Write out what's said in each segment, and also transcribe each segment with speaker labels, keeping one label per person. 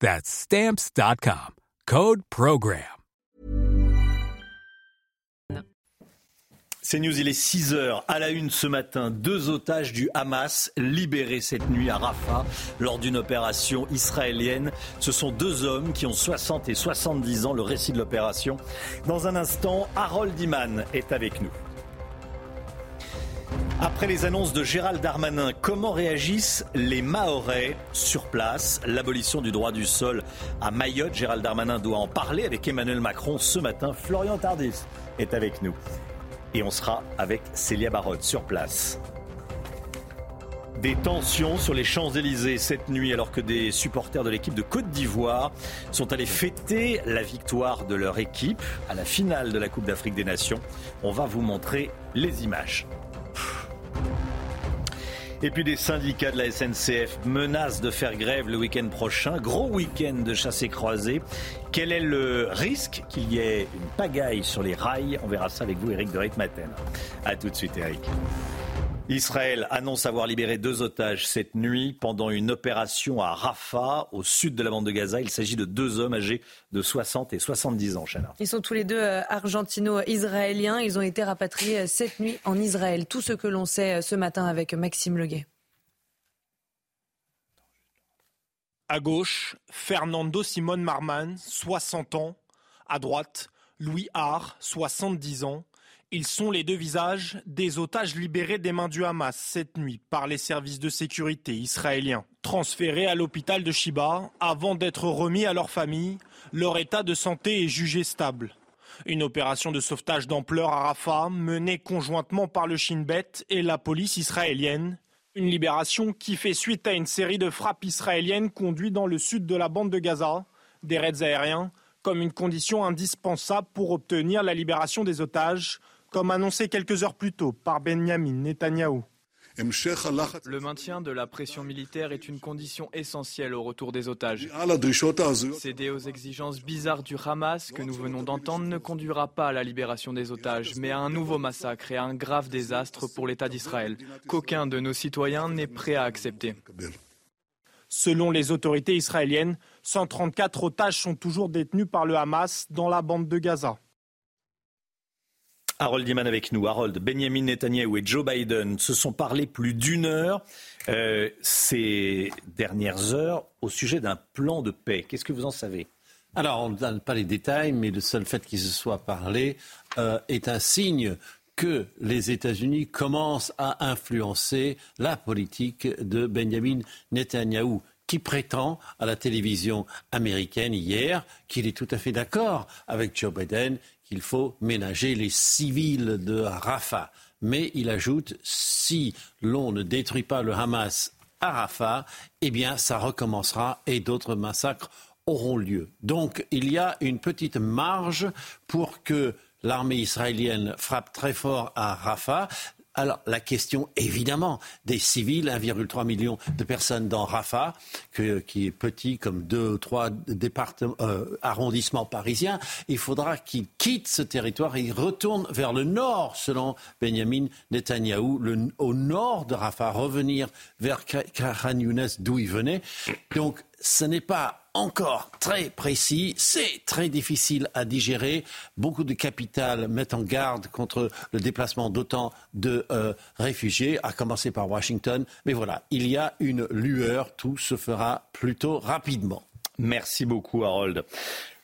Speaker 1: That's Stamps.com. Code Program.
Speaker 2: C'est News, il est 6 heures. À la une ce matin, deux otages du Hamas libérés cette nuit à Rafah lors d'une opération israélienne. Ce sont deux hommes qui ont 60 et 70 ans. Le récit de l'opération. Dans un instant, Harold Iman est avec nous. Après les annonces de Gérald Darmanin, comment réagissent les Mahorais sur place? L'abolition du droit du sol à Mayotte, Gérald Darmanin doit en parler avec Emmanuel Macron ce matin. Florian Tardis est avec nous. Et on sera avec Célia Barotte sur place. Des tensions sur les Champs-Élysées cette nuit alors que des supporters de l'équipe de Côte d'Ivoire sont allés fêter la victoire de leur équipe à la finale de la Coupe d'Afrique des Nations. On va vous montrer les images. Et puis des syndicats de la SNCF menacent de faire grève le week-end prochain. Gros week-end de chassés croisés. Quel est le risque qu'il y ait une pagaille sur les rails? On verra ça avec vous, Eric de Ritmaten. A tout de suite, Eric. Israël annonce avoir libéré deux otages cette nuit pendant une opération à Rafah, au sud de la bande de Gaza. Il s'agit de deux hommes âgés de 60 et 70 ans, Chana.
Speaker 3: Ils sont tous les deux euh, argentino-israéliens. Ils ont été rapatriés euh, cette nuit en Israël. Tout ce que l'on sait euh, ce matin avec Maxime Leguet.
Speaker 4: À gauche, Fernando Simone Marman, 60 ans. À droite, Louis Haar, 70 ans. Ils sont les deux visages des otages libérés des mains du Hamas cette nuit par les services de sécurité israéliens. Transférés à l'hôpital de Shiba avant d'être remis à leur famille, leur état de santé est jugé stable. Une opération de sauvetage d'ampleur à Rafah menée conjointement par le Shin Bet et la police israélienne. Une libération qui fait suite à une série de frappes israéliennes conduites dans le sud de la bande de Gaza, des raids aériens, comme une condition indispensable pour obtenir la libération des otages, comme annoncé quelques heures plus tôt par Benjamin Netanyahou.
Speaker 5: Le maintien de la pression militaire est une condition essentielle au retour des otages. Céder aux exigences bizarres du Hamas que nous venons d'entendre ne conduira pas à la libération des otages, mais à un nouveau massacre et à un grave désastre pour l'État d'Israël, qu'aucun de nos citoyens n'est prêt à accepter.
Speaker 4: Selon les autorités israéliennes, 134 otages sont toujours détenus par le Hamas dans la bande de Gaza.
Speaker 2: Harold Iman avec nous. Harold, Benjamin Netanyahu et Joe Biden se sont parlé plus d'une heure euh, ces dernières heures au sujet d'un plan de paix. Qu'est-ce que vous en savez?
Speaker 6: Alors, on ne donne pas les détails, mais le seul fait qu'ils se soient parlé euh, est un signe que les États-Unis commencent à influencer la politique de Benjamin Netanyahu qui prétend à la télévision américaine hier qu'il est tout à fait d'accord avec Joe Biden qu'il faut ménager les civils de Rafah. Mais il ajoute, si l'on ne détruit pas le Hamas à Rafah, eh bien ça recommencera et d'autres massacres auront lieu. Donc il y a une petite marge pour que l'armée israélienne frappe très fort à Rafah. Alors la question, évidemment, des civils, 1,3 million de personnes dans Rafah, qui est petit comme deux ou trois euh, arrondissements parisiens, il faudra qu'ils quittent ce territoire et ils retournent vers le nord, selon Benjamin Netanyahou, au nord de Rafah, revenir vers Khan Younes, d'où ils venaient. Donc ce n'est pas encore très précis, c'est très difficile à digérer. Beaucoup de capitales mettent en garde contre le déplacement d'autant de euh, réfugiés, à commencer par Washington. Mais voilà, il y a une lueur, tout se fera plutôt rapidement.
Speaker 2: Merci beaucoup, Harold.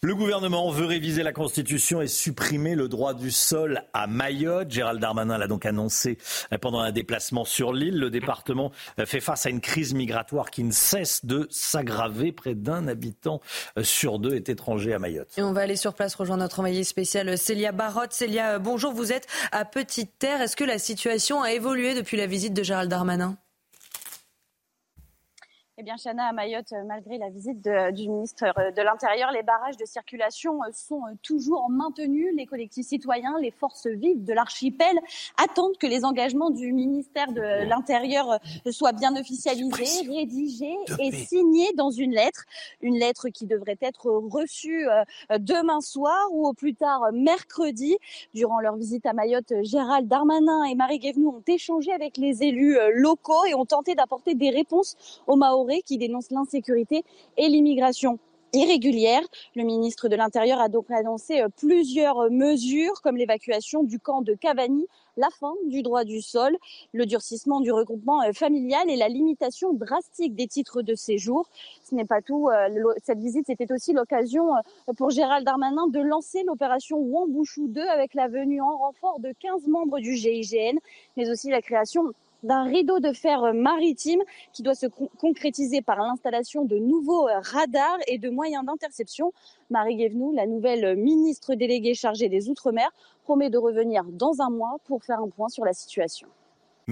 Speaker 2: Le gouvernement veut réviser la Constitution et supprimer le droit du sol à Mayotte. Gérald Darmanin l'a donc annoncé pendant un déplacement sur l'île. Le département fait face à une crise migratoire qui ne cesse de s'aggraver. Près d'un habitant sur deux est étranger à Mayotte.
Speaker 3: Et on va aller sur place rejoindre notre envoyé spécial Célia Barotte. Célia, bonjour, vous êtes à Petite Terre. Est-ce que la situation a évolué depuis la visite de Gérald Darmanin?
Speaker 7: Eh bien, Chana, à Mayotte, euh, malgré la visite du ministre euh, de l'Intérieur, les barrages de circulation euh, sont toujours maintenus. Les collectifs citoyens, les forces vives de l'archipel attendent que les engagements du ministère de l'Intérieur soient bien officialisés, rédigés et signés dans une lettre. Une lettre qui devrait être reçue demain soir ou au plus tard mercredi. Durant leur visite à Mayotte, Gérald Darmanin et Marie Guévenoux ont échangé avec les élus locaux et ont tenté d'apporter des réponses aux Maoris qui dénonce l'insécurité et l'immigration irrégulière. Le ministre de l'Intérieur a donc annoncé euh, plusieurs mesures comme l'évacuation du camp de Cavani, la fin du droit du sol, le durcissement du regroupement euh, familial et la limitation drastique des titres de séjour. Ce n'est pas tout. Euh, cette visite, c'était aussi l'occasion pour Gérald Darmanin de lancer l'opération Wambouchou 2 avec la venue en renfort de 15 membres du GIGN, mais aussi la création d'un rideau de fer maritime qui doit se concrétiser par l'installation de nouveaux radars et de moyens d'interception. Marie Guévenoux, la nouvelle ministre déléguée chargée des Outre-mer, promet de revenir dans un mois pour faire un point sur la situation.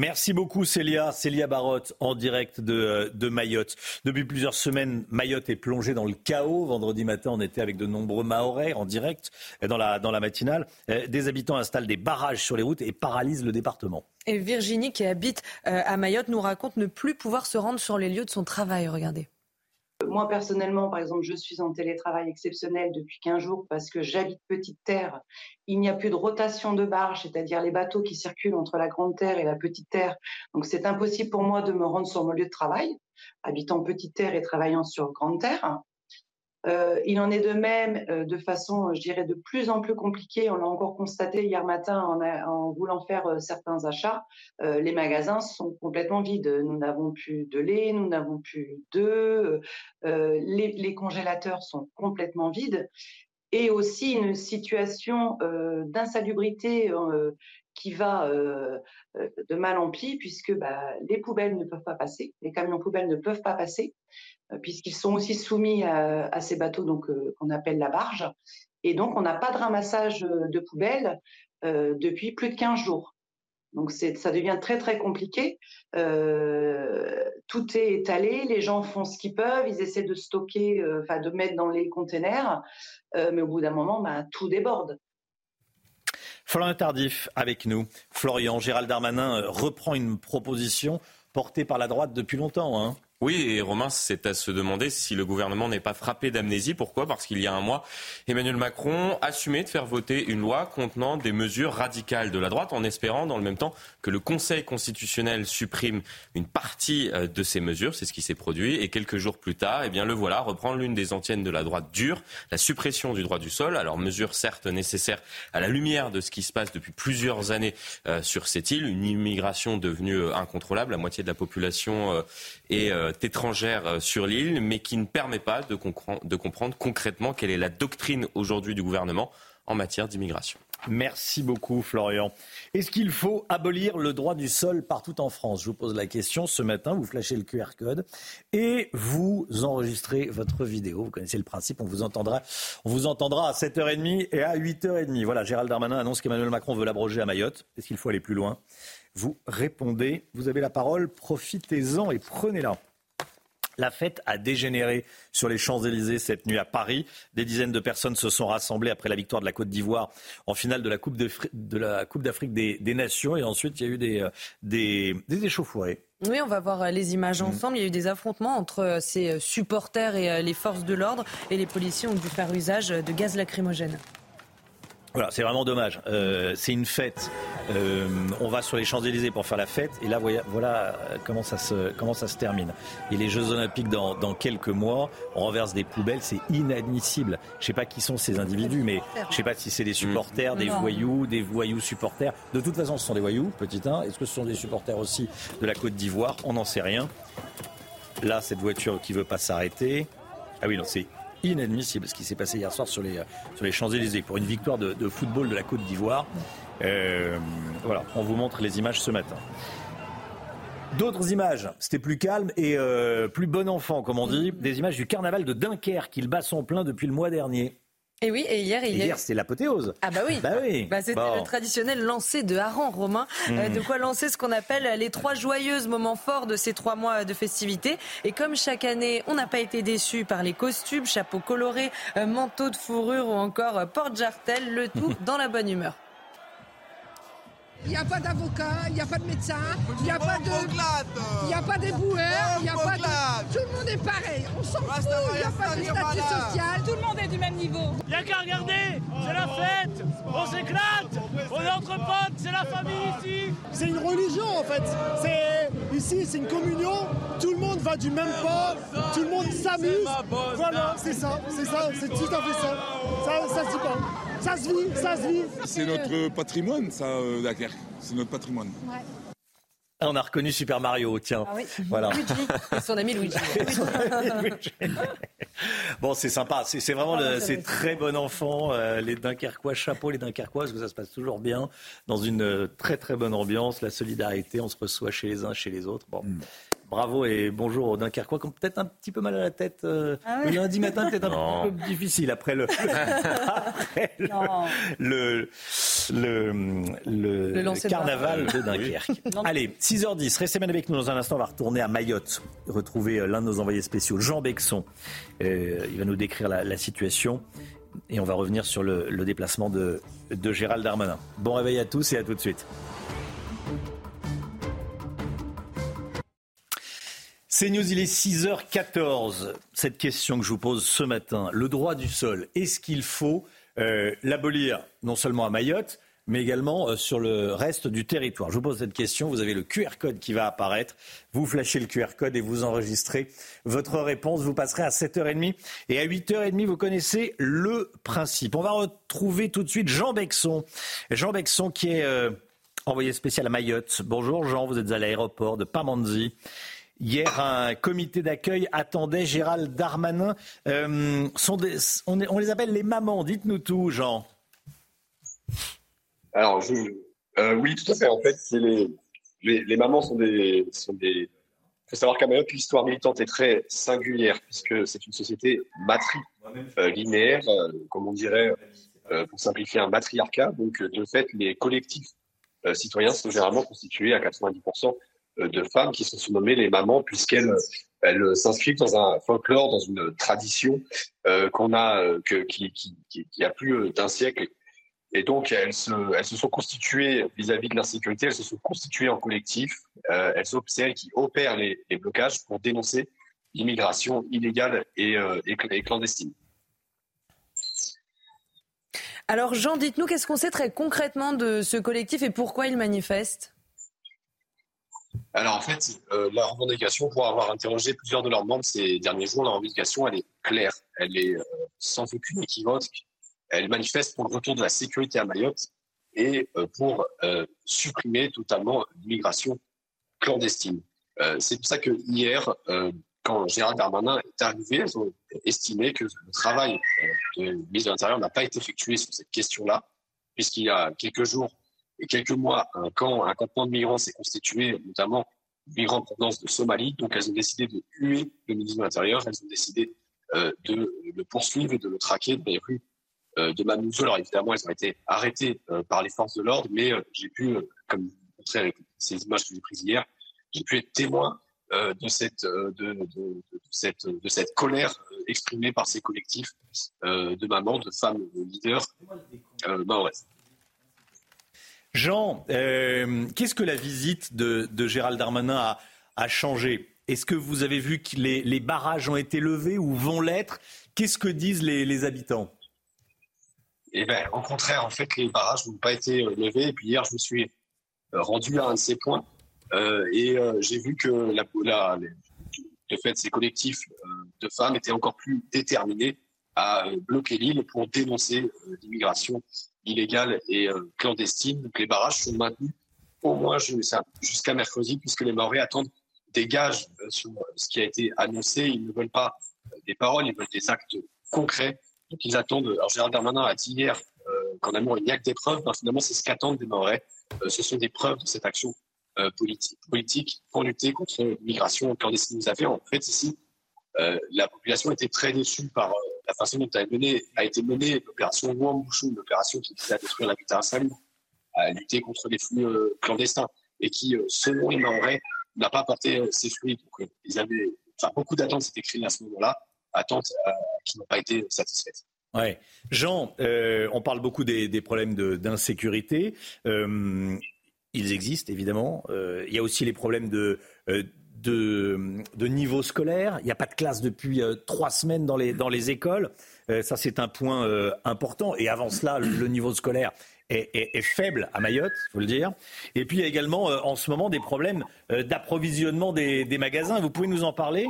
Speaker 2: Merci beaucoup Célia, Célia Barotte en direct de, de, Mayotte. Depuis plusieurs semaines, Mayotte est plongée dans le chaos. Vendredi matin, on était avec de nombreux Mahorais en direct dans la, dans la matinale. Euh, des habitants installent des barrages sur les routes et paralysent le département.
Speaker 3: Et Virginie, qui habite euh, à Mayotte, nous raconte ne plus pouvoir se rendre sur les lieux de son travail. Regardez.
Speaker 8: Moi, personnellement, par exemple, je suis en télétravail exceptionnel depuis 15 jours parce que j'habite Petite Terre. Il n'y a plus de rotation de barges, c'est-à-dire les bateaux qui circulent entre la Grande Terre et la Petite Terre. Donc, c'est impossible pour moi de me rendre sur mon lieu de travail, habitant Petite Terre et travaillant sur Grande Terre. Euh, il en est de même euh, de façon, je dirais, de plus en plus compliquée. On l'a encore constaté hier matin en, voulant faire euh, certains achats. les magasins sont complètement vides. Nous n'avons plus de lait, nous n'avons plus d'œufs. Les, congélateurs sont complètement vides. Et aussi une situation d'insalubrité qui va de mal en pis puisque bah, les poubelles ne peuvent pas passer, les camions poubelles ne peuvent pas passer. Euh, puisqu'ils sont aussi soumis à, ces bateaux donc euh, qu'on appelle la barge. Et donc, on n'a pas de ramassage de poubelles euh, depuis plus de 15 jours. Donc, ça devient très, très compliqué. tout est étalé, les gens font ce qu'ils peuvent, ils essaient de stocker, enfin, de mettre dans les containers, mais au bout d'un moment, bah, tout déborde.
Speaker 2: Florian Tardif avec nous. Florian, Gérald Darmanin reprend une proposition portée par la droite depuis longtemps. Hein.
Speaker 9: Oui, et Romain, c'est à se demander si le gouvernement n'est pas frappé d'amnésie. Pourquoi? Parce qu'il y a un mois, Emmanuel Macron assumait de faire voter une loi contenant des mesures radicales de la droite, en espérant dans le même temps que le Conseil constitutionnel supprime une partie euh, de ces mesures. C'est ce qui s'est produit. Et quelques jours plus tard, eh bien, le voilà reprend l'une des antiennes de la droite dure, la suppression du droit du sol. Alors, mesure certes nécessaire à la lumière de ce qui se passe depuis plusieurs années euh, sur cette île, une immigration devenue euh, incontrôlable. La moitié de la population est étrangère euh, sur l'île, mais qui ne permet pas de, de comprendre concrètement quelle est la doctrine aujourd'hui du gouvernement en matière d'immigration.
Speaker 2: Merci beaucoup, Florian. Est-ce qu'il faut abolir le droit du sol partout en France? Je vous pose la question ce matin. Vous flashez le QR code et vous enregistrez votre vidéo. Vous connaissez le principe. On vous entendra, on vous entendra à 7h30 et à 8h30. Voilà, Gérald Darmanin annonce qu'Emmanuel Macron veut l'abroger à Mayotte. Est-ce qu'il faut aller plus loin? Vous répondez. Vous avez la parole. Profitez-en et prenez-la. La fête a dégénéré sur les Champs-Élysées cette nuit à Paris. Des dizaines de personnes se sont rassemblées après la victoire de la Côte d'Ivoire en finale de la Coupe d'Afrique des, Nations. Et ensuite, il y a eu des, euh, des, des échauffourées.
Speaker 3: Oui, on va voir euh, les images mmh. ensemble. Il y a eu des affrontements entre euh, ces supporters et les forces de l'ordre. Et les policiers ont dû faire usage de gaz lacrymogène.
Speaker 2: Voilà, c'est vraiment dommage. Euh, c'est une fête. Euh, on va sur les Champs-Élysées pour faire la fête. Et là, voilà, voilà comment, ça se, comment ça se termine. Et les Jeux Olympiques dans, dans quelques mois, on renverse des poubelles. C'est inadmissible. Je sais pas qui sont ces individus, mais je sais pas si c'est des supporters, des voyous, des voyous supporters. De toute façon, ce sont des voyous, petit 1. Est-ce que ce sont des supporters aussi de la Côte d'Ivoire? On n'en sait rien. Là, cette voiture qui veut pas s'arrêter. Ah oui, non, c'est inadmissible ce qui s'est passé hier soir sur les, sur les Champs-Élysées pour une victoire de, football de la Côte d'Ivoire. Euh, voilà, on vous montre les images ce matin. D'autres images, c'était plus calme et euh, plus bon enfant, comme on dit, des images du carnaval de Dunkerque, il bat son plein depuis le mois dernier.
Speaker 3: Et oui, et hier,
Speaker 2: il hier, c'était l'apothéose.
Speaker 3: Ah bah oui.
Speaker 2: Bah oui.
Speaker 3: Bah, c'était le traditionnel lancer de hareng romain. Euh, hmm. de quoi lancer ce qu'on appelle les trois joyeuses moments forts de ces trois mois de festivités. Et comme chaque année, on n'a pas été déçu par les costumes, chapeaux colorés, euh, manteaux de fourrure ou encore euh, porte-jartel, le tout dans la bonne humeur.
Speaker 10: Il n'y a pas d'avocat, il n'y a pas de médecin, il n'y a pas de. Il n'y a pas d'éboueurs, il n'y a pas de. Tout le monde est pareil, on s'en fout, il n'y a pas de statut social, tout le monde est du même niveau.
Speaker 11: Il n'y a qu'à regarder, c'est la fête, on s'éclate, on est entre potes, c'est la famille ici.
Speaker 12: C'est une religion en fait. C'est ici, c'est une communion. Tout le monde va du même pas, tout le monde s'amuse. Voilà, c'est ça, c'est ça, c'est tout à fait ça. Ça, ça se dit pas. Ça se vit, ça se vit.
Speaker 13: C'est notre patrimoine, ça, euh, Dunkerque. C'est notre patrimoine.
Speaker 2: On a reconnu Super Mario, tiens. Ah oui. Voilà.
Speaker 3: Et son ami Luigi.
Speaker 2: bon, c'est sympa. C'est vraiment ah, c'est très bon enfant. Euh, les Dunkerquois, chapeau les Dunkerquois, parce que ça se passe toujours bien. Dans une euh, très très bonne ambiance, la solidarité, on se reçoit chez les uns, chez les autres. Bon. Mm bravo et bonjour aux Dunkerquois qui ont peut-être un petit peu mal à la tête euh, ah le lundi matin, peut-être un peu difficile après le, le, le, carnaval de Dunkerque. Allez, 6h10, restez bien avec nous dans un instant. On va retourner à Mayotte, retrouver euh, l'un de nos envoyés spéciaux, Jean Bexon. Euh, il va nous décrire la, situation et on va revenir sur le, déplacement de, de Gérald Darmanin. Bon réveil à tous et à tout de suite. C'est News, il est 6h14. Cette question que je vous pose ce matin, le droit du sol, est-ce qu'il faut euh, l'abolir non seulement à Mayotte, mais également euh, sur le reste du territoire? Je vous pose cette question, vous avez le QR code qui va apparaître, vous flashez le QR code et vous enregistrez votre réponse, vous passerez à 7h30 et à 8h30, vous connaissez le principe. On va retrouver tout de suite Jean Bexon. Jean Bexon qui est euh, envoyé spécial à Mayotte. Bonjour Jean, vous êtes à l'aéroport de Pamandzi. Hier, un comité d'accueil attendait Gérald Darmanin. Euh, on, les appelle les mamans. Dites-nous tout, Jean.
Speaker 14: Alors, euh, oui, tout à fait. En fait, les, mamans sont des. Il faut savoir qu'à Mayotte, l'histoire militante est très singulière puisque c'est une société matrilinéaire, euh, comme on dirait, pour simplifier un matriarcat. Donc, de fait, les collectifs citoyens sont généralement constitués à 90% euh, de femmes qui sont surnommées les mamans puisqu'elles elles s'inscrivent dans un folklore, dans une tradition euh, qu'on a, euh, qui, a plus d'un siècle. Et donc, elles se, sont constituées vis-à-vis de l'insécurité, elles se sont constituées en collectif. Euh, elles sont celles qui opèrent les, blocages pour dénoncer l'immigration illégale et clandestine.
Speaker 3: Alors, Jean, dites-nous, qu'est-ce qu'on sait très concrètement de ce collectif et pourquoi il manifeste?
Speaker 14: Alors en fait, euh, la revendication, pour avoir interrogé plusieurs de leurs membres ces derniers jours, la revendication, elle est claire, elle est euh, sans aucune équivoque. Elle manifeste pour le retour de la sécurité à Mayotte et euh, pour supprimer totalement l'immigration clandestine. C'est pour ça que hier, quand Gérald Darmanin est arrivé, ils ont estimé que le travail de ministre de l'Intérieur n'a pas été effectué sur cette question-là, puisqu'il y a quelques jours, et quelques mois, un camp, un campement de migrants s'est constitué, notamment migrants en provenance de Somalie. Donc, elles ont décidé de huer le ministre de l'Intérieur. Elles ont décidé euh, de le poursuivre et de le traquer dans les rues euh, de Mamoudzou. Alors, évidemment, elles ont été arrêtées euh, par les forces de l'ordre, mais j'ai pu, comme vous montrez avec ces images que j'ai prises hier, j'ai pu être témoin de cette, colère exprimée par ces collectifs de mamans, de femmes leaders euh,
Speaker 2: Jean, euh, qu'est-ce que la visite de, Gérald Darmanin a, changé? Est-ce que vous avez vu que les, barrages ont été levés ou vont l'être? Qu'est-ce que disent les, habitants?
Speaker 14: Eh ben, au contraire, en fait, les barrages n'ont pas été euh, levés. Et puis hier, je me suis euh, rendu à un de ces points. Et j'ai vu que la, ces collectifs de femmes étaient encore plus déterminés à bloquer l'île pour dénoncer l'immigration illégale et euh, clandestine. Donc les barrages sont maintenus au moins jusqu'à mercredi, puisque les Maoris attendent des gages euh, sur ce qui a été annoncé. Ils ne veulent pas des paroles, ils veulent des actes concrets. Ils attendent. Alors Gérald Darmanin a dit hier euh, qu'en amour il n'y a que des preuves. Ben, finalement, c'est ce qu'attendent des Mahorais. Euh, ce sont des preuves de cette action euh, politique, politique pour lutter contre l'immigration clandestine. Vous avez en fait ici, la population était très déçue par la façon dont a, mené, a été menée l'opération Wambouchou, l'opération qui visait à détruire l'habitat insalubre, à lutter contre les flux clandestins et qui, selon les Mahorais, n'a pas porté ses fruits. Ils avaient, enfin, beaucoup d'attentes s'étaient créées à ce moment-là, attentes qui n'ont pas été satisfaites.
Speaker 2: Ouais. Jean, euh, on parle beaucoup des, problèmes d'insécurité. Euh, ils existent évidemment. Euh, il y a aussi les problèmes de, de, niveau scolaire. Il n'y a pas de classe depuis trois semaines dans les, dans les écoles. ça, c'est un point important. Et avant cela, le, niveau scolaire est, faible à Mayotte, il faut le dire. Et puis, il y a également en ce moment des problèmes d'approvisionnement des, des magasins. Vous pouvez nous en parler?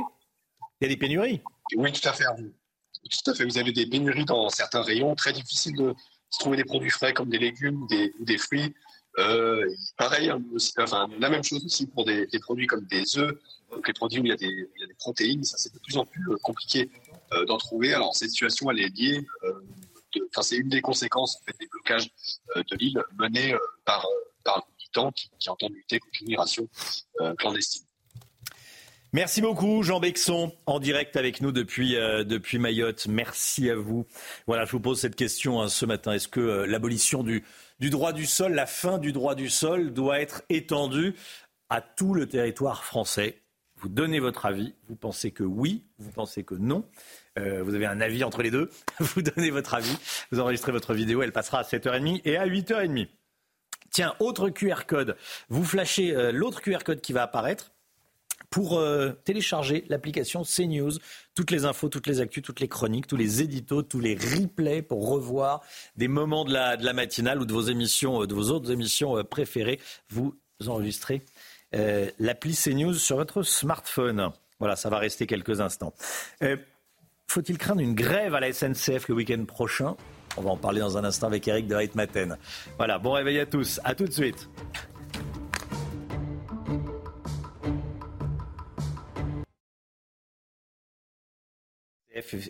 Speaker 2: Il y a des pénuries.
Speaker 14: Oui, tout à fait. Tout à fait. Vous avez des pénuries dans certains rayons, très difficile de trouver des produits frais comme des légumes ou des, fruits. Euh, pareil, hein, la même chose aussi pour des, produits comme des œufs, donc les produits où il y a des, protéines, ça c'est de plus en plus euh, compliqué euh, d'en trouver. Alors cette situation, elle est liée, enfin c'est une des conséquences des blocages de l'île menés par, par militants qui, qui entendent lutter contre l'immigration clandestine.
Speaker 2: Merci beaucoup, Jean Bexon, en direct avec nous depuis, depuis Mayotte. Merci à vous. Voilà, je vous pose cette question hein, ce matin. Est-ce que l'abolition du, du droit du sol, la fin du droit du sol doit être étendue à tout le territoire français Vous donnez votre avis. Vous pensez que oui, vous pensez que non. Euh, vous avez un avis entre les deux. Vous donnez votre avis. Vous enregistrez votre vidéo. Elle passera à 7h30 et à 8h30. Tiens, autre QR code. Vous flashez l'autre QR code qui va apparaître pour euh, télécharger l'application CNews. Toutes les infos, toutes les actus, toutes les chroniques, tous les éditos, tous les replays pour revoir des moments de la, matinale ou de vos émissions, euh, de vos autres émissions euh, préférées. Vous enregistrez l'appli CNews sur votre smartphone. Voilà, ça va rester quelques instants. Faut-il craindre une grève à la SNCF le week-end prochain? On va en parler dans un instant avec Eric de Reitmaten. Voilà, bon réveil à tous. À tout de suite.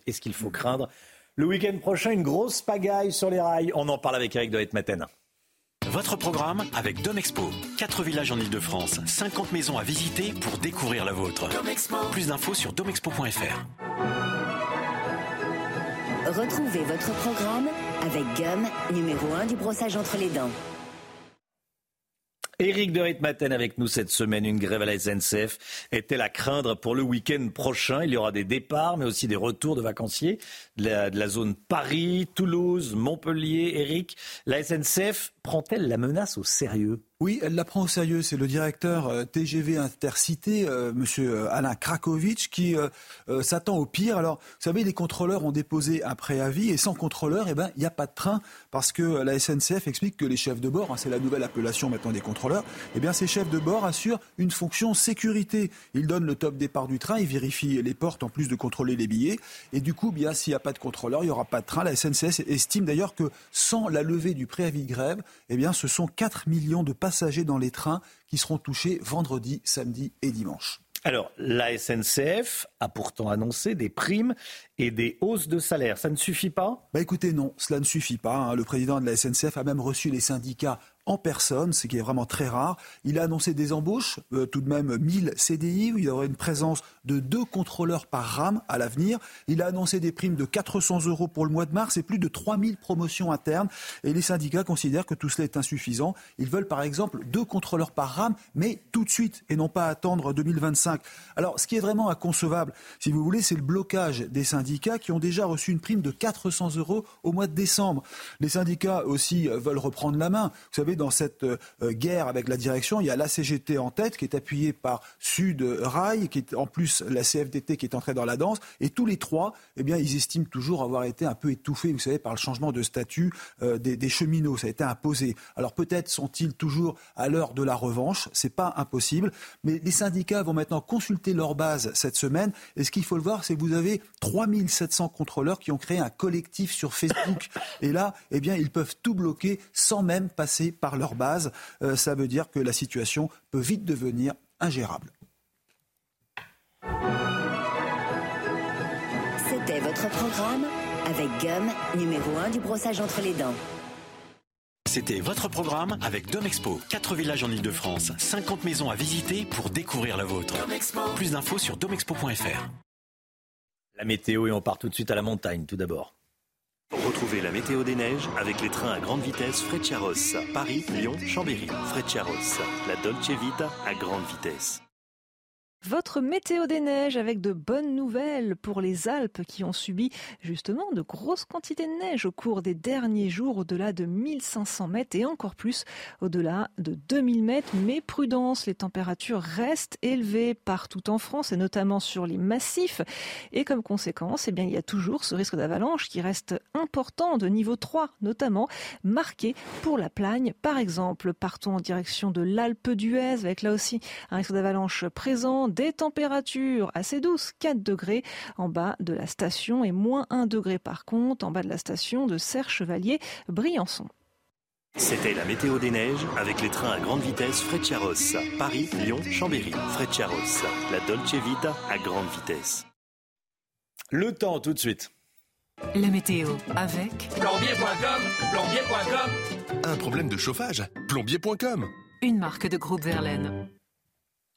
Speaker 2: Est-ce qu'il faut craindre le week-end prochain une grosse pagaille sur les rails On en parle avec Eric de Hetmaten.
Speaker 15: Votre programme avec Domexpo. 4 villages en Ile-de-France, 50 maisons à visiter pour découvrir la vôtre. Plus d'infos sur domexpo.fr.
Speaker 16: Retrouvez votre programme avec Gum, numéro 1 du brossage entre les dents.
Speaker 2: Éric de Ritmaten avec nous cette semaine. Une grève à la SNCF est-elle à craindre pour le week-end prochain? Il y aura des départs, mais aussi des retours de vacanciers de la, de la zone Paris, Toulouse, Montpellier. Éric, la SNCF prend-elle la menace au sérieux?
Speaker 17: Oui, elle la prend au sérieux. C'est le directeur euh, TGV Intercité, euh, Monsieur euh, Alain Krakowicz, qui s'attend au pire. Alors, vous savez, les contrôleurs ont déposé un préavis et sans contrôleur, eh ben, il n'y a pas de train parce que la SNCF explique que les chefs de bord, hein, c'est la nouvelle appellation maintenant des contrôleurs, eh bien, ces chefs de bord assurent une fonction sécurité. Ils donnent le top départ du train, ils vérifient les portes en plus de contrôler les billets. Et du coup, bien, s'il n'y a pas de contrôleur, il n'y aura pas de train. La SNCF estime d'ailleurs que sans la levée du préavis de grève, eh bien, ce sont 4 millions de passagers dans les trains qui seront touchés vendredi, samedi et dimanche.
Speaker 2: Alors, la SNCF a pourtant annoncé des primes et des hausses de salaire. Ça ne suffit pas?
Speaker 17: Bah Écoutez, non, cela ne suffit pas. Hein. Le président de la SNCF a même reçu les syndicats en personne, ce qui est vraiment très rare. Il a annoncé des embauches, euh, tout de même 1000 CDI, où il y aurait une présence de deux contrôleurs par rame à l'avenir. Il a annoncé des primes de 400 euros pour le mois de mars et plus de 3000 promotions internes. Et les syndicats considèrent que tout cela est insuffisant. Ils veulent par exemple deux contrôleurs par rame, mais tout de suite et non pas attendre 2025. Alors, ce qui est vraiment inconcevable, si vous voulez, c'est le blocage des syndicats qui ont déjà reçu une prime de 400 euros au mois de décembre. Les syndicats aussi veulent reprendre la main. Vous savez, dans cette euh, guerre avec la direction, il y a la CGT en tête qui est appuyée par Sud Rail, qui est en plus la CFDT qui est entrée dans la danse. Et tous les trois, eh bien, ils estiment toujours avoir été un peu étouffés, vous savez, par le changement de statut euh, des, cheminots. Ça a été imposé. Alors peut-être sont-ils toujours à l'heure de la revanche. C'est pas impossible. Mais les syndicats vont maintenant consulter leur base cette semaine. Et ce qu'il faut le voir, c'est que vous avez 3700 contrôleurs qui ont créé un collectif sur Facebook. Et là, eh bien, ils peuvent tout bloquer sans même passer par leur base. Euh, ça veut dire que la situation peut vite devenir ingérable.
Speaker 16: programme avec Gum, numéro 1 du brossage entre les dents.
Speaker 15: C'était votre programme avec Domexpo. 4 villages en Ile-de-France, 50 maisons à visiter pour découvrir la vôtre. Plus d'infos sur domexpo.fr.
Speaker 2: La météo et on part tout de suite à la montagne tout d'abord.
Speaker 18: Retrouvez la météo des neiges avec les trains à grande vitesse Frecciaros. Paris, Lyon, Chambéry. Frecciaros. La Dolce Vita à grande vitesse.
Speaker 19: Votre météo des neiges avec de bonnes nouvelles pour les Alpes qui ont subi justement de grosses quantités de neige au cours des derniers jours au-delà de 1500 mètres et encore plus au-delà de 2000 mètres. Mais prudence, les températures restent élevées partout en France et notamment sur les massifs. Et comme conséquence, eh bien, il y a toujours ce risque d'avalanche qui reste important de niveau 3 notamment marqué pour la Plagne. Par exemple, partons en direction de l'Alpe d'Huez avec là aussi un risque d'avalanche présent des températures assez douces, 4 degrés en bas de la station et moins 1 degré par contre en bas de la station de Serre-Chevalier-Briançon.
Speaker 18: C'était la météo des neiges avec les trains à grande vitesse Frecciaros. Paris, Lyon, Chambéry. Frecciaros. La Dolce Vita à grande vitesse.
Speaker 2: Le temps tout de suite.
Speaker 20: La météo avec
Speaker 21: plombier.com, plombier.com.
Speaker 22: Un problème de chauffage, plombier.com.
Speaker 20: Une marque de groupe Verlaine.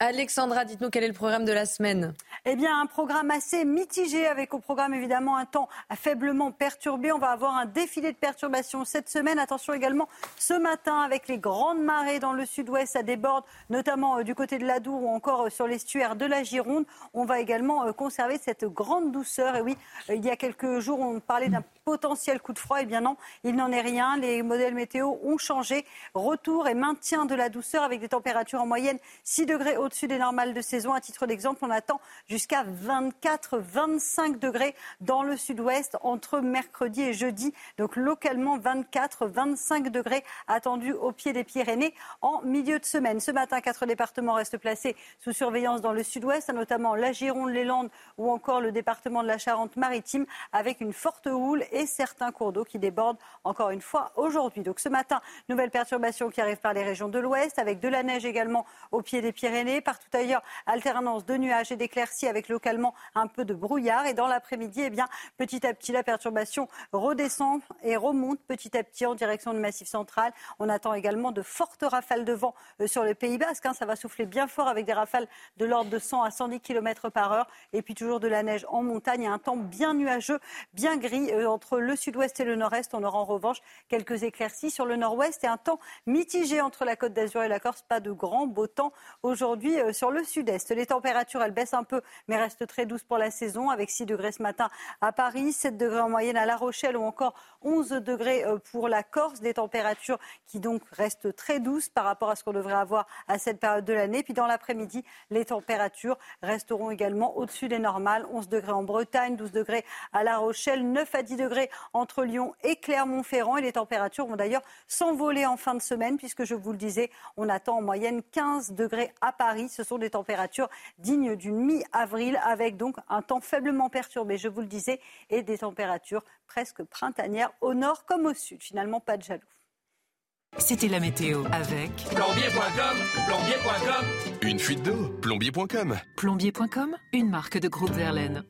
Speaker 3: Alexandra, dites-nous quel est le programme de la semaine
Speaker 23: Eh bien, un programme assez mitigé avec au programme évidemment un temps faiblement perturbé. On va avoir un défilé de perturbations cette semaine. Attention également ce matin avec les grandes marées dans le sud-ouest, ça déborde notamment euh, du côté de l'Adour ou encore euh, sur l'estuaire de la Gironde. On va également euh, conserver cette grande douceur. Et oui, il y a quelques jours, on parlait d'un potentiel coup de froid. Eh bien non, il n'en est rien. Les modèles météo ont changé. Retour et maintien de la douceur avec des températures en moyenne 6 degrés au-dessus des normales de saison. À titre d'exemple, on attend jusqu'à 24-25 degrés dans le sud-ouest entre mercredi et jeudi. Donc localement, 24-25 degrés attendus au pied des Pyrénées en milieu de semaine. Ce matin, quatre départements restent placés sous surveillance dans le sud-ouest, notamment la Gironde, les Landes ou encore le département de la Charente-Maritime avec une forte houle et certains cours d'eau qui débordent encore une fois aujourd'hui. Donc ce matin, nouvelle perturbation qui arrive par les régions de l'ouest avec de la neige également au pied des Pyrénées. Partout ailleurs, alternance de nuages et d'éclaircies avec localement un peu de brouillard. Et dans l'après-midi, eh bien, petit à petit, la perturbation redescend et remonte petit à petit en direction du Massif central. On attend également de fortes rafales de vent euh, sur le Pays Basque. Hein. Ça va souffler bien fort avec des rafales de l'ordre de 100 à 110 km par heure. Et puis toujours de la neige en montagne et un temps bien nuageux, bien gris euh, entre le sud-ouest et le nord-est. On aura en revanche quelques éclaircies sur le nord-ouest et un temps mitigé entre la Côte d'Azur et la Corse. Pas de grand beau temps aujourd'hui euh, sur le sud-est. Les températures, elles baissent un peu, mais restent très douces pour la saison, avec 6 degrés ce matin à Paris, 7 degrés en moyenne à La Rochelle ou encore 11 degrés euh, pour la Corse. Des températures qui donc restent très douces par rapport à ce qu'on devrait avoir à cette période de l'année. Puis dans l'après-midi, les températures resteront également au-dessus des normales. 11 degrés en Bretagne, 12 degrés à La Rochelle, 9 à 10 degrés entre Lyon et Clermont-Ferrand. Et les températures vont d'ailleurs s'envoler en fin de semaine, puisque je vous le disais, on attend en moyenne 15 degrés à Paris. Ce sont des températures dignes d'une mi-avril, avec donc un temps faiblement perturbé, je vous le disais, et des températures presque printanières au nord comme au sud. Finalement, pas de jaloux.
Speaker 20: C'était la météo avec
Speaker 21: plombier.com, plombier.com.
Speaker 22: Une fuite d'eau, plombier.com.
Speaker 20: Plombier.com, une marque de groupe Verlaine.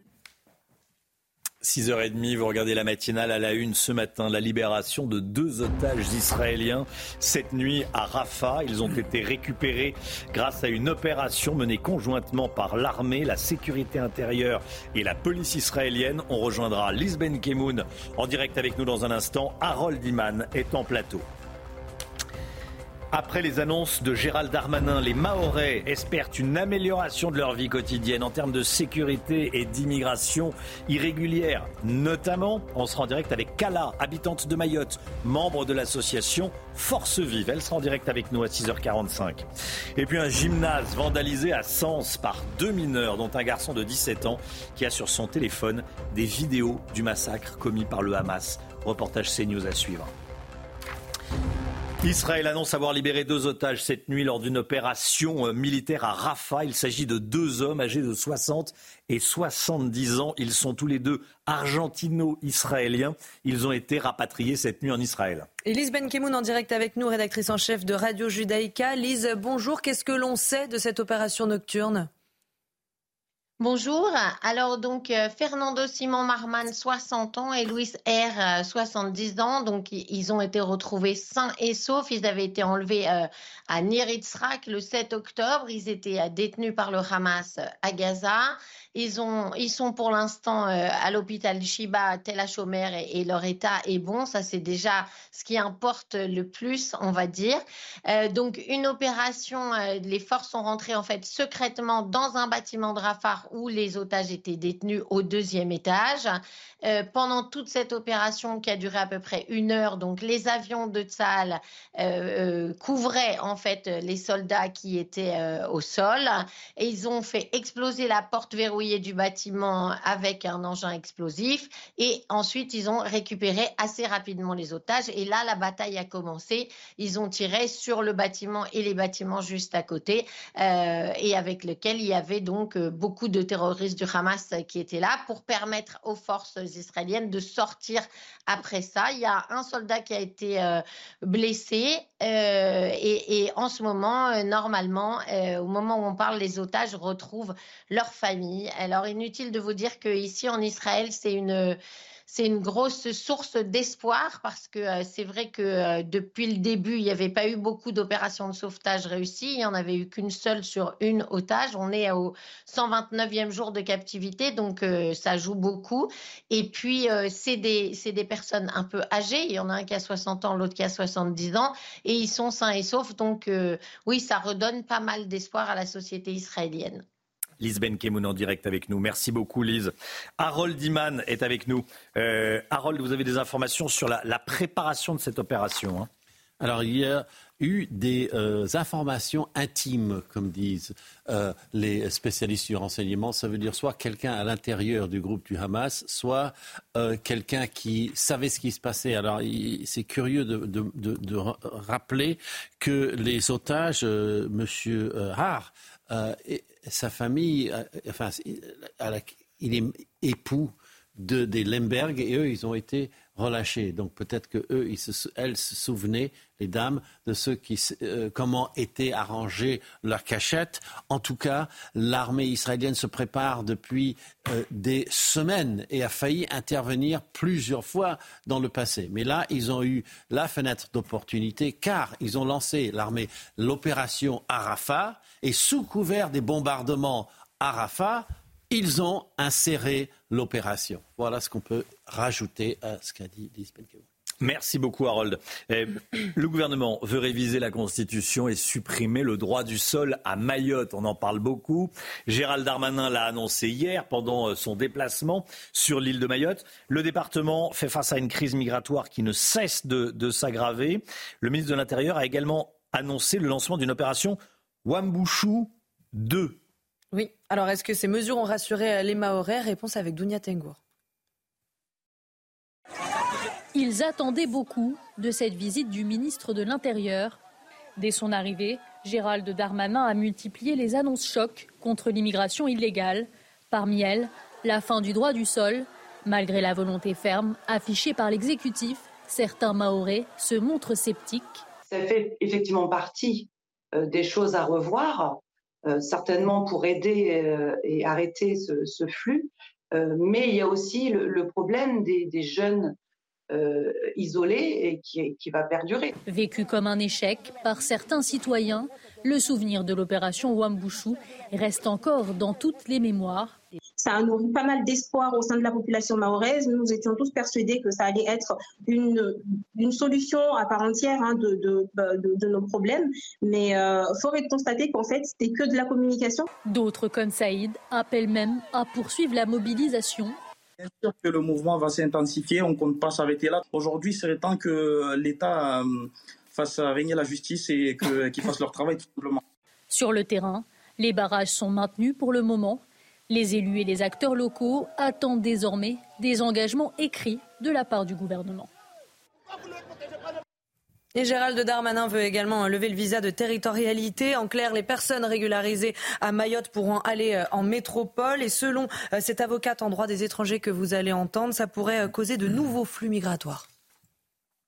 Speaker 2: 6h30, vous regardez la matinale à la une ce matin, la libération de deux otages israéliens cette nuit à Rafah. Ils ont été récupérés grâce à une opération menée conjointement par l'armée, la sécurité intérieure et la police israélienne. On rejoindra Lisben Kemoun en direct avec nous dans un instant. Harold Iman est en plateau. Après les annonces de Gérald Darmanin, les Mahorais espèrent une amélioration de leur vie quotidienne en termes de sécurité et d'immigration irrégulière. Notamment, on sera en direct avec Kala, habitante de Mayotte, membre de l'association Force Vive. Elle sera en direct avec nous à 6h45. Et puis un gymnase vandalisé à Sens par deux mineurs, dont un garçon de 17 ans qui a sur son téléphone des vidéos du massacre commis par le Hamas. Reportage CNews à suivre. Israël annonce avoir libéré deux otages cette nuit lors d'une opération euh, militaire à Rafah. Il s'agit de deux hommes âgés de 60 et 70 ans. Ils sont tous les deux argentino-israéliens. Ils ont été rapatriés cette nuit en Israël.
Speaker 3: Elise Benkemoun en direct avec nous, rédactrice en chef de Radio Judaïka. Lise, bonjour. Qu'est-ce que l'on sait de cette opération nocturne?
Speaker 24: Bonjour. Alors donc euh, Fernando Simon Marman 60 ans et Luis R 70 ans. Donc ils ont été retrouvés sains et saufs. Ils avaient été enlevés euh, à Niritzrak le 7 octobre. Ils étaient euh, détenus par le Hamas à Gaza. Ils, ont, ils sont pour l'instant euh, à l'hôpital Shiba, Tel Hachomer, et, leur état est bon. Ça, c'est déjà ce qui importe le plus, on va dire. Euh, donc, une opération, euh, les forces sont rentrées en fait secrètement dans un bâtiment de Rafah où les otages étaient détenus au deuxième étage. Pendant toute cette opération qui a duré à peu près une heure, donc les avions de Tsahal couvraient en fait les soldats qui étaient au sol et ils ont fait exploser la porte verrouillée du bâtiment avec un engin explosif et ensuite ils ont récupéré assez rapidement les otages et là la bataille a commencé. Ils ont tiré sur le bâtiment et les bâtiments juste à côté euh, et avec lequel il y avait donc euh, beaucoup de terroristes du Hamas qui étaient là pour permettre aux forces israéliennes de sortir après ça. Il y a un soldat qui a été euh, blessé et, en ce moment, normalement, au moment où on parle, les otages retrouvent leur famille. Alors, inutile de vous dire qu'ici en Israël, c'est une c'est une grosse source d'espoir parce que euh, c'est vrai que euh, depuis le début, il n'y avait pas eu beaucoup d'opérations de sauvetage réussies. Il n'y en avait eu qu'une seule sur une otage. On est au 129e jour de captivité, donc euh, ça joue beaucoup. Et puis, c'est des, des personnes un peu âgées. Il y en a un qui a 60 ans, l'autre qui a 70 ans, et ils sont sains et saufs. Donc, oui, ça redonne pas mal d'espoir à la société israélienne.
Speaker 2: Lise Benkemoun en direct avec nous. Merci beaucoup, Lise. Harold Iman est avec nous. Euh, Harold, vous avez des informations sur la, préparation de cette opération hein?
Speaker 6: Alors, il y a eu des euh, informations intimes, comme disent euh, les spécialistes du renseignement. Ça veut dire soit quelqu'un à l'intérieur du groupe du Hamas, soit quelqu'un qui savait ce qui se passait. Alors, c'est curieux de, de, rappeler que les otages, euh, M. Har, sa famille, euh, enfin, il est époux de, des Lemberg et eux, ils ont été relâchés. Donc peut-être que eux, elles se souvenaient, les dames, de ce qui, euh, comment était arrangée leur cachette. En tout cas, l'armée israélienne se prépare depuis euh, des semaines et a failli intervenir plusieurs fois dans le passé. Mais là, ils ont eu la fenêtre d'opportunité car ils ont lancé l'armée l'opération Arafat et sous couvert des bombardements à Rafah, ils ont inséré l'opération. Voilà ce qu'on peut rajouter à ce qu'a dit Lise
Speaker 2: Merci beaucoup, Harold. Eh, le gouvernement veut réviser la Constitution et supprimer le droit du sol à Mayotte. On en parle beaucoup. Gérald Darmanin l'a annoncé hier pendant euh, son déplacement sur l'île de Mayotte. Le département fait face à une crise migratoire qui ne cesse de, s'aggraver. Le ministre de l'Intérieur a également annoncé le lancement d'une opération Wambouchou 2
Speaker 3: oui. Alors, est-ce que ces mesures ont rassuré les Mahorais Réponse avec Dounia Tengour.
Speaker 25: Ils attendaient beaucoup de cette visite du ministre de l'Intérieur. Dès son arrivée, Gérald Darmanin a multiplié les annonces chocs contre l'immigration illégale. Parmi elles, la fin du droit du sol. Malgré la volonté ferme affichée par l'exécutif, certains Mahorais se montrent sceptiques.
Speaker 8: Ça fait effectivement partie euh, des choses à revoir. Euh, certainement pour aider euh, et arrêter ce, flux. Euh, mais il y a aussi le, problème des, jeunes euh, isolé et qui, qui, va perdurer.
Speaker 25: Vécu comme un échec par certains citoyens, le souvenir de l'opération Wambouchou reste encore dans toutes les mémoires.
Speaker 26: Ça a nourri pas mal d'espoir au sein de la population mahoraise. Nous étions tous persuadés que ça allait être une, une solution à part entière hein, de, de, de, de, nos problèmes. Mais euh, fort est de constater qu'en fait, c'était que de la communication.
Speaker 25: D'autres, comme Saïd, appellent même à poursuivre la mobilisation
Speaker 27: Bien sûr que le mouvement va s'intensifier, on ne compte pas s'arrêter là. Aujourd'hui, il serait temps que l'État euh, fasse régner la justice et qu'ils qu fassent leur travail tout simplement.
Speaker 25: Sur le terrain, les barrages sont maintenus pour le moment. Les élus et les acteurs locaux attendent désormais des engagements écrits de la part du gouvernement.
Speaker 3: Et Gérald Darmanin veut également lever le visa de territorialité. En clair, les personnes régularisées à Mayotte pourront aller euh, en métropole. Et selon euh, cette avocate en droit des étrangers que vous allez entendre, ça pourrait euh, causer de nouveaux flux migratoires.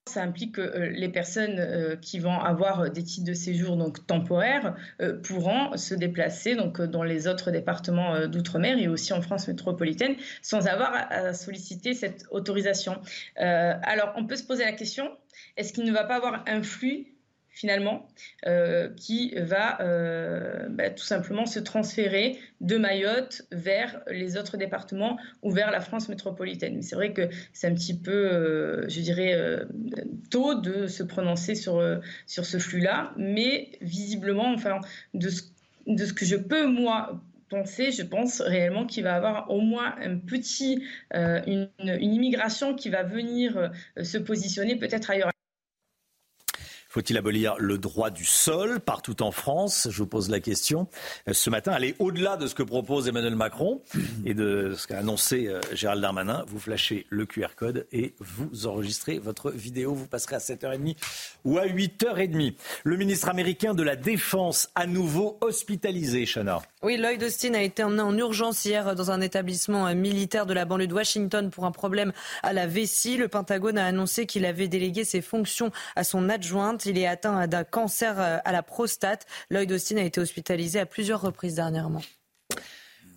Speaker 28: Ça implique que euh, les personnes euh, qui vont avoir des titres de séjour donc temporaires euh, pourront se déplacer donc dans les autres départements d'outre-mer et aussi en France métropolitaine sans avoir à solliciter cette autorisation. alors on peut se poser la question est-ce qu'il ne va pas avoir un flux finalement, euh, qui va euh, bah, tout simplement se transférer de Mayotte vers les autres départements ou vers la France métropolitaine. C'est vrai que c'est un petit peu, euh, je dirais, tôt de se prononcer sur, sur ce flux-là, mais visiblement, enfin, de ce, de ce que je peux, moi, penser, je pense réellement qu'il va y avoir au moins un petit, une, une, immigration qui va venir se positionner peut-être ailleurs.
Speaker 2: Faut-il abolir le droit du sol partout en France? Je vous pose la question. Euh, ce matin, aller au-delà de ce que propose Emmanuel Macron et de ce qu'a annoncé euh, Gérald Darmanin. Vous flashez le QR code et vous enregistrez votre vidéo. Vous passerez à 7h30 ou à 8h30. Le ministre américain de la Défense à nouveau hospitalisé, Chana.
Speaker 3: Oui, Lloyd Austin a été emmené en urgence hier dans un établissement militaire de la banlieue de Washington pour un problème à la vessie. Le Pentagone a annoncé qu'il avait délégué ses fonctions à son adjointe. Il est atteint d'un cancer euh, à la prostate. Lloyd Austin a été hospitalisé à plusieurs reprises dernièrement.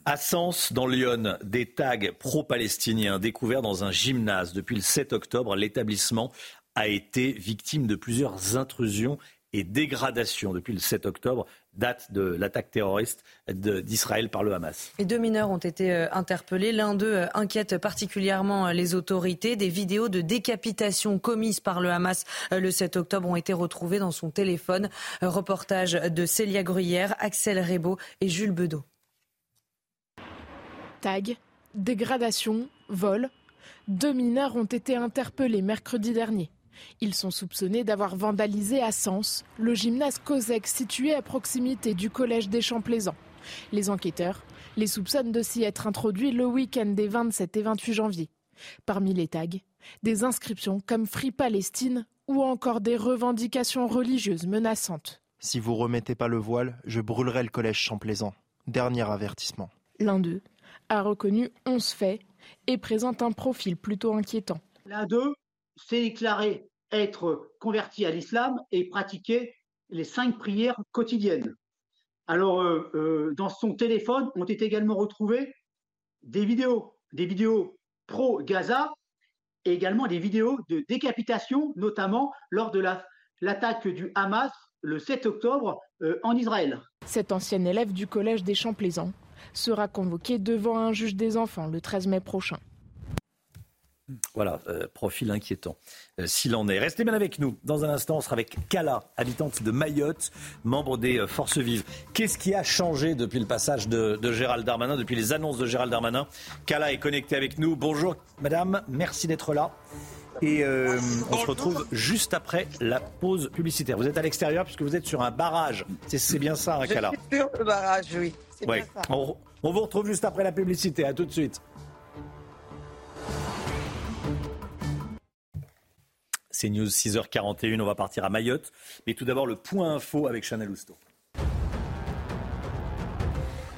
Speaker 2: À Sens, dans Lyon, des tags pro-palestiniens découverts dans un gymnase. Depuis le 7 octobre, l'établissement a été victime de plusieurs intrusions et dégradations. Depuis le 7 octobre, date de l'attaque terroriste d'Israël par le Hamas.
Speaker 3: Et deux mineurs ont été euh, interpellés. L'un d'eux euh, inquiète particulièrement euh, les autorités. Des vidéos de décapitation commises par le Hamas le 7 octobre ont été retrouvées dans son téléphone. Reportage de Célia Gruyère, Axel Rebaud et Jules Bedeau.
Speaker 29: Tag, dégradation, vol. Deux mineurs ont été interpellés mercredi dernier. Ils sont soupçonnés d'avoir vandalisé à Sens le gymnase COSEC situé à proximité du collège des Champs Plaisants. Les enquêteurs les soupçonnent de s'y être introduits le week-end des 27 et 28 janvier. Parmi les tags, des inscriptions comme Free Palestine ou encore des revendications religieuses menaçantes.
Speaker 30: Si vous remettez pas le voile, je brûlerai le collège Champlaisant. Dernier avertissement.
Speaker 29: L'un d'eux a reconnu 11 faits et présente un profil plutôt inquiétant.
Speaker 31: L'un d'eux s'est déclaré être converti à l'islam et pratiquer les cinq prières quotidiennes. Alors, euh, euh, dans son téléphone ont été également retrouvées des vidéos, des vidéos pro-Gaza et également des vidéos de décapitation, notamment lors de l'attaque du Hamas le 7 octobre euh, en Israël.
Speaker 29: Cet ancien élève du collège des Champs Plaisants sera convoqué devant un juge des enfants le 13 mai prochain.
Speaker 2: Voilà, euh, profil inquiétant, euh, s'il en est. Restez bien avec nous. Dans un instant, on sera avec Kala, habitante de Mayotte, membre des euh, Forces Vives. Qu'est-ce qui a changé depuis le passage de, de, Gérald Darmanin, depuis les annonces de Gérald Darmanin? Kala est connectée avec nous. Bonjour, madame, merci d'être là. Et on se retrouve juste après la pause publicitaire. Vous êtes à l'extérieur puisque vous êtes sur un barrage. C'est bien ça, hein, Kala?
Speaker 17: Je suis sur le barrage, oui.
Speaker 2: Bien ça. On, on vous retrouve juste après la publicité. À tout de suite. C'est News 6h41, on va partir à Mayotte. Mais tout d'abord, le point info avec Chanel Housteau.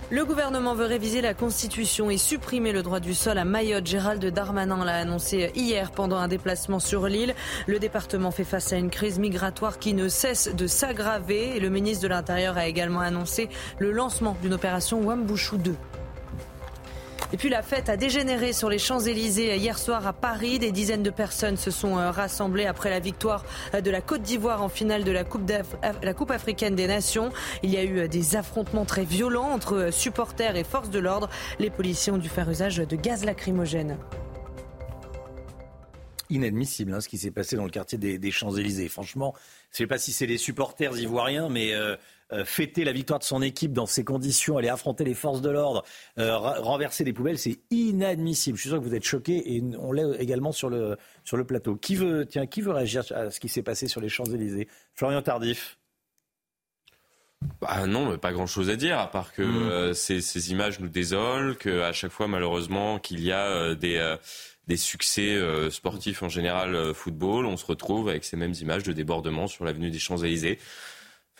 Speaker 3: Le gouvernement veut réviser la Constitution et supprimer le droit du sol à Mayotte. Gérald Darmanin l'a annoncé hier pendant un déplacement sur l'île. Le département fait face à une crise migratoire qui ne cesse de s'aggraver. Et le ministre de l'Intérieur a également annoncé le lancement d'une opération Wambouchou 2. Et puis la fête a dégénéré sur les Champs-Élysées hier soir à Paris. Des dizaines de personnes se sont euh, rassemblées après la victoire euh, de la Côte d'Ivoire en finale de la Coupe, africaine des Nations. Il y a eu euh, des affrontements très violents entre supporters et forces de l'ordre. Les policiers ont dû faire usage de gaz lacrymogène
Speaker 2: inadmissible hein, ce qui s'est passé dans le quartier des, Champs-Élysées. Franchement, je ne sais pas si c'est les supporters ivoiriens, mais fêter la victoire de son équipe dans ces conditions, aller affronter les forces de l'ordre, euh, renverser des poubelles, c'est inadmissible. Je suis sûr que vous êtes choqués et on l'est également sur le, sur le plateau. Qui veut, tiens, qui veut réagir à ce qui s'est passé sur les Champs-Élysées? Florian Tardif
Speaker 9: bah non, pas grand-chose à dire, à part que mmh. euh, ces, ces, images nous désolent, qu'à chaque fois, malheureusement, qu'il y a des, des succès sportifs en général football, on se retrouve avec ces mêmes images de débordement sur l'avenue des Champs-Élysées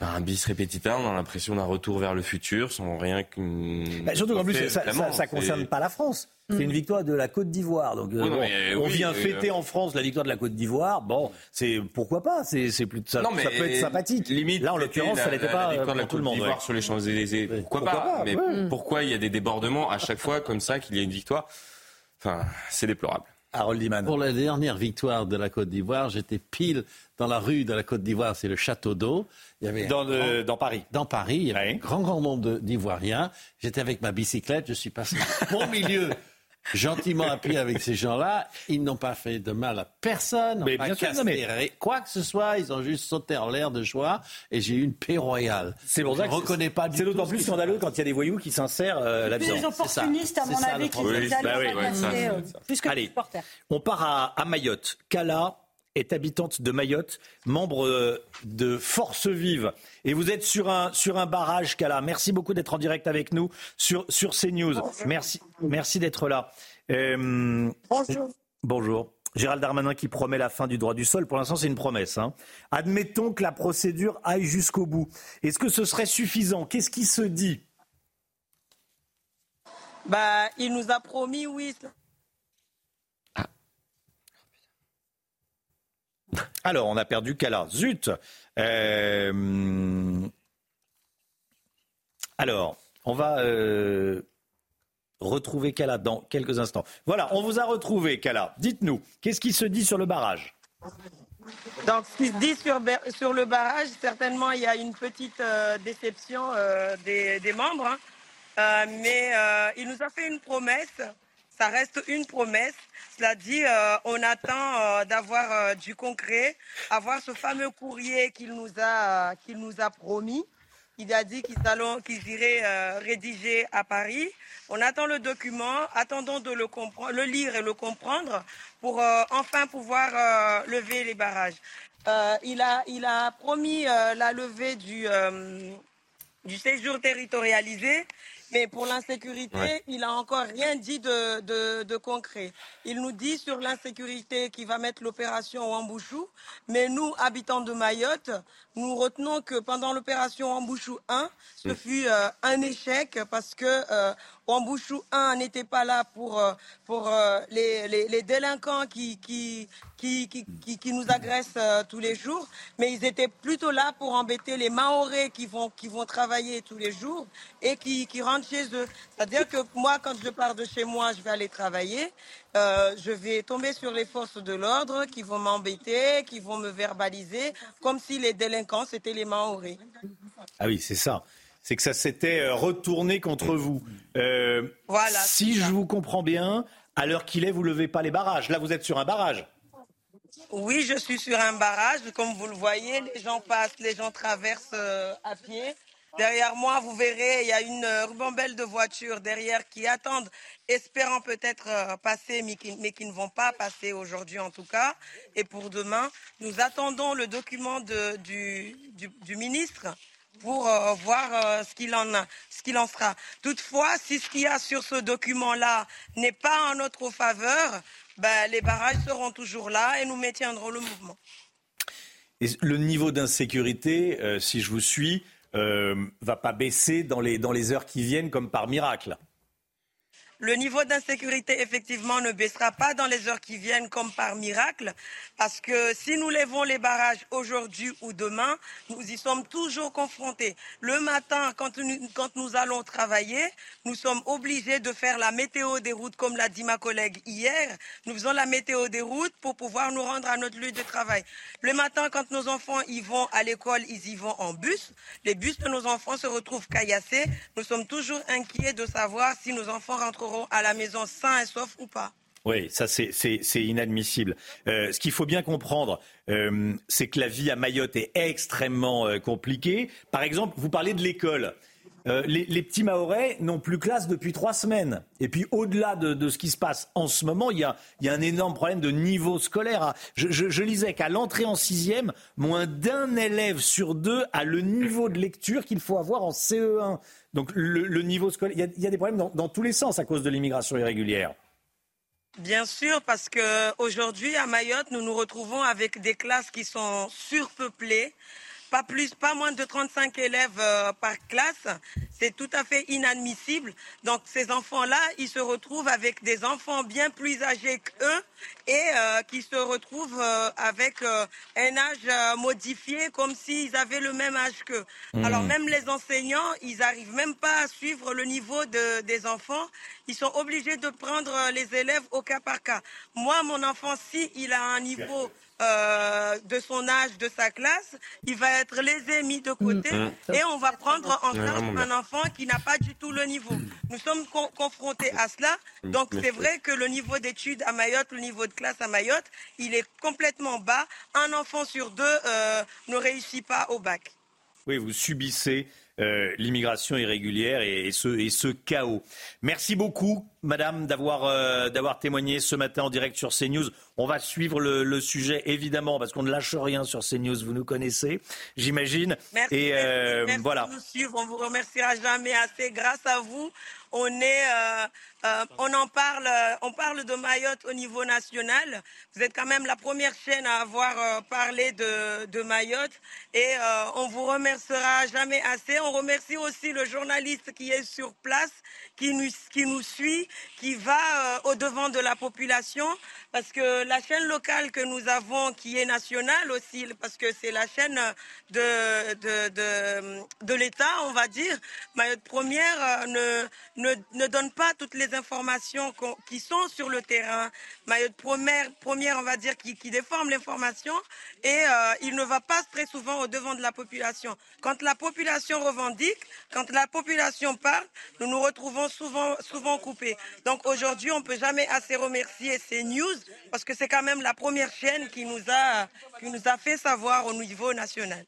Speaker 9: un bis répétiteur, on a l'impression d'un retour vers le futur sans rien qu'une.
Speaker 2: Bah, surtout qu'en plus, ça, ne concerne pas la France. c'est une victoire de la Côte d'Ivoire. Donc, euh,
Speaker 9: Oui, non,
Speaker 2: bon,
Speaker 9: mais
Speaker 2: on
Speaker 9: oui,
Speaker 2: vient
Speaker 9: euh,
Speaker 2: fêter en France la victoire de la Côte d'Ivoire. Bon, c'est pourquoi pas? C'est c'est plus ça,
Speaker 9: Non,
Speaker 2: ça
Speaker 9: mais
Speaker 2: peut être sympathique.
Speaker 9: Limite,
Speaker 2: Là, en l'occurrence,
Speaker 9: la-
Speaker 2: ça n'était pas
Speaker 9: la
Speaker 2: euh,
Speaker 9: victoire de la
Speaker 2: tout
Speaker 9: Côte d'Ivoire
Speaker 2: ouais.
Speaker 9: sur les Champs-Élysées. Pourquoi,
Speaker 2: pourquoi
Speaker 9: pas,
Speaker 2: pas,
Speaker 9: Mais
Speaker 2: ouais.
Speaker 9: pourquoi il y a des débordements à chaque fois comme ça qu'il y a une victoire? Enfin, c'est déplorable.
Speaker 2: Harold Iman.
Speaker 6: Pour la dernière victoire de la Côte d'Ivoire, j'étais pile dans la rue de la Côte d'Ivoire, c'est le Château d'Eau. Il y avait
Speaker 2: Dans, le-
Speaker 6: grand-
Speaker 2: dans Paris.
Speaker 6: dans Paris, il y avait
Speaker 2: Ouais.
Speaker 6: un grand, grand nombre d'Ivoiriens. J'étais avec ma bicyclette, je suis passé au milieu, gentiment pied avec ces gens-là. Ils n'ont pas fait de mal à personne,
Speaker 2: Mais
Speaker 6: pas
Speaker 2: bien sûr, mais-
Speaker 6: quoi que ce soit. Ils ont juste sauté en l'air de joie et j'ai eu une paix royale.
Speaker 2: C'est pour ça
Speaker 6: Je
Speaker 2: que
Speaker 6: reconnais pas du
Speaker 2: C'est d'autant
Speaker 6: ce
Speaker 2: plus scandaleux quand il y a des voyous qui s'insèrent euh,
Speaker 23: Plus
Speaker 2: là-dedans.
Speaker 23: les opportunistes, à mon avis, qui plus
Speaker 2: Allez. On part à, à Mayotte. Kala est habitante de Mayotte, membre euh, de Force Vive. Et vous êtes sur un, sur un barrage, Kala. Merci beaucoup d'être en direct avec nous sur, sur CNews. Merci, merci d'être là. Euh,
Speaker 23: Bonjour.
Speaker 2: Bonjour. Gérald Darmanin qui promet la fin du droit du sol. Pour l'instant, c'est une promesse. hein. Admettons que la procédure aille jusqu'au bout. Est-ce que ce serait suffisant? Qu'est-ce qui se dit?
Speaker 32: Bah, il nous a promis, oui.
Speaker 2: Alors, on a perdu Kala. Zut Euh, Alors, on va euh, retrouver Kala dans quelques instants. Voilà, on vous a retrouvé, Kala. Dites-nous, qu'est-ce qui se dit sur le barrage?
Speaker 32: Donc, ce qui se dit sur, le barrage, certainement, il y a une petite euh, déception des, membres. hein. Mais il nous a fait une promesse. Ça reste une promesse. Cela dit, euh, on attend euh, d'avoir euh, du concret, avoir ce fameux courrier qu'il nous a, promis. Il a dit qu'ils qu'ils iraient rédiger à Paris. On attend le document, attendons de le, lire et le comprendre pour enfin pouvoir lever les barrages. Il, a, promis la levée du séjour territorialisé, mais pour l'insécurité,
Speaker 9: Ouais.
Speaker 32: il a encore rien dit de, de- de concret. Il nous dit sur l'insécurité qu'il va mettre l'opération Wambouchou, mais nous, habitants de Mayotte, nous retenons que pendant l'opération Wambouchou 1, ce
Speaker 9: Mm.
Speaker 32: fut euh, un échec parce que euh, Wambouchou 1 n'était pas là pour, euh, pour euh, les, les- délinquants qui, qui, qui, qui, qui- nous agressent euh, tous les jours, mais ils étaient plutôt là pour embêter les Mahorais qui vont, qui vont travailler tous les jours et qui, qui rentrent chez eux. C'est-à-dire que moi, quand je pars de chez moi, je vais aller travailler, je vais tomber sur les forces de l'ordre qui vont m'embêter, qui vont me verbaliser, comme si les délinquants, c'était les Mahorais.
Speaker 2: Ah oui, c'est ça. C'est que ça s'était euh, retourné contre vous. Euh,
Speaker 32: Voilà,
Speaker 2: si je vous comprends bien, à l'heure qu'il est, vous levez pas les barrages. Là, vous êtes sur un barrage.
Speaker 32: Oui, je suis sur un barrage. Comme vous le voyez, les gens passent, les gens traversent euh, à pied. Derrière moi, vous verrez, il y a une ribambelle de voitures derrière qui attendent, espérant peut-être passer, mais qui, mais qui ne vont pas passer aujourd'hui en tout cas. Et pour demain, nous attendons le document de- du, du- du ministre pour euh, voir euh, ce qu'il en a, ce qu'il en sera. Toutefois, si ce qu'il y a sur ce document-là n'est pas en notre faveur, ben, les barrages seront toujours là et nous maintiendrons le mouvement.
Speaker 2: Et le niveau d'insécurité, euh, si je vous suis, va pas baisser dans les, dans les heures qui viennent comme par miracle.
Speaker 32: Le niveau d'insécurité, effectivement, ne baissera pas dans les heures qui viennent comme par miracle, parce que si nous levons les barrages aujourd'hui ou demain, nous y sommes toujours confrontés. Le matin, quand nous, quand nous allons travailler, nous sommes obligés de faire la météo des routes, comme l'a dit ma collègue hier. Nous faisons la météo des routes pour pouvoir nous rendre à notre lieu de travail. Le matin, quand nos enfants y vont à l'école, ils y vont en bus. Les bus de nos enfants se retrouvent caillassés. Nous sommes toujours inquiets de savoir si nos enfants rentreront à la maison sains et saufs ou pas.
Speaker 2: Oui, ça c'est inadmissible. Euh, ce qu'il faut bien comprendre, euh, c'est que la vie à Mayotte est extrêmement euh, compliquée. Par exemple, vous parlez de l'école. Euh, les, petits Mahorais n'ont plus classe depuis trois semaines. Et puis au-delà de, ce qui se passe en ce moment, il y a, un énorme problème de niveau scolaire. Je, je- lisais qu'à l'entrée en sixième, moins d'un élève sur deux a le niveau de lecture qu'il faut avoir en CE1. Donc le, niveau scolaire, il y, a, il y a des problèmes dans, dans tous les sens à cause de l'immigration irrégulière.
Speaker 32: Bien sûr, parce que aujourd'hui à Mayotte, nous nous retrouvons avec des classes qui sont surpeuplées, pas plus, pas moins de 35 élèves euh, par classe. C'est tout à fait inadmissible. Donc ces enfants-là, ils se retrouvent avec des enfants bien plus âgés qu'eux et euh, qui se retrouvent euh, avec euh, un âge modifié comme s'ils avaient le même âge qu'eux.
Speaker 33: Mmh.
Speaker 32: Alors même les enseignants, ils n'arrivent même pas à suivre le niveau de- des enfants. Ils sont obligés de prendre les élèves au cas par cas. Moi, mon enfant, si il a un niveau euh, de son âge, de sa classe, il va être lésé, mis de côté,
Speaker 9: Mmh.
Speaker 32: et on va prendre en charge un enfant qui n'a pas du tout le niveau. Nous sommes con- confrontés à cela, donc
Speaker 9: Mais
Speaker 32: c'est
Speaker 9: c'est-
Speaker 32: vrai que le niveau d'études à Mayotte, le niveau de classe à Mayotte, il est complètement bas. Un enfant sur deux euh, ne réussit pas au bac.
Speaker 2: Oui, vous subissez euh, l'immigration irrégulière et, et ce, et ce chaos. Merci beaucoup, Madame, d'avoir euh, d'avoir témoigné ce matin en direct sur CNews. On va suivre le, le sujet, évidemment, parce qu'on ne lâche rien sur CNews, vous nous connaissez, j'imagine.
Speaker 32: Merci,
Speaker 2: Et euh,
Speaker 32: merci
Speaker 2: voilà.
Speaker 32: de nous suivre. On vous remerciera jamais assez. Grâce à vous, on est, euh, on en parle, euh, on parle de Mayotte au niveau national. Vous êtes quand même la première chaîne à avoir euh, parlé de, Mayotte et on vous remerciera jamais assez. On remercie aussi le journaliste qui est sur place, qui nous, qui nous suit, qui va au devant de la population, parce que la chaîne locale que nous avons, qui est nationale aussi, parce que c'est la chaîne de, de, de, de l'État, on va dire, Mayotte Première ne, ne, ne donne pas toutes les informations qui sont sur le terrain. Mayotte Première, première on va dire, qui, qui déforme l'information et euh, il ne va pas très souvent au devant de la population. Quand la population revendique, quand la population parle, nous nous retrouvons souvent, souvent coupés. Donc aujourd'hui, on ne peut jamais assez remercier ces news parce que c'est quand même la première chaîne qui nous a, qui nous a fait savoir au niveau national.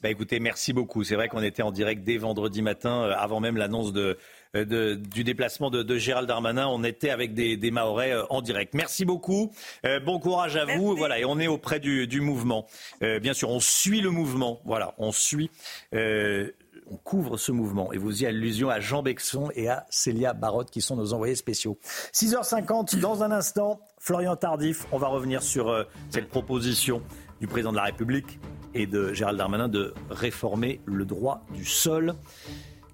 Speaker 2: Bah écoutez, merci beaucoup. C'est vrai qu'on était en direct dès vendredi matin, euh, avant même l'annonce de, de- du déplacement de, de Gérald Darmanin. On était avec des, des Mahorais euh, en direct. Merci beaucoup. Euh, bon courage à vous. Voilà, et on est auprès du, du mouvement. Euh, bien sûr, on suit le mouvement. Voilà, on suit. euh, on couvre ce mouvement et vous y allusion à Jean Bexon et à Célia Barotte qui sont nos envoyés spéciaux. 6h50, dans un instant, Florian Tardif, on va revenir sur euh, cette proposition du président de la République et de Gérald Darmanin de réformer le droit du sol.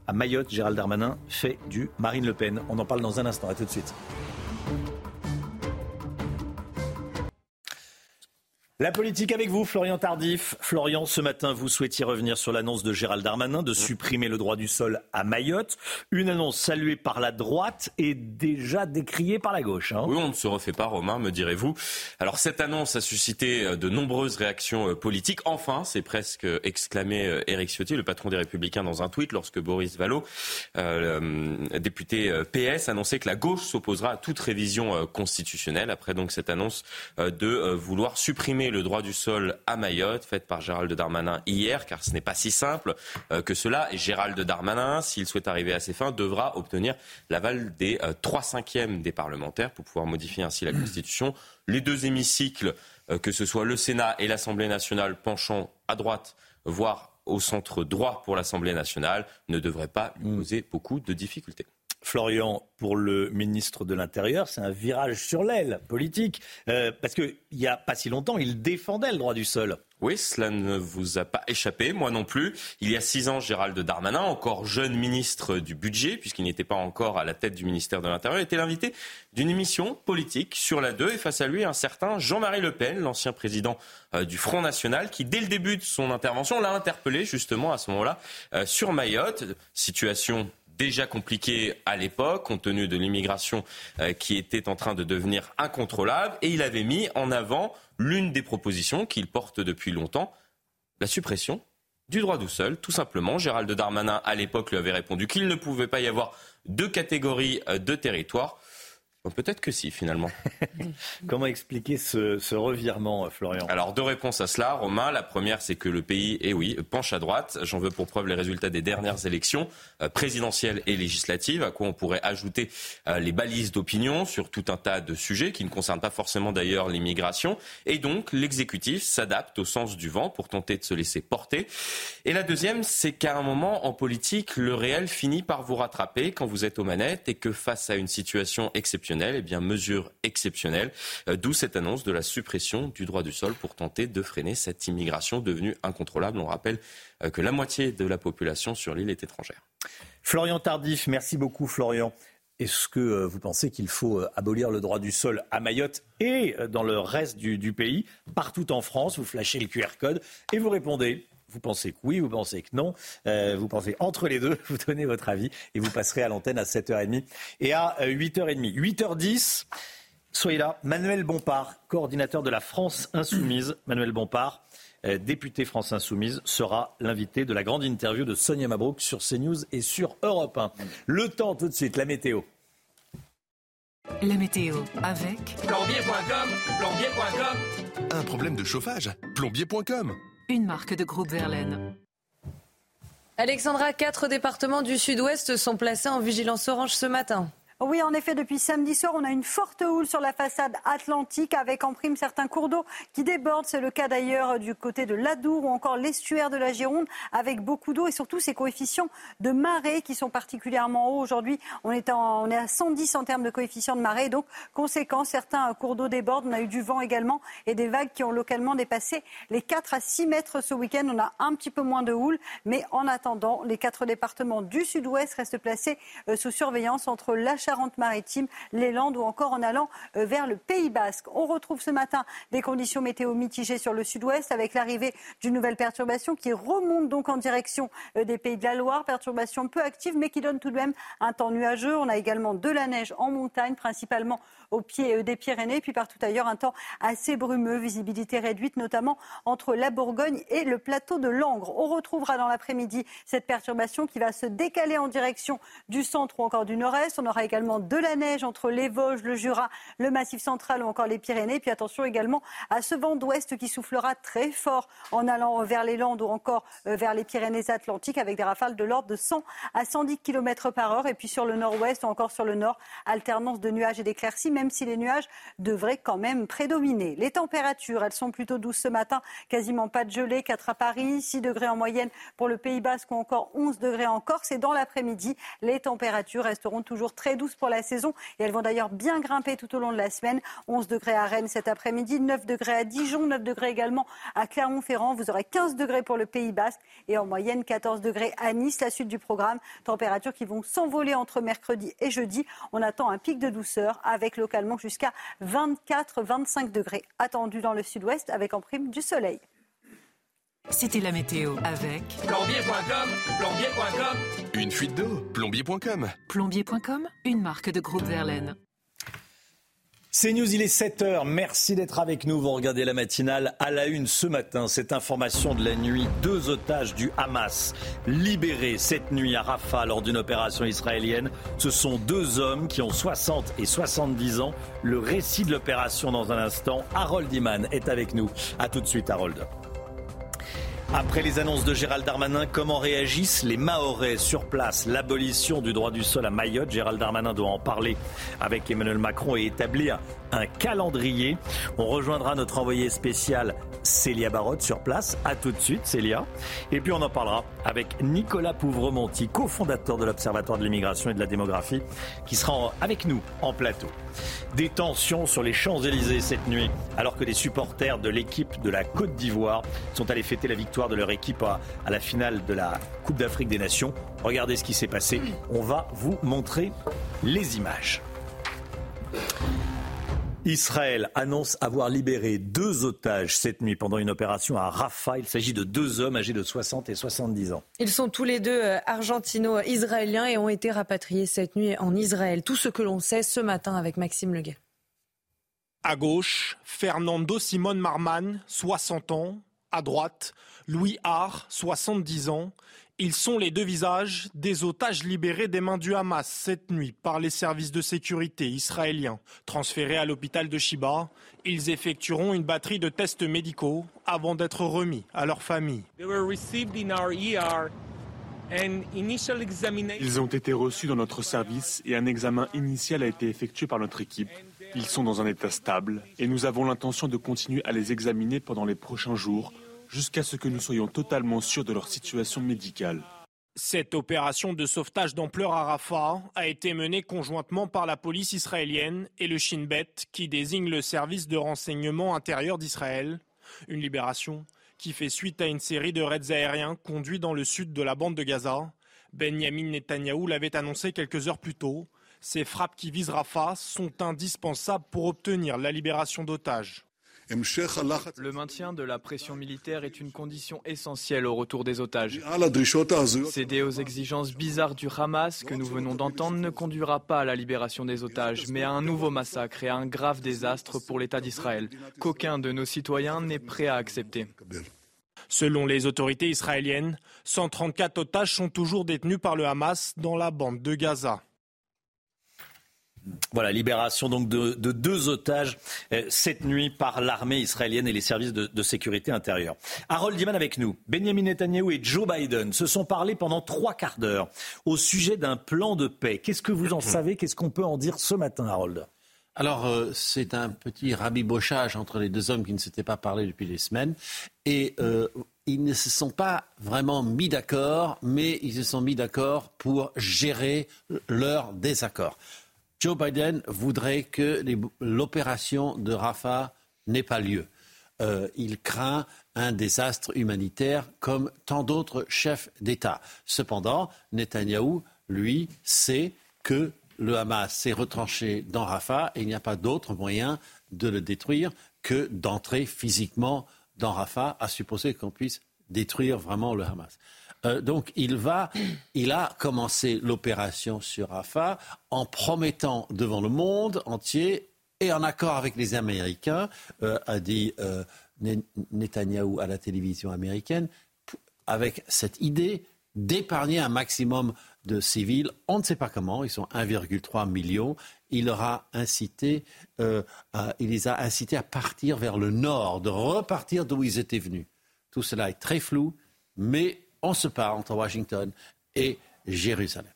Speaker 2: À Mayotte, Gérald Darmanin fait du Marine Le Pen. On en parle dans un instant. À tout de suite. La politique avec vous, Florian Tardif. Florian, ce matin, vous souhaitiez revenir sur l'annonce de Gérald Darmanin de supprimer le droit du sol à Mayotte. Une annonce saluée par la droite et déjà décriée par la gauche. hein.
Speaker 9: Oui, on ne se refait pas, Romain, me direz-vous. Alors, cette annonce a suscité euh, de nombreuses réactions euh, politiques. Enfin, c'est presque euh, exclamé Éric Ciotti, le patron des Républicains, dans un tweet, lorsque Boris Vallaud, euh, député PS, annonçait que la gauche s'opposera à toute révision constitutionnelle. Après donc cette annonce de vouloir supprimer le droit du sol à Mayotte, faite par Gérald Darmanin hier, car ce n'est pas si simple euh, que cela. Et Gérald Darmanin, s'il souhaite arriver à ses fins, devra obtenir l'aval des euh, trois cinquièmes des parlementaires pour pouvoir modifier ainsi la Constitution. Les deux hémicycles, euh, que ce soit le Sénat et l'Assemblée nationale penchant à droite, voire au centre droit pour l'Assemblée nationale, ne devraient pas lui poser beaucoup de difficultés.
Speaker 2: Florian, pour le ministre de l'Intérieur, c'est un virage sur l'aile politique. Euh, parce qu'il n'y a pas si longtemps, il défendait le droit du sol.
Speaker 9: Oui, cela ne vous a pas échappé, moi non plus. Il y a six ans, Gérald Darmanin, encore jeune ministre du budget, puisqu'il n'était pas encore à la tête du ministère de l'Intérieur, était l'invité d'une émission politique sur la 2 et face à lui un certain Jean-Marie Le Pen, l'ancien président euh, du Front National, qui dès le début de son intervention l'a interpellé justement à ce moment-là euh, sur Mayotte. Situation déjà compliquée à l'époque, compte tenu de l'immigration euh, qui était en train de devenir incontrôlable. Et il avait mis en avant l'une des propositions qu'il porte depuis longtemps, la suppression du droit du tout simplement. Gérald Darmanin, à l'époque, lui avait répondu qu'il ne pouvait pas y avoir deux catégories euh, de territoires. Peut-être que si, finalement.
Speaker 2: Comment expliquer ce, ce revirement, euh, Florian?
Speaker 9: Alors, deux réponses à cela, Romain. La première, c'est que le pays, eh oui, penche à droite. J'en veux pour preuve les résultats des dernières élections euh, présidentielles et législatives, à quoi on pourrait ajouter euh, les balises d'opinion sur tout un tas de sujets qui ne concernent pas forcément d'ailleurs l'immigration. Et donc, l'exécutif s'adapte au sens du vent pour tenter de se laisser porter. Et la deuxième, c'est qu'à un moment, en politique, le réel finit par vous rattraper quand vous êtes aux manettes et que face à une situation exceptionnelle, exceptionnelle, eh bien mesure exceptionnelle, euh, d'où cette annonce de la suppression du droit du sol pour tenter de freiner cette immigration devenue incontrôlable. On rappelle euh, que la moitié de la population sur l'île est étrangère.
Speaker 2: Florian Tardif, merci beaucoup Florian. Est-ce que euh, vous pensez qu'il faut abolir le droit du sol à Mayotte et dans le reste du, pays, partout en France? Vous flashez le QR code et vous répondez. Vous pensez que oui, vous pensez que non, vous pensez entre les deux, vous donnez votre avis et vous passerez à l'antenne à 7h30 et à 8h30. 8h10, soyez là. Manuel Bompard, coordinateur de la France Insoumise. Manuel Bompard, euh, député France Insoumise, sera l'invité de la grande interview de Sonia Mabrouk sur CNews et sur Europe 1. Le temps tout de suite, la météo.
Speaker 34: La météo avec
Speaker 35: plombier.com, plombier.com.
Speaker 22: Un problème de chauffage Plombier.com.
Speaker 34: Une marque de groupe Verlaine.
Speaker 3: Alexandra, quatre départements du sud-ouest sont placés en vigilance orange ce matin.
Speaker 23: Oui, en effet, depuis samedi soir, on a une forte houle sur la façade atlantique avec en prime certains cours d'eau qui débordent. C'est le cas d'ailleurs du côté de l'Adour ou encore l'estuaire de la Gironde avec beaucoup d'eau et surtout ces coefficients de marée qui sont particulièrement hauts aujourd'hui. On est, à 110 en termes de coefficient de marée. Donc, conséquent, certains cours d'eau débordent. On a eu du vent également et des vagues qui ont localement dépassé les 4 à 6 mètres ce week-end. On a un petit peu moins de houle, mais en attendant, les quatre départements du sud-ouest restent placés euh, sous surveillance entre la Charente-Maritime, les Landes ou encore en allant euh, vers le Pays Basque. On retrouve ce matin des conditions météo mitigées sur le sud-ouest avec l'arrivée d'une nouvelle perturbation qui remonte donc en direction euh, des Pays de la Loire. Perturbation peu active mais qui donne tout de même un temps nuageux. On a également de la neige en montagne, principalement au pied euh, des Pyrénées, puis partout ailleurs un temps assez brumeux, visibilité réduite notamment entre la Bourgogne et le plateau de Langres. On retrouvera dans l'après-midi cette perturbation qui va se décaler en direction du centre ou encore du nord-est. On aura également de la neige entre les Vosges, le Jura, le Massif central ou encore les Pyrénées. Puis attention également à ce vent d'ouest qui soufflera très fort en allant vers les Landes ou encore euh, vers les Pyrénées-Atlantiques avec des rafales de l'ordre de 100 à 110 km par heure. Et puis sur le nord-ouest ou encore sur le nord, alternance de nuages et d'éclaircies, même si les nuages devraient quand même prédominer. Les températures, elles sont plutôt douces ce matin, quasiment pas de gelée, 4 à Paris, 6 degrés en moyenne pour le Pays Basque ou encore 11 degrés en Corse. Et dans l'après-midi, les températures resteront toujours très douces pour la saison et elles vont d'ailleurs bien grimper tout au long de la semaine. 11 degrés à Rennes cet après-midi, 9 degrés à Dijon, 9 degrés également à Clermont-Ferrand. Vous aurez 15 degrés pour le Pays Basque et en moyenne 14 degrés à Nice. La suite du programme, températures qui vont s'envoler entre mercredi et jeudi. On attend un pic de douceur avec localement jusqu'à 24-25 degrés attendus dans le sud-ouest avec en prime du soleil.
Speaker 34: C'était la météo avec
Speaker 35: plombier.com, plombier.com.
Speaker 22: Une fuite d'eau Plombier.com.
Speaker 34: Plombier.com, une marque de groupe Verlaine.
Speaker 2: C'est News, il est 7h. Merci d'être avec nous. Vous regardez la matinale à la une ce matin. Cette information de la nuit, deux otages du Hamas libérés cette nuit à Rafah lors d'une opération israélienne. Ce sont deux hommes qui ont 60 et 70 ans. Le récit de l'opération dans un instant. Harold Iman est avec nous. A tout de suite, Harold. Après les annonces de Gérald Darmanin, comment réagissent les Mahorais sur place? L'abolition du droit du sol à Mayotte, Gérald Darmanin doit en parler avec Emmanuel Macron et établir un calendrier. On rejoindra notre envoyé spécial Célia Barotte sur place. A tout de suite, Célia. Et puis on en parlera avec Nicolas Pouvremonti, cofondateur de l'Observatoire de l'immigration et de la démographie, qui sera avec nous en plateau. Des tensions sur les Champs-Élysées cette nuit, alors que les supporters de l'équipe de la Côte d'Ivoire sont allés fêter la victoire de leur équipe à, à la finale de la Coupe d'Afrique des Nations. Regardez ce qui s'est passé. On va vous montrer les images. Israël annonce avoir libéré deux otages cette nuit pendant une opération à Rafah. Il s'agit de deux hommes âgés de 60 et 70 ans.
Speaker 3: Ils sont tous les deux euh, argentino-israéliens et ont été rapatriés cette nuit en Israël. Tout ce que l'on sait ce matin avec Maxime Leguet.
Speaker 33: À gauche, Fernando Simon Marman, 60 ans. À droite, Louis Har, 70 ans. Ils sont les deux visages des otages libérés des mains du Hamas cette nuit par les services de sécurité israéliens. Transférés à l'hôpital de Shiba, ils effectueront une batterie de tests médicaux avant d'être remis à leur famille.
Speaker 36: Ils ont été reçus dans notre service et un examen initial a été effectué par notre équipe. Ils sont dans un état stable et nous avons l'intention de continuer à les examiner pendant les prochains jours jusqu'à ce que nous soyons totalement sûrs de leur situation médicale.
Speaker 37: Cette opération de sauvetage d'ampleur à Rafah a été menée conjointement par la police israélienne et le Shin Bet, qui désigne le service de renseignement intérieur d'Israël. Une libération qui fait suite à une série de raids aériens conduits dans le sud de la bande de Gaza. Benjamin Netanyahou l'avait annoncé quelques heures plus tôt. Ces frappes qui visent Rafah sont indispensables pour obtenir la libération d'otages.
Speaker 5: Le maintien de la pression militaire est une condition essentielle au retour des otages. Céder aux exigences bizarres du Hamas que nous venons d'entendre ne conduira pas à la libération des otages, mais à un nouveau massacre et à un grave désastre pour l'État d'Israël, qu'aucun de nos citoyens n'est prêt à accepter.
Speaker 37: Selon les autorités israéliennes, 134 otages sont toujours détenus par le Hamas dans la bande de Gaza. Voilà, libération donc de, deux otages euh, cette nuit par l'armée israélienne et les services de, sécurité intérieure. Harold Diman avec nous. Benjamin Netanyahu et Joe Biden se sont parlé pendant trois quarts d'heure au sujet d'un plan de paix. Qu'est-ce que vous en savez? Qu'est-ce qu'on peut en dire ce matin, Harold?
Speaker 6: Alors, euh, c'est un petit rabibochage entre les deux hommes qui ne s'étaient pas parlé depuis des semaines. Et euh, ils ne se sont pas vraiment mis d'accord, mais ils se sont mis d'accord pour gérer leur désaccord. Joe Biden voudrait que l'opération de Rafah n'ait pas lieu. Euh, il craint un désastre humanitaire comme tant d'autres chefs d'État. Cependant, Netanyahou, lui, sait que le Hamas s'est retranché dans Rafah et il n'y a pas d'autre moyen de le détruire que d'entrer physiquement dans Rafah, à supposer qu'on puisse détruire vraiment le Hamas. Euh, donc il va, il a commencé l'opération sur Rafah en promettant devant le monde entier et en accord avec les Américains, euh, a dit euh, Netanyahou à la télévision américaine, avec cette idée d'épargner un maximum de civils. On ne sait pas comment, ils sont 1,3 million. Il aura incité, il les a incités à partir vers le nord, de repartir d'où ils étaient venus. Tout cela est très flou, mais on se parle entre Washington et Jérusalem.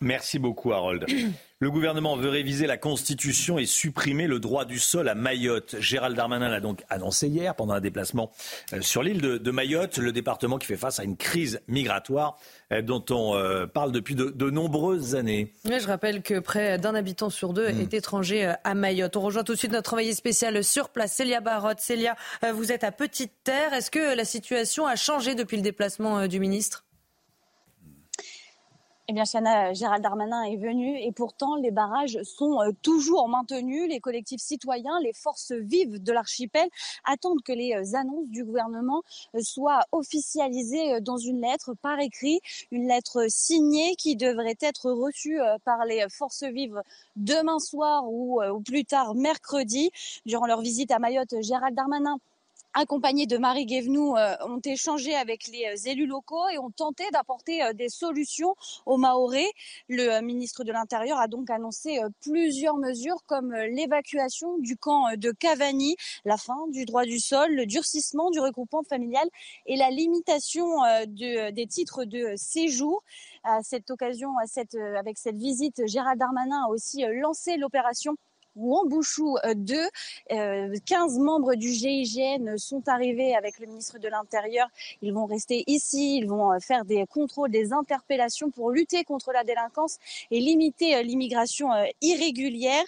Speaker 2: Merci beaucoup, Harold. Le gouvernement veut réviser la Constitution et supprimer le droit du sol à Mayotte. Gérald Darmanin l'a donc annoncé hier pendant un déplacement euh, sur l'île de, Mayotte, le département qui fait face à une crise migratoire euh, dont on euh, parle depuis de, nombreuses années.
Speaker 3: je rappelle que près d'un habitant sur deux hmm. est étranger à Mayotte. On rejoint tout de suite notre envoyé spécial sur place, Célia Barotte. Célia, vous êtes à Petite Terre. Est-ce que la situation a changé depuis le déplacement du ministre?
Speaker 7: Eh bien, Chana, Gérald Darmanin est venu et pourtant les barrages sont euh, toujours maintenus. Les collectifs citoyens, les forces vives de l'archipel attendent que les euh, annonces du gouvernement euh, soient officialisées dans une lettre par écrit, une lettre signée qui devrait être reçue par les forces vives demain soir ou, ou plus tard mercredi. Durant leur visite à Mayotte, Gérald Darmanin accompagnés de Marie Guévenoux, euh, ont échangé avec les euh, élus locaux et ont tenté d'apporter euh, des solutions aux Maorés. Le ministre de l'Intérieur a donc annoncé plusieurs mesures comme l'évacuation du camp de Cavani, la fin du droit du sol, le durcissement du regroupement familial et la limitation des titres de séjour. À cette occasion, avec cette visite, Gérald Darmanin a aussi lancé l'opération Wambouchou 2. Euh, 15 euh, membres du GIGN sont arrivés avec le ministre de l'Intérieur. Ils vont rester ici, ils vont euh, faire des contrôles, des interpellations pour lutter contre la délinquance et limiter l'immigration irrégulière.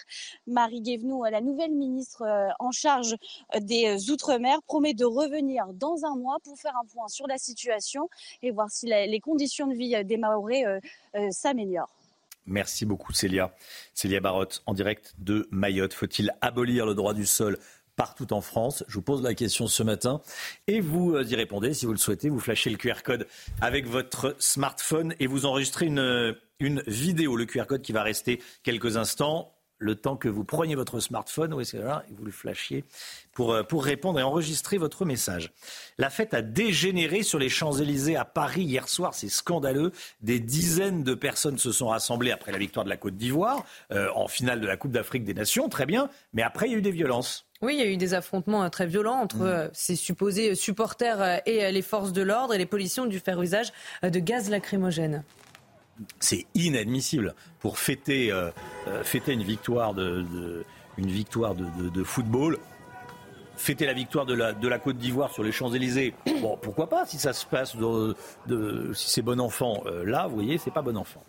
Speaker 7: Marie Guévenoux, la nouvelle ministre en charge des Outre-mer, promet de revenir dans un mois pour faire un point sur la situation et voir si les conditions de vie des Maoris s'améliorent.
Speaker 2: Merci beaucoup Célia. Célia Barotte en direct de Mayotte. Faut-il abolir le droit du sol partout en France? Je vous pose la question ce matin et vous euh, y répondez si vous le souhaitez. Vous flashez le QR code avec votre smartphone et vous enregistrez une, une vidéo, le QR code qui va rester quelques instants le temps que vous preniez votre smartphone ou et vous le flashiez pour, euh, pour répondre et enregistrer votre message. La fête a dégénéré sur les Champs-Élysées à Paris hier soir. C'est scandaleux. Des dizaines de personnes se sont rassemblées après la victoire de la Côte d'Ivoire euh, en finale de la Coupe d'Afrique des Nations. Très bien. Mais après, il y a eu des violences.
Speaker 3: Oui, il y a eu des affrontements euh, très violents entre mm. ces supposés supporters et les forces de l'ordre et les policiers ont dû faire usage de gaz lacrymogène
Speaker 2: c'est inadmissible pour fêter, euh, euh, fêter une victoire de, une victoire de, football. fêter la victoire de la, de la Côte d'Ivoire sur les Champs-Élysées. Bon, pourquoi pas si ça se passe, de, de- si c'est bon enfant. Euh, là, vous voyez, c'est pas bon enfant.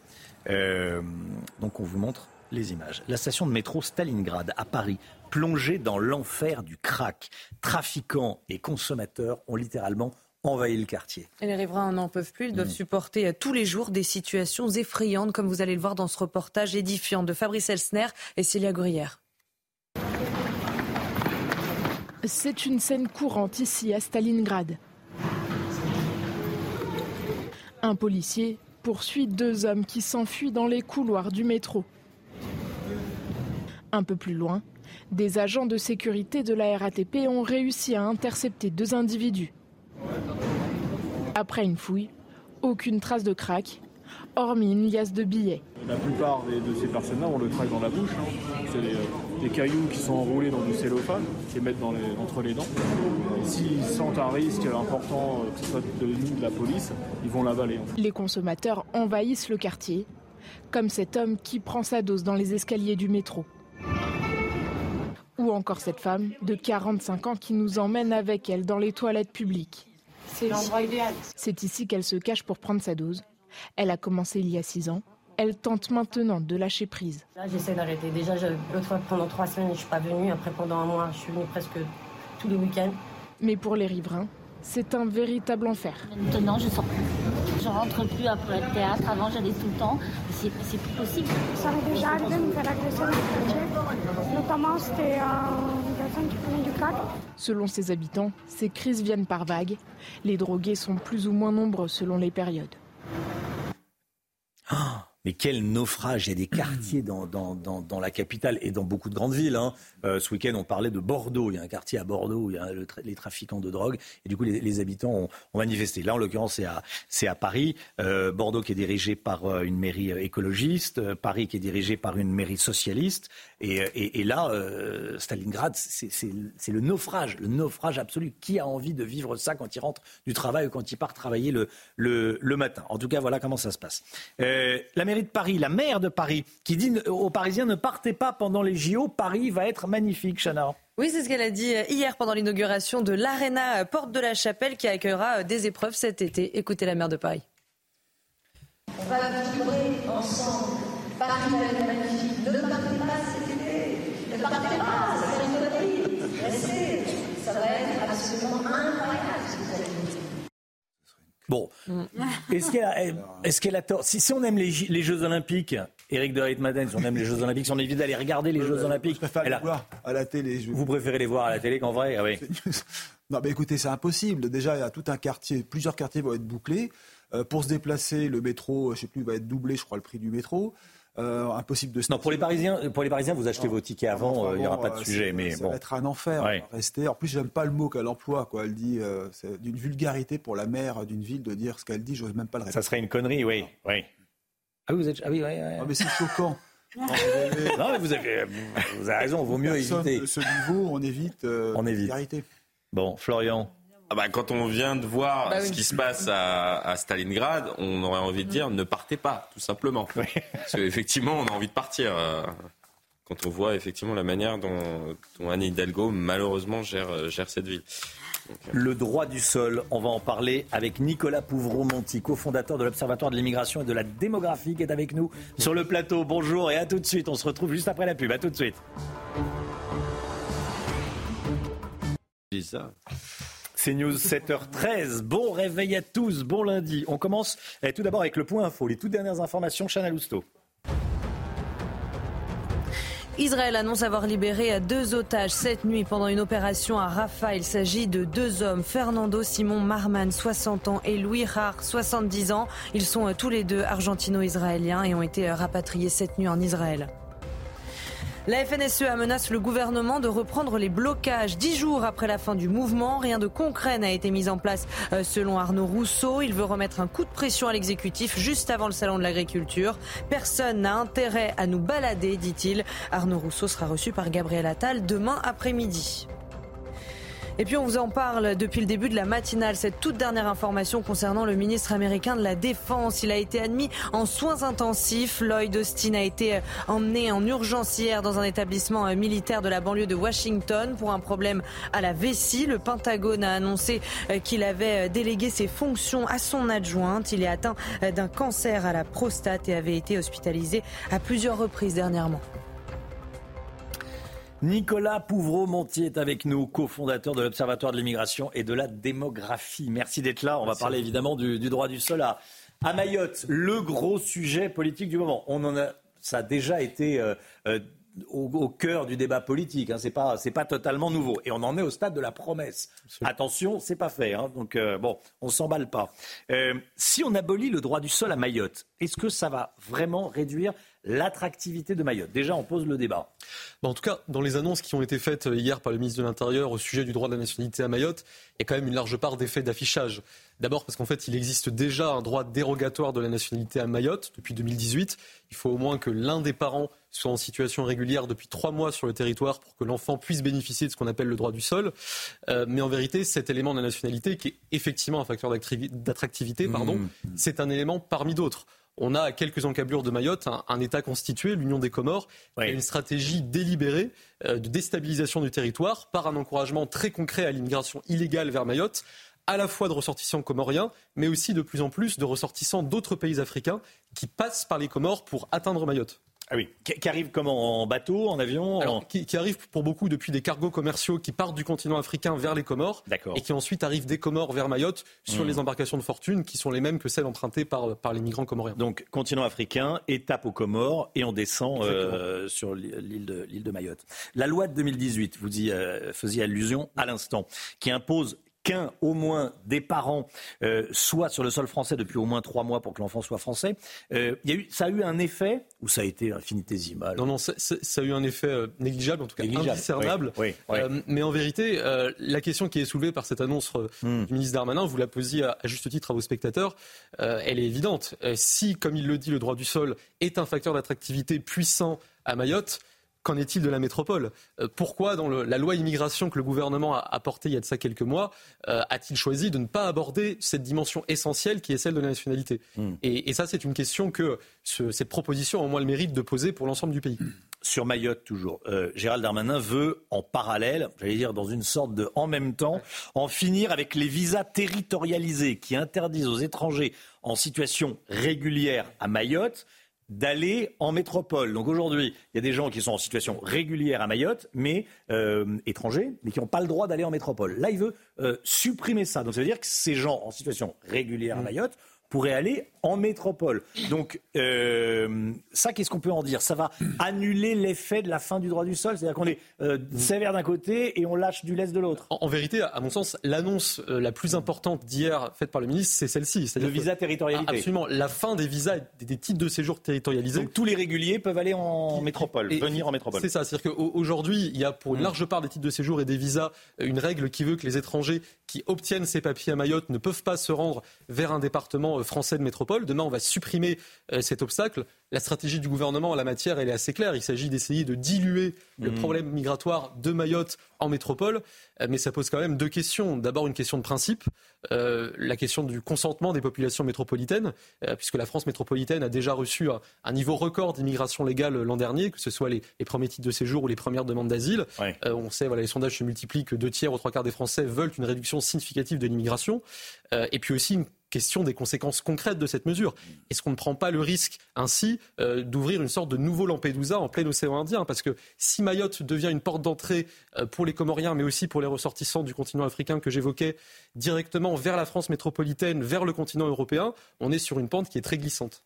Speaker 2: Donc on vous montre les images. La station de métro Stalingrad à Paris, plongée dans l'enfer du crack. Trafiquants et consommateurs ont littéralement envahi le quartier.
Speaker 3: Et les riverains n'en peuvent plus. Ils doivent
Speaker 2: Mm.
Speaker 3: supporter euh, tous les jours des situations effrayantes, comme vous allez le voir dans ce reportage édifiant de Fabrice Elsner et Célia Gruyère.
Speaker 29: C'est une scène courante ici à Stalingrad. Un policier poursuit deux hommes qui s'enfuient dans les couloirs du métro. Un peu plus loin, des agents de sécurité de la RATP ont réussi à intercepter deux individus. Après une fouille, aucune trace de crack, hormis une liasse de billets.
Speaker 38: La plupart de ces personnes-là ont le crack dans la bouche. hein. C'est des, euh, des cailloux qui sont enroulés dans du cellophane, qui mettent dans les- entre les dents. S'ils sentent un risque important, euh, que ce soit de nous, de la police, ils vont l'avaler. en fait.
Speaker 29: Les consommateurs envahissent le quartier, comme cet homme qui prend sa dose dans les escaliers du métro. Ou encore cette femme de 45 ans qui nous emmène avec elle dans les toilettes publiques.
Speaker 39: C'est l'endroit idéal.
Speaker 29: C'est ici qu'elle se cache pour prendre sa dose. Elle a commencé il y a 6 ans. Elle tente maintenant de lâcher prise.
Speaker 39: Là, j'essaie d'arrêter. Déjà, je- l'autre fois, pendant trois semaines, je suis pas venue. Après, pendant un mois, je suis venue presque tous les week-ends.
Speaker 29: Mais pour les riverains, c'est un véritable enfer.
Speaker 40: Maintenant, je sors plus. Je rentre plus après le théâtre. Avant, j'allais tout le temps. C'est c'est plus possible.
Speaker 41: Ça m'est déjà arrivé de me faire agresser dans le quartier. Notamment, c'était une personne qui prenait du crack.
Speaker 29: Selon ses habitants, ces crises viennent par vagues. Les drogués sont plus ou moins nombreux selon les périodes.
Speaker 2: Ah, mais quel naufrage Il y a des quartiers dans, la capitale et dans beaucoup de grandes villes. hein. Euh, ce week-end, on parlait de Bordeaux. Il y a un quartier à Bordeaux où il y a les trafiquants de drogue. Et du coup, les, habitants ont, manifesté. Là, en l'occurrence, c'est à, Paris. Euh, Bordeaux qui est dirigé par euh, une mairie écologiste. Paris qui est dirigé par une mairie socialiste. Et, euh, et, et là, euh, Stalingrad, c'est le naufrage. Le naufrage absolu. Qui a envie de vivre ça quand il rentre du travail ou quand il part travailler le, le, le matin? En tout cas, voilà comment ça se passe. Euh, la mairie de Paris, la maire de Paris, qui dit aux Parisiens ne partez pas pendant les JO. Paris va être magnifique, Chana.
Speaker 3: Oui, c'est ce qu'elle a dit hier pendant l'inauguration de l'Arena Porte de la Chapelle qui accueillera des épreuves cet été. Écoutez la maire de Paris.
Speaker 42: On va vibrer ensemble. Paris va être magnifique. Ne partez pas. Ne partez pas, ça va être une connerie. Restez. Ça va être absolument incroyable ce que vous allez vivre.
Speaker 2: Bon, est-ce qu'elle a, est-ce qu'elle a tort? Si, si on aime les, les Jeux Olympiques, Éric de Ritmaten, si on aime les Jeux Olympiques, si on évite d'aller regarder les Jeux Olympiques, elle a-
Speaker 17: à la télé.
Speaker 2: vous préférez les voir à la télé qu'en vrai? Ah oui.
Speaker 17: Non, mais écoutez, c'est impossible. Déjà, il y a tout un quartier, plusieurs quartiers vont être bouclés. Euh, pour se déplacer, le métro, je sais plus, va être doublé, je crois, le prix du métro. Euh, impossible de se
Speaker 2: Non, pour les Parisiens, pour les Parisiens, vous achetez vos tickets avant, euh, il n'y aura pas de
Speaker 17: euh,
Speaker 2: sujet. Mais
Speaker 17: ça
Speaker 2: bon,
Speaker 17: va être un enfer.
Speaker 2: Ouais.
Speaker 17: va Rester. En plus, j'aime pas le mot qu'elle emploie. Quoi. Elle dit, euh, c'est d'une vulgarité pour la maire d'une ville de dire ce qu'elle dit. J'ose même pas le répéter.
Speaker 2: ça serait une connerie, oui, oui. Ah oui, vous êtes, ah oui, oui, oui.
Speaker 17: Ah, mais c'est choquant.
Speaker 2: non, mais vous avez, vous avez raison, vaut mieux éviter.
Speaker 17: de ce niveau, on évite. euh,
Speaker 2: On
Speaker 17: la
Speaker 2: évite.
Speaker 17: vulgarité.
Speaker 2: Bon, Florian.
Speaker 9: Ah bah, quand on vient de voir
Speaker 2: Bah
Speaker 9: ce qui se passe à, à Stalingrad, on aurait envie de dire ne partez pas, tout simplement. Parce qu'effectivement, on a envie de partir. euh, quand on voit effectivement la manière dont, dont Anne Hidalgo, malheureusement, gère, euh, gère cette ville.
Speaker 2: Le droit du sol, on va en parler avec Nicolas Pouvreau-Monti, cofondateur de l'Observatoire de l'immigration et de la démographie, qui est avec nous sur le plateau. Bonjour et à tout de suite. On se retrouve juste après la pub. À tout de suite.
Speaker 6: Dis ça.
Speaker 2: C'est News 7h13. Bon réveil à tous. Bon lundi. On commence eh, tout d'abord avec le point info. Les toutes dernières informations. Chana Lousteau.
Speaker 3: Israël annonce avoir libéré deux otages cette nuit pendant une opération à Rafah. Il s'agit de deux hommes, Fernando Simon Marman, 60 ans, et Louis Har, 70 ans. Ils sont euh, tous les deux argentino-israéliens et ont été euh, rapatriés cette nuit en Israël. La FNSEA menace le gouvernement de reprendre les blocages dix jours après la fin du mouvement. Rien de concret n'a été mis en place euh, selon Arnaud Rousseau. Il veut remettre un coup de pression à l'exécutif juste avant le salon de l'agriculture. Personne n'a intérêt à nous balader, dit-il. Arnaud Rousseau sera reçu par Gabriel Attal demain après-midi. Et puis on vous en parle depuis le début de la matinale, cette toute dernière information concernant le ministre américain de la Défense. Il a été admis en soins intensifs. Lloyd Austin a été emmené en urgence hier dans un établissement militaire de la banlieue de Washington pour un problème à la vessie. Le Pentagone a annoncé qu'il avait délégué ses fonctions à son adjointe. Il est atteint d'un cancer à la prostate et avait été hospitalisé à plusieurs reprises dernièrement.
Speaker 2: Nicolas Pouvreau-Montier est avec nous, cofondateur de l'Observatoire de l'immigration et de la démographie. Merci d'être là. On va parler évidemment du, droit du sol à, Mayotte, le gros sujet politique du moment. On en a, ça a déjà été euh, euh, au, cœur du débat politique. Hein. C'est pas c'est pas totalement nouveau. Et on en est au stade de la promesse. Attention, c'est pas fait. Hein. Donc euh, bon, on s'emballe pas. si on abolit le droit du sol à Mayotte, est-ce que ça va vraiment réduire l'attractivité de Mayotte? Déjà, on pose le débat.
Speaker 43: En tout cas, dans les annonces qui ont été faites hier par le ministre de l'Intérieur au sujet du droit de la nationalité à Mayotte, il y a quand même une large part d'effet d'affichage. D'abord parce qu'en fait, il existe déjà un droit dérogatoire de la nationalité à Mayotte depuis 2018. Il faut au moins que l'un des parents soit en situation régulière depuis trois mois sur le territoire pour que l'enfant puisse bénéficier de ce qu'on appelle le droit du sol. Euh, mais en vérité, cet élément de la nationalité, qui est effectivement un facteur d'attractivité, pardon, mmh. c'est un élément parmi d'autres on a à quelques encablures de Mayotte un, État constitué, l'Union des Comores, a une stratégie délibérée euh, de déstabilisation du territoire par un encouragement très concret à l'immigration illégale vers Mayotte à la fois de ressortissants comoriens, mais aussi de plus en plus de ressortissants d'autres pays africains qui passent par les Comores pour atteindre Mayotte.
Speaker 2: Ah oui, qui arrive comment En bateau, en avion
Speaker 43: qui, arrive pour beaucoup depuis des cargos commerciaux qui partent du continent africain vers les Comores et qui ensuite arrivent des Comores vers Mayotte sur hmm. les embarcations de fortune qui sont les mêmes que celles empruntées par, par les migrants comoriens.
Speaker 2: Donc, continent africain, étape aux Comores et on descend euh, sur l'île de, de, Mayotte. La loi de 2018, vous y euh, faisiez allusion à l'instant, qui impose qu'un au moins des parents euh, soit sur le sol français depuis au moins trois mois pour que l'enfant soit français. Euh, y a eu, ça a eu un effet ou ça a été infinitésimal?
Speaker 43: Non, non, ça, a eu un effet euh, négligeable, en tout cas indiscernable. mais en vérité, la question qui est soulevée par cette annonce hmm. du ministre Darmanin, vous la posiez à, juste titre à vos spectateurs, elle est évidente. si, comme il le dit, le droit du sol est un facteur d'attractivité puissant à Mayotte, Qu'en est-il de la métropole? Euh, Pourquoi, dans la loi immigration que le gouvernement a apportée il y a de ça quelques mois, euh, a-t-il choisi de ne pas aborder cette dimension essentielle qui est celle de la nationalité? Hmm. et, ça, c'est une question que cette proposition a au moins le mérite de poser pour l'ensemble du pays.
Speaker 2: Sur Mayotte, toujours, euh, Gérald Darmanin veut, en parallèle, j'allais dire dans une sorte de en même temps, en finir avec les visas territorialisés qui interdisent aux étrangers en situation régulière à Mayotte d'aller en métropole. Donc aujourd'hui, il y a des gens qui sont en situation régulière à Mayotte, mais euh, étrangers, mais qui n'ont pas le droit d'aller en métropole. Là, il veut euh, supprimer ça. Donc ça veut dire que ces gens en situation régulière à mmh. Mayotte pourraient aller en métropole. Donc, euh, ça, qu'est-ce qu'on peut en dire? Ça va annuler l'effet de la fin du droit du sol C'est-à-dire qu'on est, euh, sévère d'un côté et on lâche du lest de l'autre
Speaker 43: en, vérité, à mon sens, l'annonce euh, la plus importante d'hier faite par le ministre, c'est celle-ci.
Speaker 2: Le visa territorialité.
Speaker 43: Absolument. La fin des visas et des, titres de séjour territorialisés.
Speaker 2: Donc, tous les réguliers peuvent aller en métropole, venir en métropole.
Speaker 43: C'est ça. C'est-à-dire qu'aujourd'hui, il y a pour une mm. large part des titres de séjour et des visas une règle qui veut que les étrangers qui obtiennent ces papiers à Mayotte ne peuvent pas se rendre vers un département français de métropole. Demain, on va supprimer euh, cet obstacle. La stratégie du gouvernement en la matière, elle est assez claire. Il s'agit d'essayer de diluer le mmh. problème migratoire de Mayotte en métropole. Euh, mais ça pose quand même deux questions. D'abord, une question de principe, euh, la question du consentement des populations métropolitaines, puisque la France métropolitaine a déjà reçu un, niveau record d'immigration légale l'an dernier, que ce soit les, premiers titres de séjour ou les premières demandes d'asile. on sait, voilà, les sondages se multiplient que deux tiers ou trois quarts des Français veulent une réduction significative de l'immigration. et puis aussi une question des conséquences concrètes de cette mesure. Est-ce qu'on ne prend pas le risque ainsi euh, d'ouvrir une sorte de nouveau Lampedusa en plein océan Indien? Parce que si Mayotte devient une porte d'entrée euh, pour les Comoriens, mais aussi pour les ressortissants du continent africain que j'évoquais, directement vers la France métropolitaine, vers le continent européen, on est sur une pente qui est très glissante.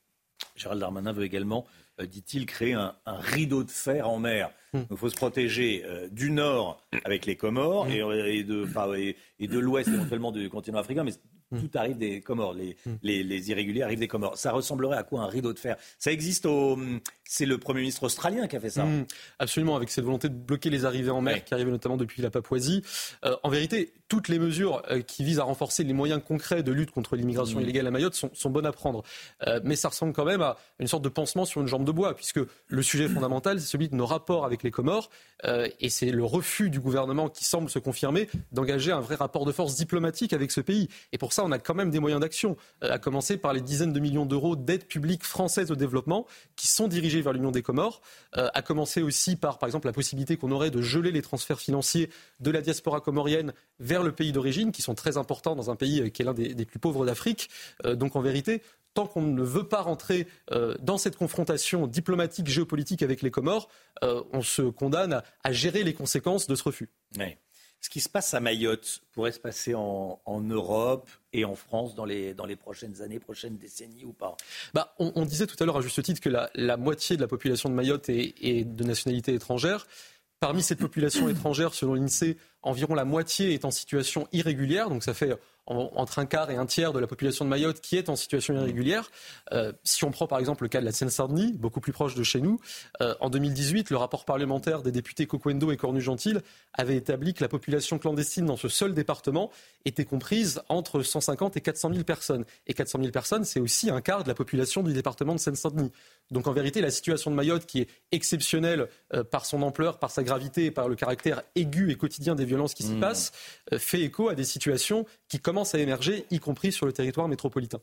Speaker 2: Gérald Darmanin veut également, euh, dit-il, créer un, rideau de fer en mer. Hmm. Il faut se protéger du nord avec les Comores hmm. et, de, et de l'ouest éventuellement du continent africain, mais Mm. Tout arrive des Comores. Les, les, les, irréguliers arrivent des Comores. Ça ressemblerait à quoi un rideau de fer? Ça existe au. C'est le Premier ministre australien qui a fait ça.
Speaker 43: Absolument, avec cette volonté de bloquer les arrivées en mer qui arrivaient notamment depuis la Papouasie. Euh, en vérité, toutes les mesures euh, qui visent à renforcer les moyens concrets de lutte contre l'immigration illégale à Mayotte sont, sont, bonnes à prendre. Euh, mais ça ressemble quand même à une sorte de pansement sur une jambe de bois, puisque le sujet fondamental, c'est celui de nos rapports avec les Comores. et c'est le refus du gouvernement qui semble se confirmer d'engager un vrai rapport de force diplomatique avec ce pays. Et pour ça, on a quand même des moyens d'action, euh, à commencer par les dizaines de millions d'euros d'aide publique française au développement qui sont dirigés vers l'Union des Comores, euh, à commencer aussi par, par exemple, la possibilité qu'on aurait de geler les transferts financiers de la diaspora comorienne vers le pays d'origine, qui sont très importants dans un pays euh, qui est l'un des, plus pauvres d'Afrique. donc en vérité, tant qu'on ne veut pas rentrer dans cette confrontation diplomatique, géopolitique avec les Comores, on se condamne à, gérer les conséquences de ce refus.
Speaker 2: Ce qui se passe à Mayotte pourrait se passer en, Europe et en France dans les, dans les prochaines années, prochaines décennies ou pas?
Speaker 43: Bah, on, disait tout à l'heure à juste titre que la, moitié de la population de Mayotte est, est de nationalité étrangère. Parmi cette population étrangère, selon l'INSEE, environ la moitié est en situation irrégulière, donc ça fait entre un quart et un tiers de la population de Mayotte qui est en situation irrégulière. Euh, si on prend par exemple le cas de la Seine-Saint-Denis, beaucoup plus proche de chez nous, euh, en 2018, le rapport parlementaire des députés Coquendo et Cornu-Gentil avait établi que la population clandestine dans ce seul département était comprise entre 150 et 400 000 personnes. Et 400 000 personnes, c'est aussi un quart de la population du département de Seine-Saint-Denis. Donc en vérité, la situation de Mayotte, qui est exceptionnelle euh, par son ampleur, par sa gravité et par le caractère aigu et quotidien des violences qui s'y mmh. passent, fait écho à des situations qui, comme commence à émerger, y compris sur le territoire métropolitain.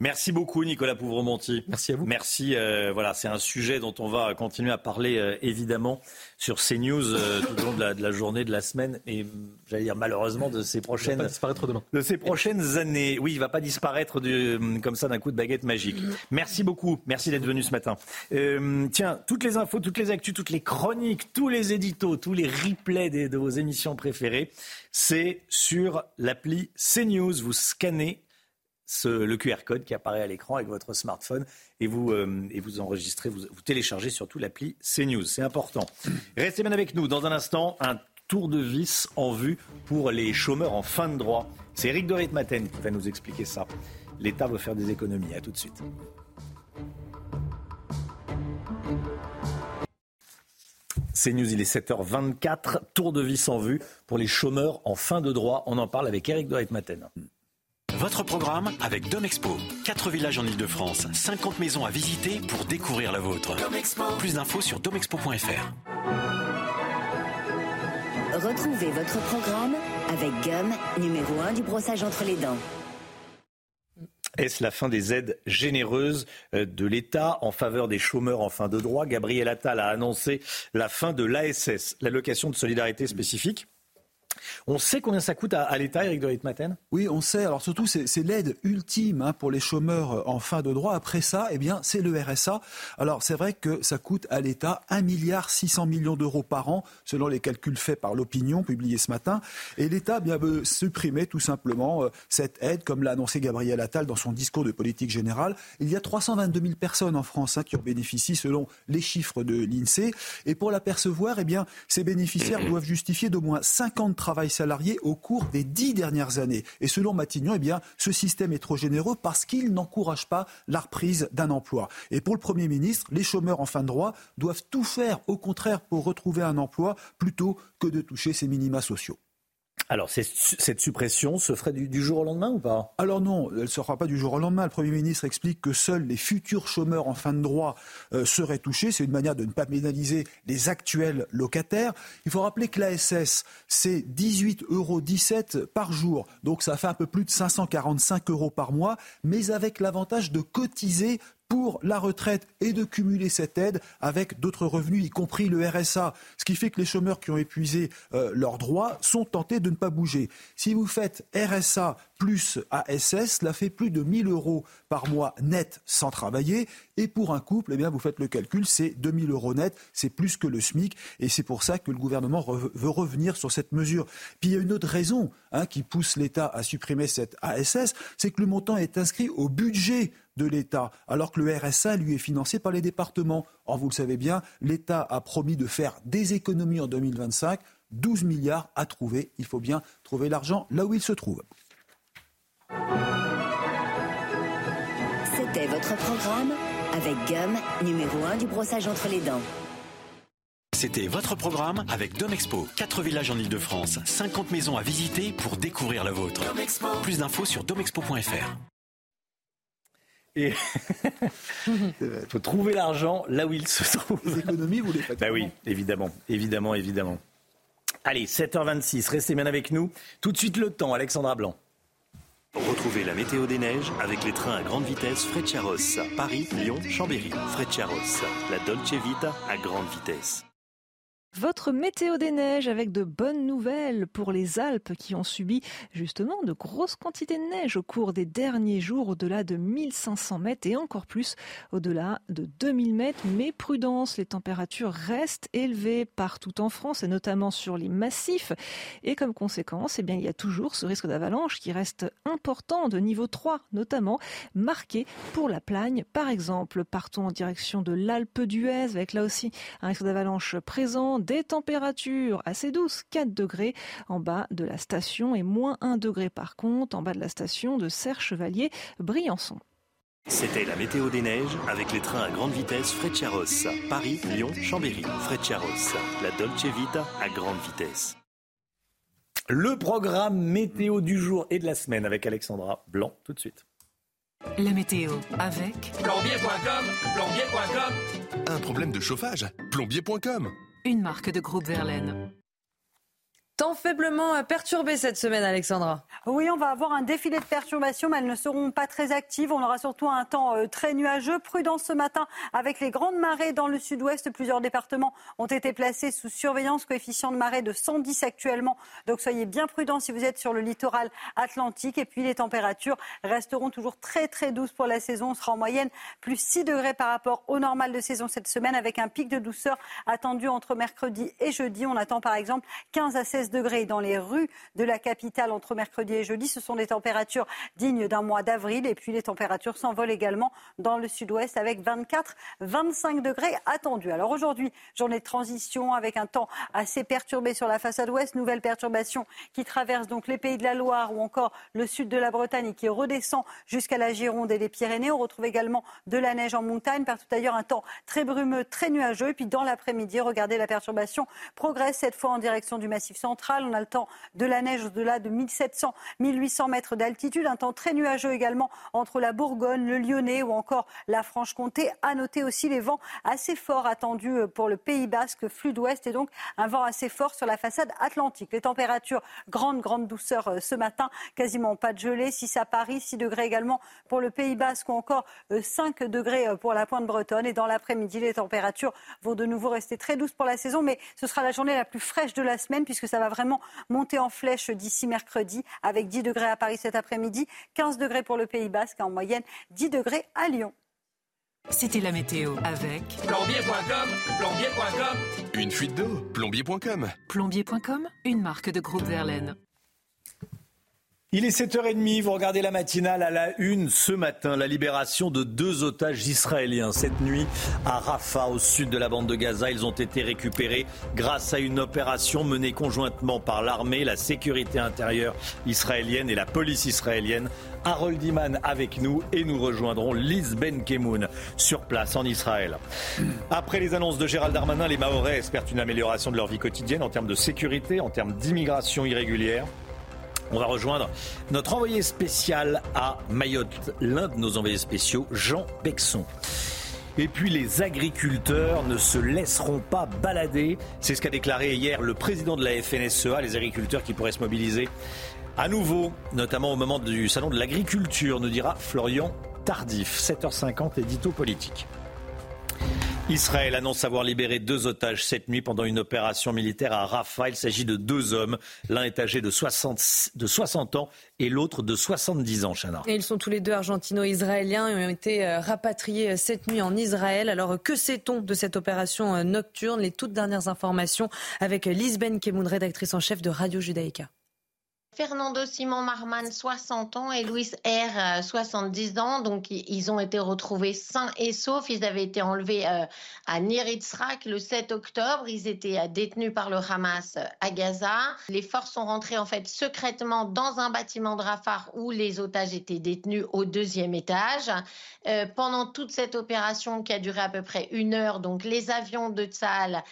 Speaker 2: Merci beaucoup Nicolas Pouvremonti.
Speaker 43: Merci à vous.
Speaker 2: Merci. Euh, voilà, c'est un sujet dont on va continuer à parler euh, évidemment sur CNews euh, tout au long de la, journée, de la semaine et j'allais dire malheureusement de ces prochaines.
Speaker 43: va disparaître demain.
Speaker 2: De ces prochaines années. Oui, il va pas disparaître comme ça d'un coup de baguette magique. Merci beaucoup. Merci d'être venu ce matin. tiens, toutes les infos, toutes les actus, toutes les chroniques, tous les éditos, tous les replays de vos émissions préférées, c'est sur l'appli CNews. Vous scannez le QR code qui apparaît à l'écran avec votre smartphone et vous, euh, et vous enregistrez, vous, téléchargez surtout l'appli CNews. C'est important. Restez bien avec nous. Dans un instant, un tour de vis en vue pour les chômeurs en fin de droit. C'est Eric de Ritmaten qui va nous expliquer ça. L'État veut faire des économies. À tout de suite. CNews, il est 7h24. Tour de vis en vue pour les chômeurs en fin de droit. On en parle avec Eric de Ritmaten.
Speaker 15: Votre programme avec Domexpo. 4 villages en Ile-de-France, 50 maisons à visiter pour découvrir la vôtre. Plus d'infos sur domexpo.fr.
Speaker 16: Retrouvez votre programme avec Gum, numéro 1 du brossage entre les dents.
Speaker 2: Est-ce la fin des aides généreuses euh, de l'État en faveur des chômeurs en fin de droit? Gabriel Attal a annoncé la fin de l'ASS, l'allocation de solidarité spécifique. On sait combien ça coûte à, l'État, Eric de Ritmaten?
Speaker 17: Oui, on sait. Alors surtout, c'est l'aide ultime hein, pour les chômeurs euh, en fin de droit. Après ça, eh bien, c'est le RSA. Alors c'est vrai que ça coûte à l'État 1 milliard 600 millions d'euros par an, selon les calculs faits par l'opinion publiés ce matin. Et l'État bien veut supprimer tout simplement euh, cette aide, comme l'a annoncé Gabriel Attal dans son discours de politique générale. Il y a 322 000 personnes en France hein, qui en bénéficient selon les chiffres de l'INSEE. Et pour l'apercevoir, eh bien, ces bénéficiaires doivent justifier d'au moins 50 travail salarié au cours des dix dernières années. Et selon Matignon, eh bien, ce système est trop généreux parce qu'il n'encourage pas la reprise d'un emploi. Et pour le Premier ministre, les chômeurs en fin de droit doivent tout faire, au contraire, pour retrouver un emploi plutôt que de toucher ces minima sociaux.
Speaker 2: Alors, cette suppression se ferait du, jour au lendemain ou pas?
Speaker 17: Alors non, elle ne se fera pas du jour au lendemain. Le Premier ministre explique que seuls les futurs chômeurs en fin de droit euh, seraient touchés. C'est une manière de ne pas pénaliser les actuels locataires. Il faut rappeler que l'ASS, c'est 18,17 euros par jour. Donc ça fait un peu plus de 545 euros par mois, mais avec l'avantage de cotiser pour la retraite et de cumuler cette aide avec d'autres revenus, y compris le RSA. Ce qui fait que les chômeurs qui ont épuisé euh, leurs droits sont tentés de ne pas bouger. Si vous faites RSA plus ASS, cela fait plus de 1000 euros par mois net sans travailler. Et pour un couple, eh bien, vous faites le calcul, c'est 2000 euros net, c'est plus que le SMIC. Et c'est pour ça que le gouvernement veut revenir sur cette mesure. Puis il y a une autre raison hein, qui pousse l'État à supprimer cette ASS, c'est que le montant est inscrit au budget de l'État, alors que le RSA, lui, est financé par les départements. Or, vous le savez bien, l'État a promis de faire des économies en 2025, 12 milliards à trouver. Il faut bien trouver l'argent là où il se trouve.
Speaker 16: C'était votre programme avec Gum, numéro 1 du brossage entre les dents.
Speaker 15: C'était votre programme avec Domexpo. 4 villages en Ile-de-France, 50 maisons à visiter pour découvrir la vôtre. Plus d'infos sur domexpo.fr.
Speaker 2: Et il faut trouver l'argent là où il se trouve.
Speaker 17: Les économies, vous les faites
Speaker 2: Bah oui, évidemment, évidemment, évidemment. Allez, 7h26, restez bien avec nous. Tout de suite le temps, Alexandra Blanc.
Speaker 15: Retrouvez la météo des neiges avec les trains à grande vitesse Frecciaros. Paris, Lyon, Chambéry. Frecciaros, la Dolce Vita à grande vitesse.
Speaker 19: Votre météo des neiges avec de bonnes nouvelles pour les Alpes qui ont subi justement de grosses quantités de neige au cours des derniers jours au-delà de 1500 mètres et encore plus au-delà de 2000 mètres. Mais prudence, les températures restent élevées partout en France et notamment sur les massifs. Et comme conséquence, eh bien, il y a toujours ce risque d'avalanche qui reste important de niveau 3 notamment marqué pour la Plagne par exemple. Partons en direction de l'Alpe d'Huez avec là aussi un risque d'avalanche présent des températures assez douces, 4 degrés en bas de la station et moins 1 degré par contre en bas de la station de Serre-Chevalier-Briançon.
Speaker 15: C'était la météo des neiges avec les trains à grande vitesse Frecciaros. Paris, Lyon, Chambéry. Frecciaros, la Dolce Vita à grande vitesse.
Speaker 2: Le programme météo du jour et de la semaine avec Alexandra Blanc tout de suite.
Speaker 34: La météo avec
Speaker 22: Plombier.com, plombier.com. Un problème de chauffage Plombier.com.
Speaker 34: une marque de groupe Verlaine.
Speaker 3: Temps faiblement perturbé cette semaine, Alexandra.
Speaker 23: Oui, on va avoir un défilé de perturbations, mais elles ne seront pas très actives. On aura surtout un temps euh, très nuageux. Prudence ce matin avec les grandes marées dans le sud-ouest. Plusieurs départements ont été placés sous surveillance. Coefficient de marée de 110 actuellement. Donc soyez bien prudents si vous êtes sur le littoral atlantique. Et puis les températures resteront toujours très très douces pour la saison. On sera en moyenne plus 6 degrés par rapport au normal de saison cette semaine avec un pic de douceur attendu entre mercredi et jeudi. On attend par exemple 15 à 16 degrés dans les rues de la capitale entre mercredi et jeudi. Ce sont des températures dignes d'un mois d'avril. Et puis les températures s'envolent également dans le sud-ouest avec 24, 25 degrés attendus. Alors aujourd'hui, journée de transition avec un temps assez perturbé sur la façade ouest. Nouvelle perturbation qui traverse donc les pays de la Loire ou encore le sud de la Bretagne et qui redescend jusqu'à la Gironde et les Pyrénées. On retrouve également de la neige en montagne. Partout ailleurs, un temps très brumeux, très nuageux. Et puis dans l'après-midi, regardez la perturbation progresse cette fois en direction du massif central. On a le temps de la neige au-delà de 1700, 1800 mètres d'altitude. Un temps très nuageux également entre la Bourgogne, le Lyonnais ou encore la Franche-Comté. À noter aussi les vents assez forts attendus pour le Pays Basque, flux d'ouest et donc un vent assez fort sur la façade atlantique. Les températures, grande, grande douceur euh, ce matin. Quasiment pas de gelée. 6 à Paris, 6 degrés également pour le Pays Basque ou encore euh, 5 degrés euh, pour la pointe bretonne. Et dans l'après-midi, les températures vont de nouveau rester très douces pour la saison. Mais ce sera la journée la plus fraîche de la semaine puisque ça va vraiment monter en flèche d'ici mercredi avec 10 degrés à Paris cet après-midi, 15 degrés pour le Pays Basque et en moyenne 10 degrés à Lyon.
Speaker 34: C'était la météo avec
Speaker 22: Plombier.com, plombier.com. Une fuite d'eau Plombier.com.
Speaker 34: plombier.com, une marque de groupe Verlaine.
Speaker 2: Il est 7h30, vous regardez la matinale à la une ce matin, la libération de deux otages israéliens cette nuit à Rafah, au sud de la bande de Gaza. Ils ont été récupérés grâce à une opération menée conjointement par l'armée, la sécurité intérieure israélienne et la police israélienne. Harold Iman avec nous et nous rejoindrons Liz Ben Kemoun sur place en Israël. Après les annonces de Gérald Darmanin, les Mahorais espèrent une amélioration de leur vie quotidienne en termes de sécurité, en termes d'immigration irrégulière. On va rejoindre notre envoyé spécial à Mayotte, l'un de nos envoyés spéciaux, Jean Bexon. Et puis les agriculteurs ne se laisseront pas balader. C'est ce qu'a déclaré hier le président de la FNSEA, les agriculteurs qui pourraient se mobiliser à nouveau, notamment au moment du salon de l'agriculture, nous dira Florian Tardif. 7h50, édito politique. Israël annonce avoir libéré deux otages cette nuit pendant une opération militaire à Rafah. Il s'agit de deux hommes. L'un est âgé de 60, de 60 ans et l'autre de 70 ans, Chana.
Speaker 3: Et ils sont tous les deux argentino-israéliens et ont été euh, rapatriés cette nuit en Israël. Alors que sait-on de cette opération euh, nocturne? Les toutes dernières informations avec Lisbeth Kemoun, rédactrice en chef de Radio Judaïka.
Speaker 24: Fernando Simon Marman, 60 ans, et Luis R, 70 ans. Donc, ils ont été retrouvés sains et saufs. Ils avaient été enlevés euh, à Niritzrak le 7 octobre. Ils étaient euh, détenus par le Hamas euh, à Gaza. Les forces sont rentrées, en fait, secrètement dans un bâtiment de Rafah où les otages étaient détenus au deuxième étage. pendant toute cette opération qui a duré à peu près une heure, donc, les avions de Tzal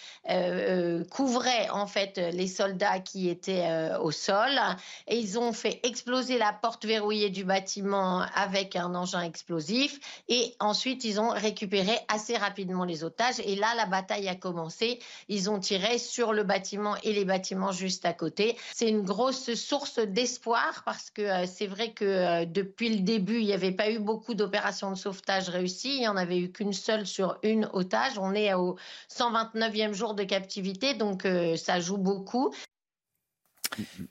Speaker 24: couvraient, en fait, les soldats qui étaient au sol et ils ont fait exploser la porte verrouillée du bâtiment avec un engin explosif et ensuite ils ont récupéré assez rapidement les otages et là la bataille a commencé. Ils ont tiré sur le bâtiment et les bâtiments juste à côté. C'est une grosse source d'espoir parce que euh, c'est vrai que euh, depuis le début il n'y avait pas eu beaucoup d'opérations de sauvetage réussies. Il n'y en avait eu qu'une seule sur une otage. On est au 129e jour de captivité donc euh, ça joue beaucoup.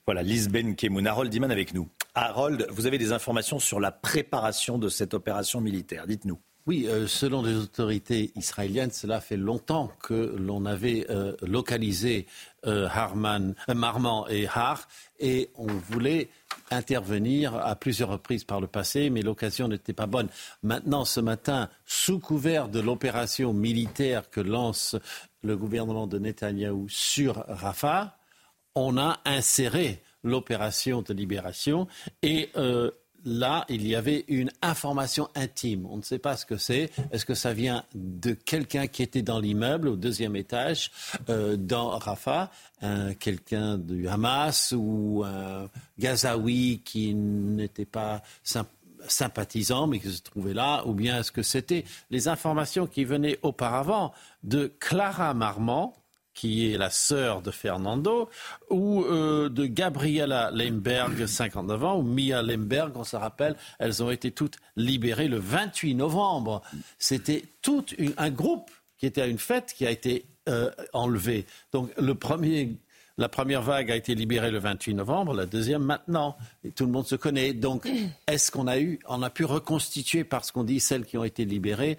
Speaker 2: Voilà, Lisbeth Kemoun. Harold Diman avec nous. Harold, vous avez des informations sur la préparation de cette opération militaire. Dites-nous.
Speaker 6: Oui, euh, selon les autorités israéliennes, cela fait longtemps que l'on avait euh, localisé euh, Harman, Marman et Har et on voulait intervenir à plusieurs reprises par le passé, mais l'occasion n'était pas bonne. Maintenant, ce matin, sous couvert de l'opération militaire que lance le gouvernement de Netanyahou sur Rafah, on a inséré l'opération de libération et euh, là, il y avait une information intime. On ne sait pas ce que c'est. Est-ce que ça vient de quelqu'un qui était dans l'immeuble au deuxième étage euh, dans Rafah, quelqu'un du Hamas ou un Gazaoui qui n'était pas sympathisant mais qui se trouvait là, ou bien est-ce que c'était les informations qui venaient auparavant de Clara Marmont, qui est la sœur de Fernando, ou euh, de Gabriela Lemberg, 59 ans, ou Mia Lemberg, on se rappelle, elles ont été toutes libérées le 28 novembre. C'était tout un groupe qui était à une fête qui a été euh, enlevé. Donc le premier, la première vague a été libérée le 28 novembre, la deuxième maintenant. Tout le monde se connaît. Donc est-ce qu'on a eu, on a pu reconstituer, parce qu'on dit celles qui ont été libérées,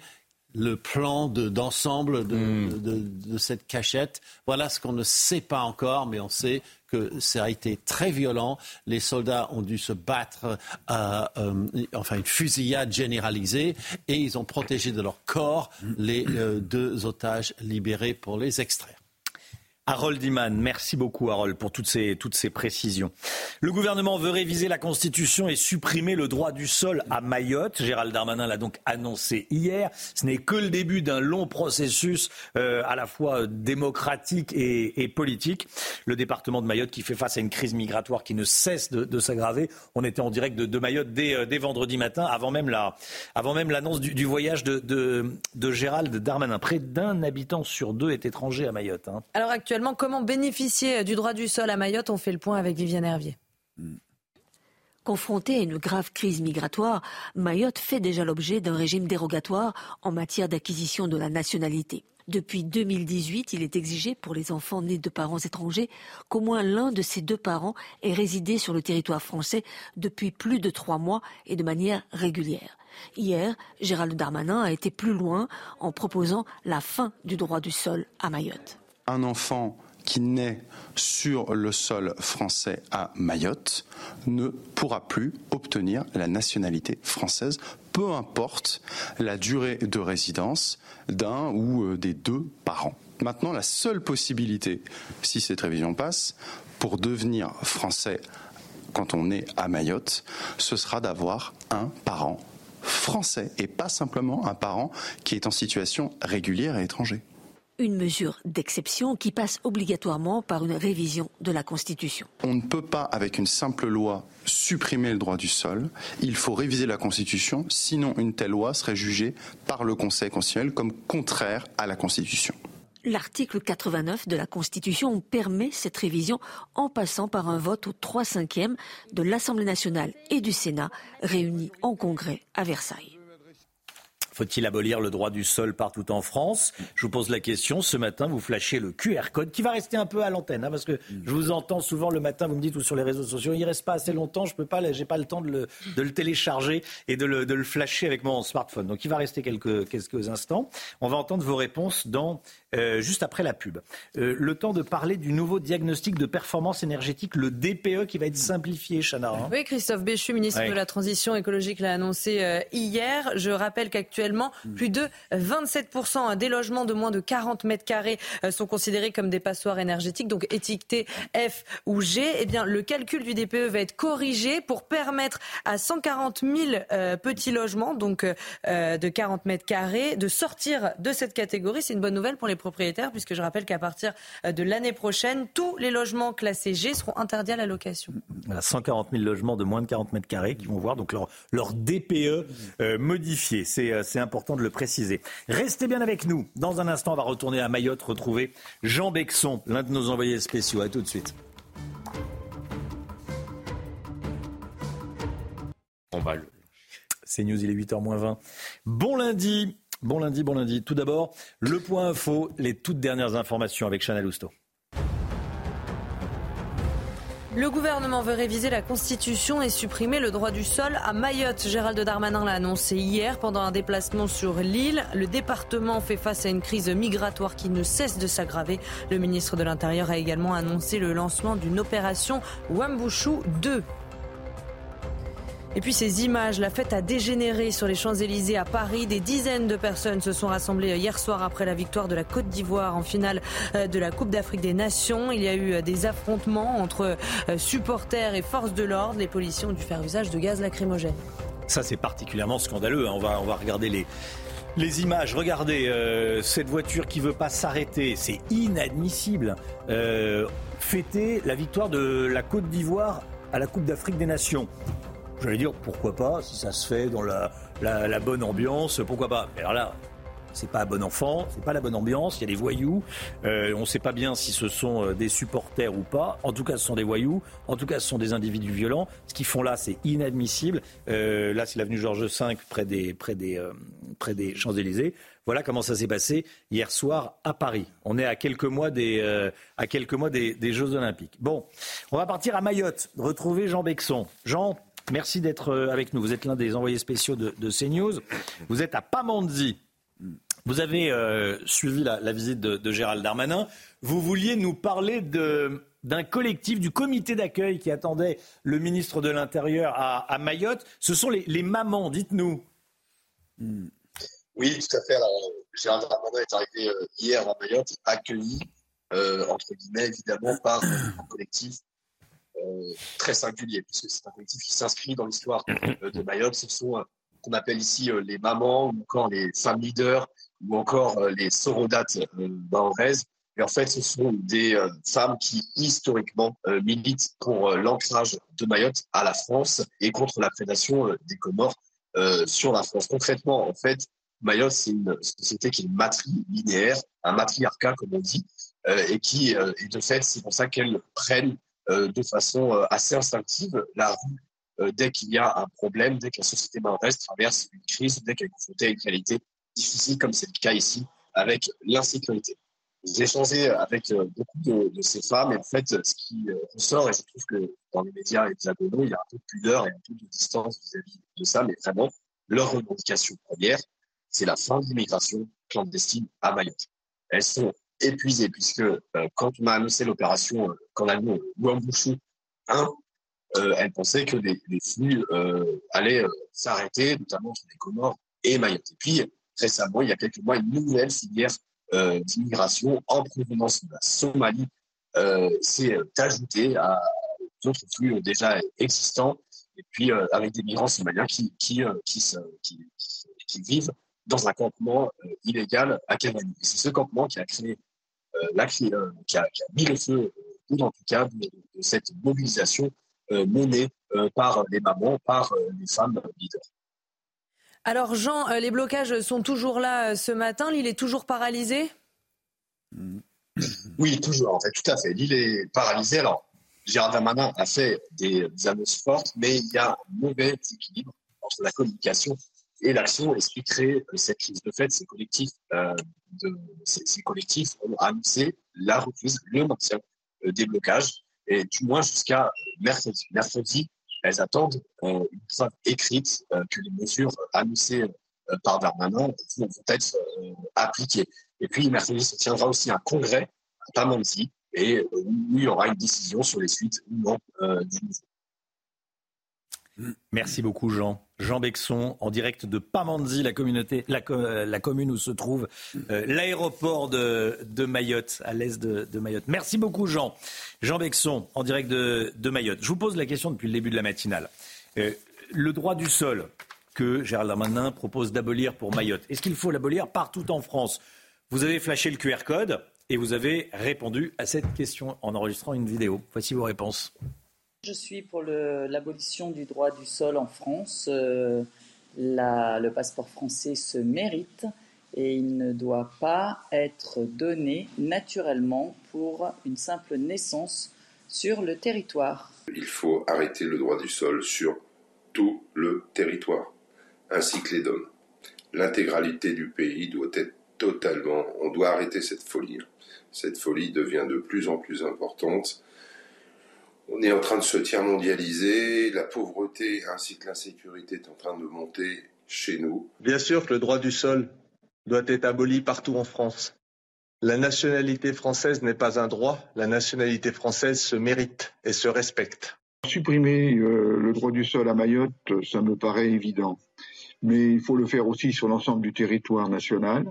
Speaker 6: le plan d'ensemble hmm. de, cette cachette. Voilà ce qu'on ne sait pas encore, mais on sait que ça a été très violent. Les soldats ont dû se battre, à, euh, enfin une fusillade généralisée, et ils ont protégé de leur corps les euh, deux otages libérés pour les extraire.
Speaker 2: Harold Iman, merci beaucoup Harold pour toutes ces, toutes ces précisions. Le gouvernement veut réviser la Constitution et supprimer le droit du sol à Mayotte. Gérald Darmanin l'a donc annoncé hier. Ce n'est que le début d'un long processus euh, à la fois démocratique et, politique. Le département de Mayotte qui fait face à une crise migratoire qui ne cesse de, s'aggraver. On était en direct de, Mayotte euh, dès, vendredi matin, avant même la, l'annonce du, voyage de, de, Gérald Darmanin. Près d'un habitant sur deux est étranger à Mayotte. Hein.
Speaker 3: Alors Comment bénéficier du droit du sol à Mayotte On fait le point avec Viviane Hervier.
Speaker 44: Confrontée à une grave crise migratoire, Mayotte fait déjà l'objet d'un régime dérogatoire en matière d'acquisition de la nationalité. Depuis 2018, il est exigé pour les enfants nés de parents étrangers qu'au moins l'un de ces deux parents ait résidé sur le territoire français depuis plus de trois mois et de manière régulière. Hier, Gérald Darmanin a été plus loin en proposant la fin du droit du sol à Mayotte
Speaker 45: un enfant qui naît sur le sol français à Mayotte ne pourra plus obtenir la nationalité française, peu importe la durée de résidence d'un ou euh, des deux parents. Maintenant, la seule possibilité, si cette révision passe, pour devenir français quand on est à Mayotte, ce sera d'avoir un parent français et pas simplement un parent qui est en situation régulière et étranger
Speaker 44: une mesure d'exception qui passe obligatoirement par une révision de la Constitution.
Speaker 45: On ne peut pas, avec une simple loi, supprimer le droit du sol. Il faut réviser la Constitution, sinon une telle loi serait jugée par le Conseil constitutionnel comme contraire à la Constitution.
Speaker 44: L'article 89 de la Constitution permet cette révision en passant par un vote au 3 5e de l'Assemblée nationale et du Sénat réunis en congrès à Versailles.
Speaker 2: Faut-il abolir le droit du sol partout en France? Je vous pose la question. Ce matin, vous flashez le QR code qui va rester un peu à l'antenne, hein, parce que je vous entends souvent le matin, vous me dites ou sur les réseaux sociaux, il reste pas assez longtemps, je peux pas, j'ai pas le temps de le, de le télécharger et de le, de le, flasher avec mon smartphone. Donc il va rester quelques, quelques instants. On va entendre vos réponses dans euh, juste après la pub. Euh, le temps de parler du nouveau diagnostic de performance énergétique, le DPE, qui va être simplifié, Chana. Hein.
Speaker 3: Oui, Christophe Béchu, ministre de la Transition écologique, l'a annoncé euh, hier. Je rappelle qu'actuellement, mm. plus de 27% des logements de moins de 40 mètres carrés sont considérés comme des passoires énergétiques, donc étiquetés F ou G. Eh bien, le calcul du DPE va être corrigé pour permettre à 140 000 petits logements, donc de 40 mètres carrés, de sortir de cette catégorie. C'est une bonne nouvelle pour les propriétaires, puisque je rappelle qu'à partir de l'année prochaine, tous les logements classés G seront interdits à la location.
Speaker 2: Voilà, 140 000 logements de moins de 40 mètres carrés qui vont voir donc leur, leur DPE euh, modifié. Euh, c'est important de le préciser. Restez bien avec nous. Dans un instant, on va retourner à Mayotte, retrouver Jean Bexon, l'un de nos envoyés spéciaux. À tout de suite. On va le... C'est News, il est 8h20. Bon lundi Bon lundi, bon lundi. Tout d'abord, le point info, les toutes dernières informations avec Chanel Housteau.
Speaker 3: Le gouvernement veut réviser la Constitution et supprimer le droit du sol à Mayotte. Gérald Darmanin l'a annoncé hier pendant un déplacement sur l'île. Le département fait face à une crise migratoire qui ne cesse de s'aggraver. Le ministre de l'Intérieur a également annoncé le lancement d'une opération Wambushu 2. Et puis ces images, la fête a dégénéré sur les Champs-Élysées à Paris. Des dizaines de personnes se sont rassemblées hier soir après la victoire de la Côte d'Ivoire en finale euh, de la Coupe d'Afrique des Nations. Il y a eu euh, des affrontements entre euh, supporters et forces de l'ordre. Les policiers ont dû faire usage de gaz lacrymogène.
Speaker 2: Ça, c'est particulièrement scandaleux. Hein. On va, regarder les, les images, regardez cette voiture qui veut pas s'arrêter, c'est inadmissible. fêter la victoire de la Côte d'Ivoire à la Coupe d'Afrique des Nations. J'allais dire pourquoi pas, si ça se fait dans la, bonne ambiance, pourquoi pas. Alors là, c'est pas un bon enfant, c'est pas la bonne ambiance, il y a des voyous, euh, on ne sait pas bien si ce sont euh, des supporters ou pas, en tout cas ce sont des voyous, en tout cas ce sont des individus violents, ce qu'ils font là c'est inadmissible, euh, là c'est l'avenue Georges V près des, près des, près des Champs-Élysées, voilà comment ça s'est passé hier soir à Paris. On est à quelques mois des, à quelques mois des, des Jeux Olympiques. Bon, on va partir à Mayotte, retrouver Jean Bexon. Jean, Merci d'être euh, avec nous. Vous êtes l'un des envoyés spéciaux de, CNews. Vous êtes à Pamandzi. Vous avez euh, suivi la, visite de, Gérald Darmanin. Vous vouliez nous parler d'un collectif, du comité d'accueil qui attendait le ministre de l'Intérieur à, Mayotte. Ce sont les, mamans, dites-nous.
Speaker 14: Oui, tout à fait. Gérald Darmanin est arrivé euh, hier à Mayotte, accueilli, entre guillemets, évidemment, par un collectif très singulier, puisque c'est un collectif qui s'inscrit dans l'histoire euh, de Mayotte. Ce sont euh, qu'on appelle ici les mamans, ou encore les femmes leaders, ou encore les sorodates maoraises. Et en fait, ce sont des femmes qui, historiquement, militent pour l'ancrage de Mayotte à la France et contre la prédation des Comores sur la France. Concrètement, en fait, Mayotte, c'est une société qui est matrilinéaire, un matriarcat, comme on dit, et qui, et de fait, c'est pour ça qu'elle prennent euh, de façon euh, assez instinctive la rue euh, dès qu'il y a un problème, dès que la société mahoraise traverse une crise, dès qu'elle est confrontée à une réalité difficile, comme c'est le cas ici avec l'insécurité. J'ai échangé avec beaucoup de, ces femmes et en fait, ce qui ressort, et je trouve que dans les médias hexagonaux, il y a un peu de pudeur et un peu de distance vis-à-vis de ça, mais vraiment, leur revendication première, c'est la fin de l'immigration clandestine à Mayotte. Elles sont épuisé, puisque euh, quand on a annoncé l'opération euh, qu'en allemand Wambushu 1, euh, elle pensait que les, flux allaient s'arrêter, notamment entre les Comores et Mayotte. Et puis, récemment, il y a quelques mois, une nouvelle filière d'immigration en provenance de la Somalie s'est ajoutée à d'autres flux déjà existants, et puis avec des migrants somaliens qui, vivent dans un campement illégal à Cavani. C'est ce campement qui a créé euh, là, euh, qui, a, mis le feu, ou en tout cas, de, cette mobilisation euh, menée par les mamans, par les femmes leaders.
Speaker 3: Alors Jean, les blocages sont toujours là ce matin. L'île est toujours paralysée?
Speaker 14: Oui, toujours, en fait, tout à fait. L'île est paralysée. Alors, Gérard Darmanin a fait des, annonces fortes, mais il y a un mauvais équilibre entre la communication
Speaker 46: Et l'action expliquerait cette crise. De fait, ces collectifs, de, ces, collectifs ont annoncé la reprise, le maintien des blocages, et du moins jusqu'à mercredi. Mercredi, elles attendent une preuve écrite que les mesures annoncées par Darmanin vont être appliquées. Et puis, mercredi se tiendra aussi un congrès à Pamandzi, et où il y aura une décision sur les suites ou non du mouvement.
Speaker 2: Merci beaucoup Jean. Jean Bexon, en direct de Pamandzi, la, communauté, la, commune où se trouve euh, l'aéroport de, Mayotte, à l'est de, Mayotte. Merci beaucoup Jean. Jean Bexon, en direct de, Mayotte. Je vous pose la question depuis le début de la matinale. Euh, le droit du sol que Gérald Darmanin propose d'abolir pour Mayotte, est-ce qu'il faut l'abolir partout en France? Vous avez flashé le QR code et vous avez répondu à cette question en enregistrant une vidéo. Voici vos réponses.
Speaker 47: Je suis pour l'abolition du droit du sol en France. Euh, le passeport français se mérite et il ne doit pas être donné naturellement pour une simple naissance sur le territoire.
Speaker 48: Il faut arrêter le droit du sol sur tout le territoire, ainsi que les DOM. L'intégralité du pays doit être totalement... On doit arrêter cette folie. Cette folie devient de plus en plus importante on est en train de se tiers-mondialiser, la pauvreté ainsi que l'insécurité est en train de monter chez nous.
Speaker 49: Bien sûr que le droit du sol doit être aboli partout en France. La nationalité française n'est pas un droit, la nationalité française se mérite et se respecte.
Speaker 50: Supprimer euh, le droit du sol à Mayotte, ça me paraît évident. Mais il faut le faire aussi sur l'ensemble du territoire national.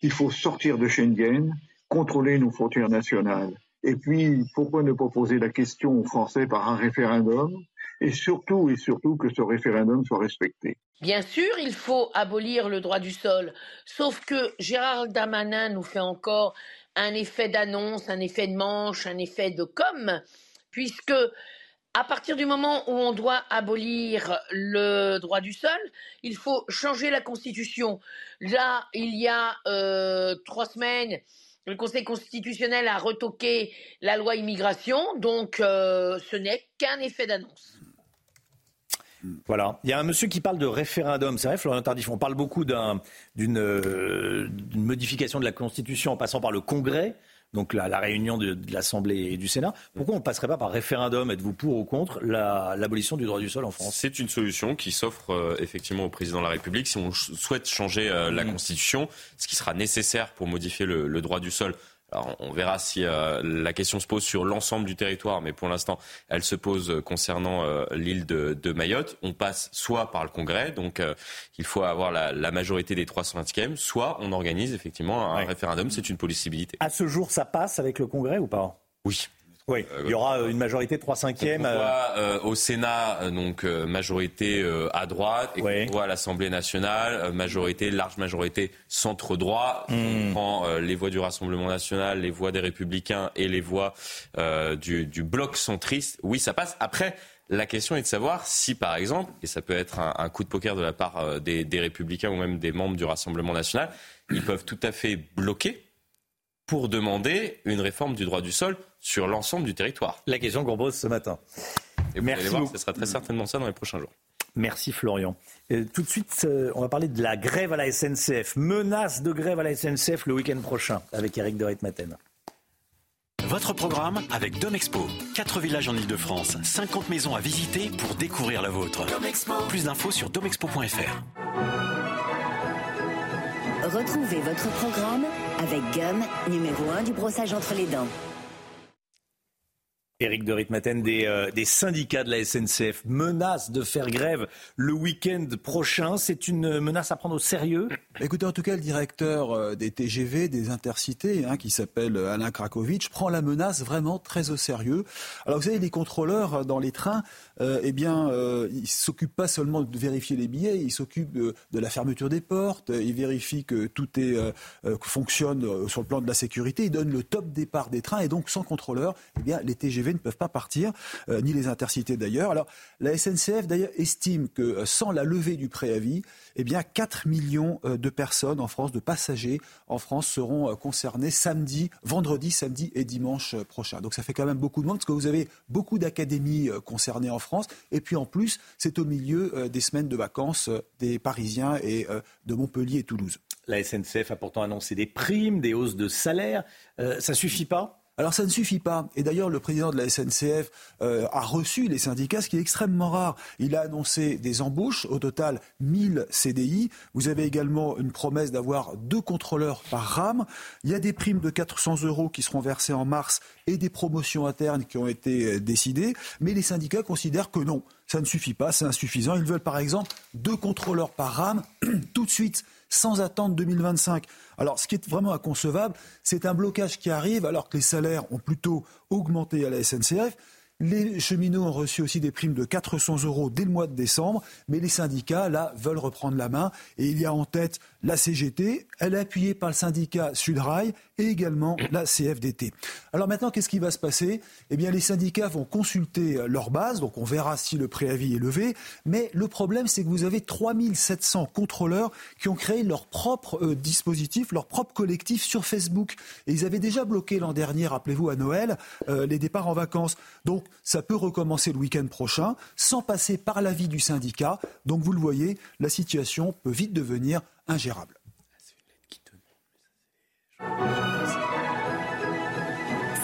Speaker 50: Il faut sortir de Schengen, contrôler nos frontières nationales. Et puis, pourquoi ne pas poser la question aux Français par un référendum et surtout, et surtout que ce référendum soit respecté?
Speaker 51: Bien sûr, il faut abolir le droit du sol, sauf que Gérard Damanin nous fait encore un effet d'annonce, un effet de manche, un effet de com, puisque à partir du moment où on doit abolir le droit du sol, il faut changer la Constitution. Là, il y a euh, trois semaines, le Conseil constitutionnel a retoqué la loi immigration, donc euh, ce n'est qu'un effet d'annonce.
Speaker 2: Voilà. Il y a un monsieur qui parle de référendum. C'est vrai, Florian Tardif, on parle beaucoup euh, d'une modification de la Constitution en passant par le Congrès donc la, réunion de, l'Assemblée et du Sénat. Pourquoi on ne passerait pas par référendum? Êtes-vous pour ou contre l'abolition du droit du sol en France?
Speaker 9: C'est une solution qui s'offre euh, effectivement au président de la République. Si on souhaite changer euh, la mmh. Constitution, ce qui sera nécessaire pour modifier le droit du sol alors, on verra si euh, la question se pose sur l'ensemble du territoire, mais pour l'instant, elle se pose concernant euh, l'île de, Mayotte. On passe soit par le Congrès, donc euh, il faut avoir la, majorité des 320e, soit on organise effectivement un référendum. C'est une possibilité.
Speaker 2: À ce jour, ça passe avec le Congrès ou pas?
Speaker 9: Oui.
Speaker 2: Oui, il y aura une majorité 3 cinquièmes.
Speaker 9: Euh... au Sénat, euh, donc euh, majorité euh, à droite, et on voit à l'Assemblée nationale, majorité, large majorité centre droit. Hmm. On prend les voix du Rassemblement national, les voix des Républicains et les voix du, du, bloc centriste. Oui, ça passe. Après, la question est de savoir si, par exemple, et ça peut être un, coup de poker de la part des, des Républicains ou même des membres du Rassemblement national, ils peuvent tout à fait bloquer pour demander une réforme du droit du sol sur l'ensemble du territoire.
Speaker 2: La question qu'on pose ce matin.
Speaker 9: Et vous Merci allez voir, ce sera très certainement ça dans les prochains jours.
Speaker 2: Merci Florian. tout de suite, euh, on va parler de la grève à la SNCF. Menace de grève à la SNCF le week-end prochain avec Eric de Maten.
Speaker 15: Votre programme avec Domexpo. 4 villages en Ile-de-France, 50 maisons à visiter pour découvrir la vôtre. Plus d'infos sur domexpo.fr.
Speaker 16: Retrouvez votre programme avec Gum, numéro 1 du brossage entre les dents.
Speaker 2: Éric de Ritmaten, des, euh, des, syndicats de la SNCF menacent de faire grève le week-end prochain. C'est une menace à prendre au sérieux?
Speaker 17: Écoutez, en tout cas, le directeur euh, des TGV, des intercités, hein, qui s'appelle Alain Krakowicz, prend la menace vraiment très au sérieux. Alors, vous savez, les contrôleurs euh, dans les trains, eh bien, ils ne s'occupent pas seulement de vérifier les billets, ils s'occupent de, la fermeture des portes, ils vérifient que tout est, fonctionne sur le plan de la sécurité, ils donnent le top départ des trains, et donc, sans contrôleur, eh bien, les TGV Ne peuvent pas partir, ni les intercités d'ailleurs. Alors la SNCF d'ailleurs estime que sans la levée du préavis, eh bien 4 millions de personnes en France, de passagers en France seront concernés samedi, vendredi, samedi et dimanche prochain. Donc ça fait quand même beaucoup de monde parce que vous avez beaucoup d'académies concernées en France et puis en plus c'est au milieu des semaines de vacances des Parisiens et de Montpellier et Toulouse.
Speaker 2: La SNCF a pourtant annoncé des primes, des hausses de salaire. Euh, ça suffit pas?
Speaker 17: Alors ça ne suffit pas. Et d'ailleurs, le président de la SNCF euh, a reçu les syndicats, ce qui est extrêmement rare. Il a annoncé des embauches, au total 1000 CDI. Vous avez également une promesse d'avoir deux contrôleurs par rame. Il y a des primes de 400 euros qui seront versées en mars et des promotions internes qui ont été euh, décidées. Mais les syndicats considèrent que non, ça ne suffit pas, c'est insuffisant. Ils veulent par exemple deux contrôleurs par rame tout de suite sans attendre 2025. Alors, ce qui est vraiment inconcevable, c'est un blocage qui arrive alors que les salaires ont plutôt augmenté à la SNCF. Les cheminots ont reçu aussi des primes de 400 euros dès le mois de décembre, mais les syndicats, là, veulent reprendre la main. Et il y a en tête la CGT, elle est appuyée par le syndicat Sudrail et également la CFDT. Alors maintenant, qu'est-ce qui va se passer? Eh bien, les syndicats vont consulter leur base, donc on verra si le préavis est levé. Mais le problème, c'est que vous avez 3700 contrôleurs qui ont créé leur propre euh, dispositif, leur propre collectif sur Facebook. Et ils avaient déjà bloqué l'an dernier, rappelez-vous, à Noël, euh, les départs en vacances. Donc, ça peut recommencer le week-end prochain, sans passer par l'avis du syndicat. Donc, vous le voyez, la situation peut vite devenir ingérable.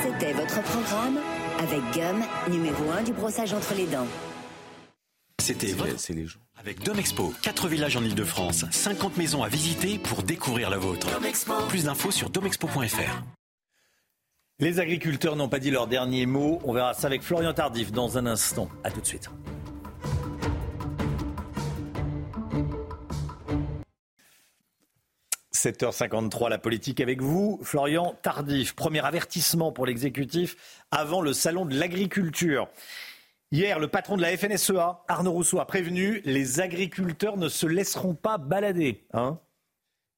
Speaker 16: C'était votre programme avec Gum, numéro 1 du brossage entre les dents.
Speaker 15: C'était votre... les gens. Avec Domexpo, 4 villages en Ile-de-France, 50 maisons à visiter pour découvrir la vôtre. Plus d'infos sur domexpo.fr.
Speaker 2: Les agriculteurs n'ont pas dit leur dernier mot. On verra ça avec Florian Tardif dans un instant. A tout de suite. 7h53, la politique avec vous. Florian Tardif, premier avertissement pour l'exécutif avant le salon de l'agriculture. Hier, le patron de la FNSEA, Arnaud Rousseau, a prévenu les agriculteurs ne se laisseront pas balader. Hein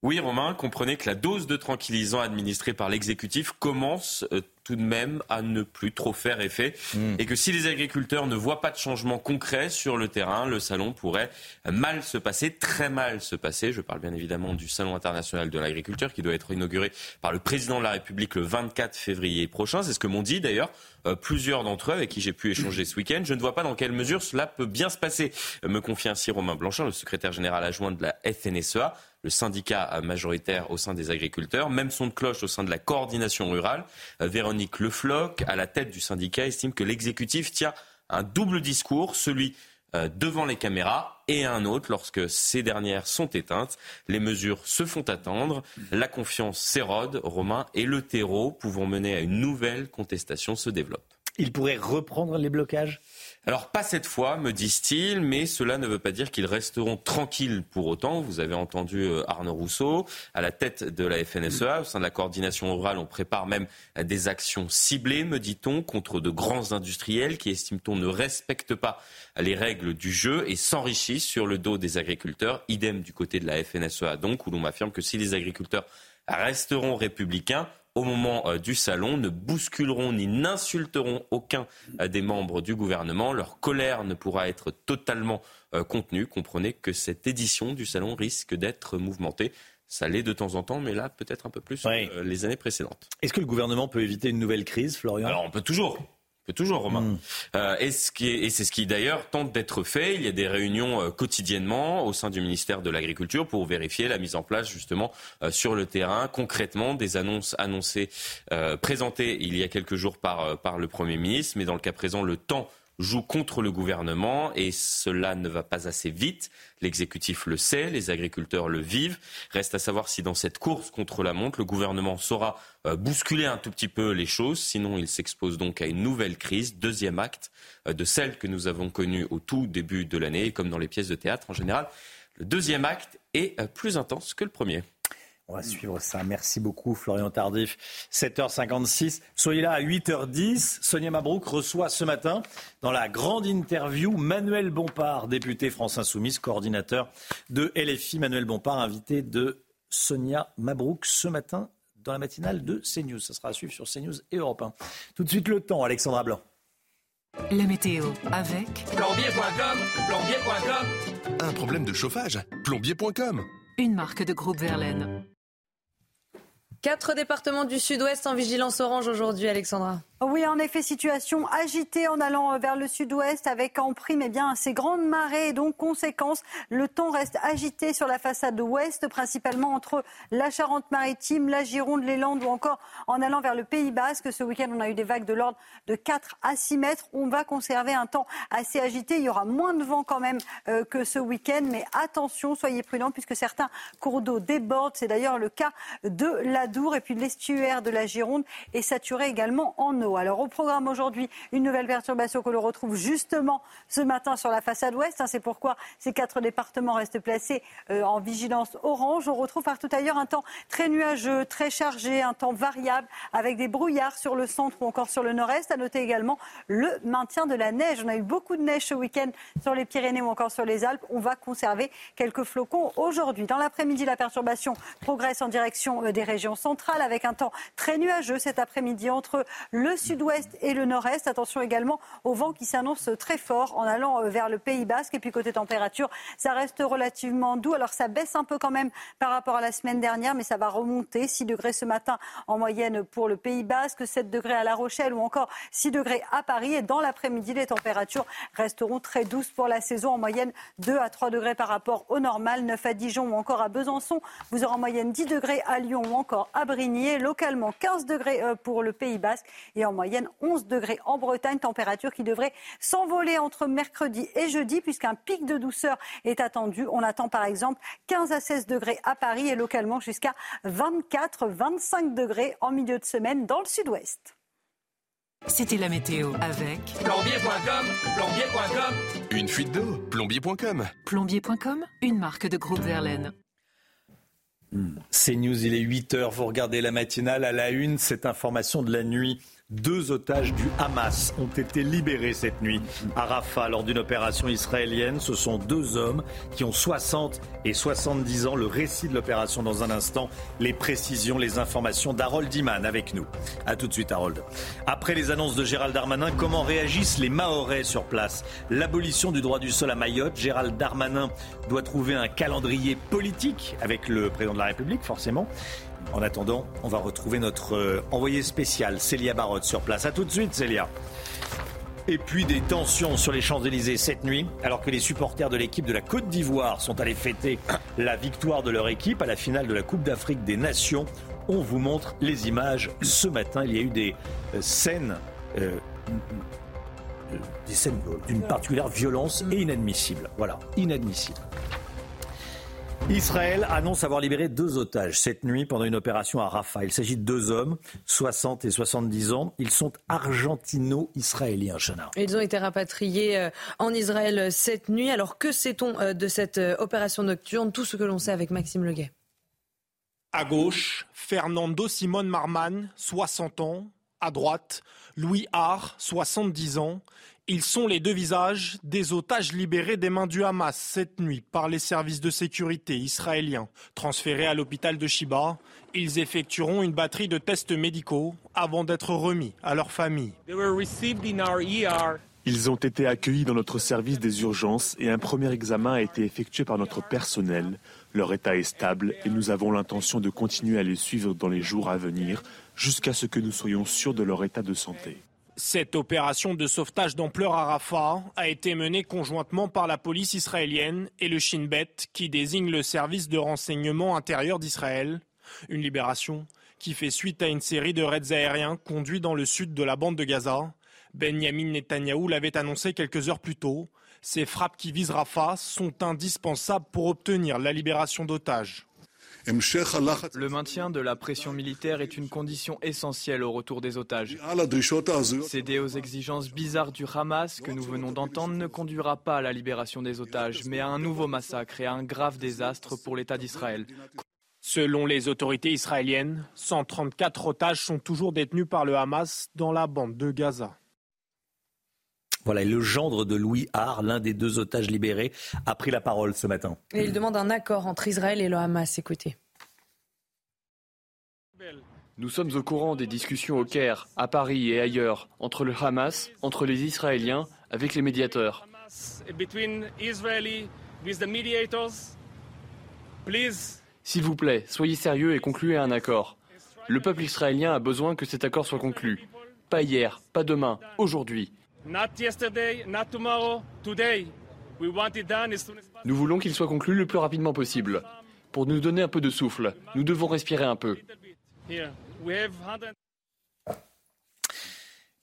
Speaker 9: oui, Romain, comprenez que la dose de tranquillisant administrée par l'exécutif commence euh, tout de même à ne plus trop faire effet hmm. et que si les agriculteurs ne voient pas de changement concret sur le terrain, le salon pourrait mal se passer, très mal se passer. Je parle bien évidemment du salon international de l'agriculture qui doit être inauguré par le président de la République le 24 février prochain. C'est ce que m'ont dit d'ailleurs euh, plusieurs d'entre eux avec qui j'ai pu échanger ce week-end. Je ne vois pas dans quelle mesure cela peut bien se passer, me confie ainsi Romain Blanchard, le secrétaire général adjoint de la FNSEA le syndicat majoritaire au sein des agriculteurs, même son de cloche au sein de la coordination rurale. Euh, Véronique Lefloc, à la tête du syndicat, estime que l'exécutif tient un double discours, celui euh, devant les caméras et un autre lorsque ces dernières sont éteintes. Les mesures se font attendre, la confiance s'érode, Romain, et le terreau pouvant mener à une nouvelle contestation se développe.
Speaker 2: Il pourrait reprendre les blocages?
Speaker 9: Alors pas cette fois, me disent-ils, mais cela ne veut pas dire qu'ils resteront tranquilles pour autant. Vous avez entendu euh, Arnaud Rousseau à la tête de la FNSEA, au sein de la coordination rurale, on prépare même des actions ciblées, me dit-on, contre de grands industriels qui, estime-t-on, ne respectent pas les règles du jeu et s'enrichissent sur le dos des agriculteurs. Idem du côté de la FNSEA donc, où l'on m'affirme que si les agriculteurs resteront républicains, au moment euh, du salon ne bousculeront ni n'insulteront aucun euh, des membres du gouvernement. Leur colère ne pourra être totalement euh, contenue. Comprenez que cette édition du salon risque d'être mouvementée. Ça l'est de temps en temps, mais là, peut-être un peu plus que les années précédentes.
Speaker 2: Est-ce que le gouvernement peut éviter une nouvelle crise, Florian?
Speaker 9: Alors, on peut toujours toujours, Romain. Hmm. Euh, et, c'est ce qui d'ailleurs tente d'être fait. Il y a des réunions euh, quotidiennement au sein du ministère de l'Agriculture pour vérifier la mise en place justement euh, sur le terrain, concrètement, des annonces annoncées, présentées il y a quelques jours par, par le Premier ministre. Mais dans le cas présent, le temps joue contre le gouvernement et cela ne va pas assez vite. L'exécutif le sait, les agriculteurs le vivent. Reste à savoir si dans cette course contre la montre, le gouvernement saura euh, bousculer un tout petit peu les choses. Sinon, il s'expose donc à une nouvelle crise, deuxième acte euh, de celle que nous avons connue au tout début de l'année, comme dans les pièces de théâtre en général. Le deuxième acte est euh, plus intense que le premier.
Speaker 2: On va suivre ça. Merci beaucoup, Florian Tardif. 7h56. Soyez là à 8h10. Sonia Mabrouk reçoit ce matin, dans la grande interview, Manuel Bompard, député France Insoumise, coordinateur de LFI. Manuel Bompard, invité de Sonia Mabrouk ce matin dans la matinale de CNews. Ça sera à suivre sur CNews et Europe 1. Tout de suite, le temps, Alexandra Blanc.
Speaker 34: La météo avec
Speaker 22: plombier.com, plombier.com. Un problème de chauffage, plombier.com.
Speaker 34: Une marque de groupe Verlaine.
Speaker 3: Quatre départements du sud-ouest en vigilance orange aujourd'hui, Alexandra.
Speaker 23: Oui, en effet, situation agitée en allant vers le sud-ouest avec en prime eh bien, ces grandes marées et donc conséquence, le temps reste agité sur la façade ouest, principalement entre la Charente-Maritime, la Gironde, les Landes ou encore en allant vers le Pays Basque. Ce week-end, on a eu des vagues de l'ordre de 4 à 6 mètres. On va conserver un temps assez agité. Il y aura moins de vent quand même euh, que ce week-end, mais attention, soyez prudents puisque certains cours d'eau débordent. C'est d'ailleurs le cas de l'Adour et puis l'estuaire de la Gironde est saturé également en eau. Alors au programme aujourd'hui, une nouvelle perturbation que l'on retrouve justement ce matin sur la façade ouest. Hein, c'est pourquoi ces quatre départements restent placés euh, en vigilance orange. On retrouve partout ailleurs un temps très nuageux, très chargé, un temps variable avec des brouillards sur le centre ou encore sur le nord-est. À noter également le maintien de la neige. On a eu beaucoup de neige ce week-end sur les Pyrénées ou encore sur les Alpes. On va conserver quelques flocons aujourd'hui. Dans l'après-midi, la perturbation progresse en direction euh, des régions centrales avec un temps très nuageux cet après-midi entre le sud-ouest et le nord-est. Attention également au vent qui s'annonce très fort en allant euh, vers le Pays Basque. Et puis côté température, ça reste relativement doux. Alors ça baisse un peu quand même par rapport à la semaine dernière, mais ça va remonter. 6 degrés ce matin en moyenne pour le Pays Basque, 7 degrés à La Rochelle ou encore 6 degrés à Paris. Et dans l'après-midi, les températures resteront très douces pour la saison. En moyenne 2 à 3 degrés par rapport au normal, 9 à Dijon ou encore à Besançon. Vous aurez en moyenne 10 degrés à Lyon ou encore à Brigny. Localement 15 degrés euh, pour le Pays Basque et en moyenne 11 degrés en Bretagne, température qui devrait s'envoler entre mercredi et jeudi puisqu'un pic de douceur est attendu. On attend par exemple 15 à 16 degrés à Paris et localement jusqu'à 24-25 degrés en milieu de semaine dans le sud-ouest.
Speaker 34: C'était la météo avec
Speaker 22: plombier.com, plombier.com. Une fuite d'eau, plombier.com.
Speaker 34: Plombier.com, une marque de groupe Verlaine.
Speaker 2: C'est News, il est 8h, vous regardez la matinale à la une, cette information de la nuit. Deux otages du Hamas ont été libérés cette nuit à Rafah lors d'une opération israélienne. Ce sont deux hommes qui ont 60 et 70 ans. Le récit de l'opération dans un instant, les précisions, les informations d'Harold Iman avec nous. A tout de suite Harold. Après les annonces de Gérald Darmanin, comment réagissent les Mahorais sur place? L'abolition du droit du sol à Mayotte, Gérald Darmanin doit trouver un calendrier politique avec le président de la République forcément. En attendant, on va retrouver notre euh, envoyé spécial, Célia Barotte, sur place. A tout de suite, Célia. Et puis des tensions sur les Champs-Élysées cette nuit, alors que les supporters de l'équipe de la Côte d'Ivoire sont allés fêter la victoire de leur équipe à la finale de la Coupe d'Afrique des Nations. On vous montre les images. Ce matin, il y a eu des euh, scènes, euh, des scènes d'une particulière violence et inadmissible. Voilà, inadmissible. Israël annonce avoir libéré deux otages cette nuit pendant une opération à Rafah. Il s'agit de deux hommes, 60 et 70 ans. Ils sont argentino-israéliens, Chana.
Speaker 3: Ils ont été rapatriés euh, en Israël euh, cette nuit. Alors que sait-on euh, de cette opération nocturne? Tout ce que l'on sait avec Maxime Leguet.
Speaker 37: À gauche, Fernando Simone Marman, 60 ans. À droite, Louis Har, 70 ans. Ils sont les deux visages des otages libérés des mains du Hamas cette nuit par les services de sécurité israéliens. Transférés à l'hôpital de Shiba, ils effectueront une batterie de tests médicaux avant d'être remis à leur famille.
Speaker 36: Ils ont été accueillis dans notre service des urgences et un premier examen a été effectué par notre personnel. Leur état est stable et nous avons l'intention de continuer à les suivre dans les jours à venir jusqu'à ce que nous soyons sûrs de leur état de santé.
Speaker 37: Cette opération de sauvetage d'ampleur à Rafah a été menée conjointement par la police israélienne et le Shin Bet, qui désigne le service de renseignement intérieur d'Israël. Une libération qui fait suite à une série de raids aériens conduits dans le sud de la bande de Gaza. Benjamin Netanyahou l'avait annoncé quelques heures plus tôt. Ces frappes qui visent Rafah sont indispensables pour obtenir la libération d'otages.
Speaker 5: Le maintien de la pression militaire est une condition essentielle au retour des otages. Céder aux exigences bizarres du Hamas que nous venons d'entendre ne conduira pas à la libération des otages, mais à un nouveau massacre et à un grave désastre pour l'État d'Israël.
Speaker 37: Selon les autorités israéliennes, 134 otages sont toujours détenus par le Hamas dans la bande de Gaza.
Speaker 2: Voilà, et le gendre de Louis Har, l'un des deux otages libérés, a pris la parole ce matin.
Speaker 3: Et il demande un accord entre Israël et le Hamas. Écoutez.
Speaker 52: Nous sommes au courant des discussions au Caire, à Paris et ailleurs, entre le Hamas, entre les Israéliens, avec les médiateurs. S'il vous plaît, soyez sérieux et concluez un accord. Le peuple israélien a besoin que cet accord soit conclu. Pas hier, pas demain, aujourd'hui. Nous voulons qu'il soit conclu le plus rapidement possible. Pour nous donner un peu de souffle, nous devons respirer un peu.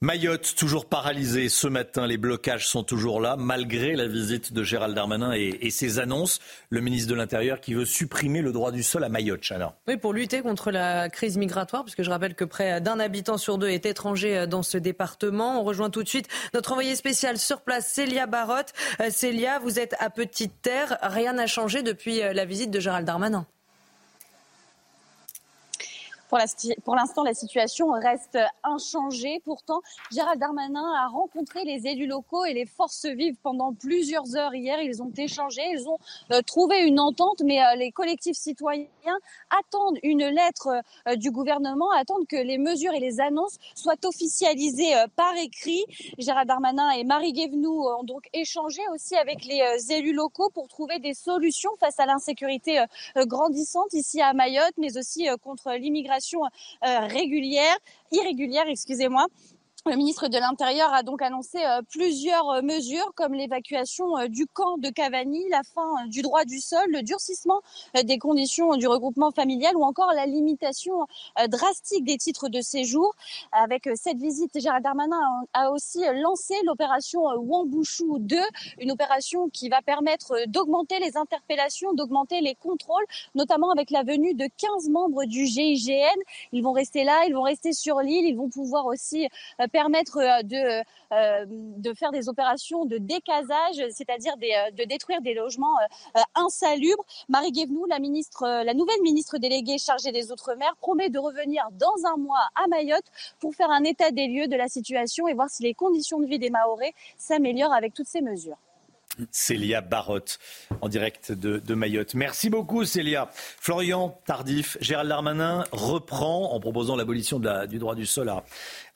Speaker 2: Mayotte, toujours paralysée ce matin. Les blocages sont toujours là, malgré la visite de Gérald Darmanin et, ses annonces. Le ministre de l'Intérieur qui veut supprimer le droit du sol à Mayotte, Chana.
Speaker 3: Oui, pour lutter contre la crise migratoire, puisque je rappelle que près d'un habitant sur deux est étranger dans ce département. On rejoint tout de suite notre envoyé spécial sur place, Célia Barotte. Euh, Célia, vous êtes à Petite Terre. Rien n'a changé depuis euh, la visite de Gérald Darmanin.
Speaker 7: Pour l'instant, la situation reste inchangée. Pourtant, Gérald Darmanin a rencontré les élus locaux et les forces vives pendant plusieurs heures hier. Ils ont échangé, ils ont euh, trouvé une entente, mais euh, les collectifs citoyens attendent une lettre euh, du gouvernement, attendent que les mesures et les annonces soient officialisées par écrit. Gérald Darmanin et Marie Guévenoux ont donc échangé aussi avec les élus locaux pour trouver des solutions face à l'insécurité grandissante ici à Mayotte, mais aussi contre l'immigration euh, régulière, irrégulière, excusez-moi. Le ministre de l'Intérieur a donc annoncé euh, plusieurs euh, mesures comme l'évacuation euh, du camp de Cavani, la fin du droit du sol, le durcissement des conditions du regroupement familial ou encore la limitation drastique des titres de séjour. Avec cette visite, Gérald Darmanin a aussi lancé l'opération Wambouchou 2, une opération qui va permettre d'augmenter les interpellations, d'augmenter les contrôles, notamment avec la venue de 15 membres du GIGN. Ils vont rester là, ils vont rester sur l'île, ils vont pouvoir aussi euh, de, euh, de faire des opérations de décasage, c'est-à-dire euh, de détruire des logements insalubres. Marie Guévenoux, la, ministre, la nouvelle ministre déléguée chargée des Outre-mer, promet de revenir dans un mois à Mayotte pour faire un état des lieux de la situation et voir si les conditions de vie des Mahorais s'améliorent avec toutes ces mesures.
Speaker 2: Célia Barotte, en direct de, Mayotte. Merci beaucoup, Célia. Florian Tardif, Gérald Darmanin reprend, en proposant l'abolition du droit du sol à,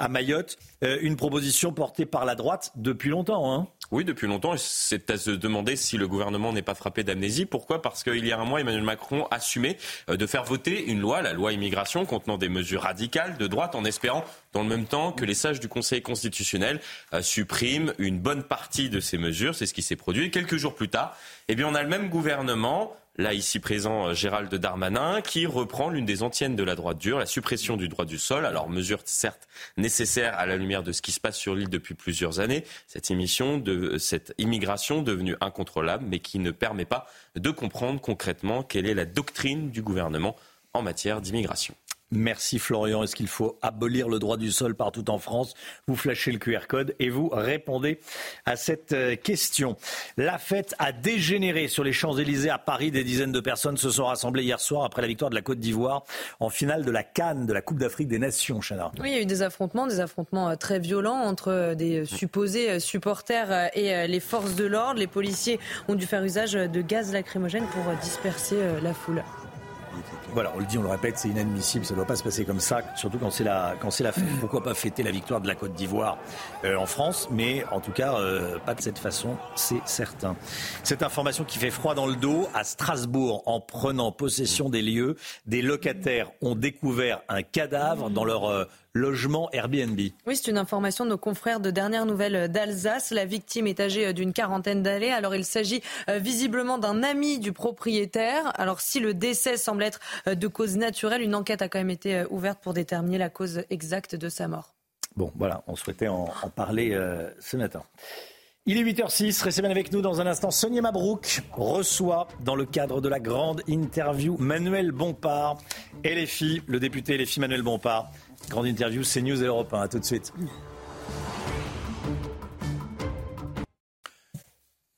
Speaker 2: Mayotte, euh, une proposition portée par la droite depuis longtemps. Hein.
Speaker 9: Oui, depuis longtemps. C'est à se demander si le gouvernement n'est pas frappé d'amnésie. Pourquoi? Parce qu'il y a un mois, Emmanuel Macron assumait euh, de faire voter une loi, la loi immigration, contenant des mesures radicales de droite, en espérant, dans le même temps, que les sages du Conseil constitutionnel euh, suppriment une bonne partie de ces mesures. C'est ce qui s'est produit. Quelques jours plus tard, eh bien, on a le même gouvernement là ici présent euh, Gérald Darmanin, qui reprend l'une des antiennes de la droite dure, la suppression du droit du sol. Alors mesure certes nécessaire à la lumière de ce qui se passe sur l'île depuis plusieurs années, cette émission de cette immigration devenue incontrôlable, mais qui ne permet pas de comprendre concrètement quelle est la doctrine du gouvernement en matière d'immigration.
Speaker 2: Merci Florian. Est-ce qu'il faut abolir le droit du sol partout en France? Vous flashez le QR code et vous répondez à cette euh, question. La fête a dégénéré sur les Champs-Élysées à Paris. Des dizaines de personnes se sont rassemblées hier soir après la victoire de la Côte d'Ivoire en finale de la Cannes de la Coupe d'Afrique des Nations, Chana.
Speaker 3: Oui, il y a eu des affrontements, des affrontements euh, très violents entre euh, des supposés supporters et les forces de l'ordre. Les policiers ont dû faire usage de gaz lacrymogène pour disperser la foule
Speaker 2: voilà, on le dit, on le répète, c'est inadmissible, ça ne doit pas se passer comme ça, surtout quand c'est la, quand c'est la fête. Pourquoi pas fêter la victoire de la Côte d'Ivoire euh, en France, mais en tout cas, euh, pas de cette façon, c'est certain. Cette information qui fait froid dans le dos, à Strasbourg, en prenant possession des lieux, des locataires ont découvert un cadavre dans leur euh, logement Airbnb.
Speaker 3: Oui, c'est une information de nos confrères de dernière nouvelle d'Alsace. La victime est âgée d'une quarantaine d'années. Alors il s'agit euh, visiblement d'un ami du propriétaire. Alors si le décès semble être euh, de cause naturelle, une enquête a quand même été euh, ouverte pour déterminer la cause exacte de sa mort.
Speaker 2: Bon, voilà, on souhaitait en, parler ce matin. Il est 8h06, restez bien avec nous dans un instant. Sonia Mabrouk reçoit dans le cadre de la grande interview Manuel Bompard, LFI, le député LFI Manuel Bompard. Grande interview, c'est News et Europe 1. À tout de suite.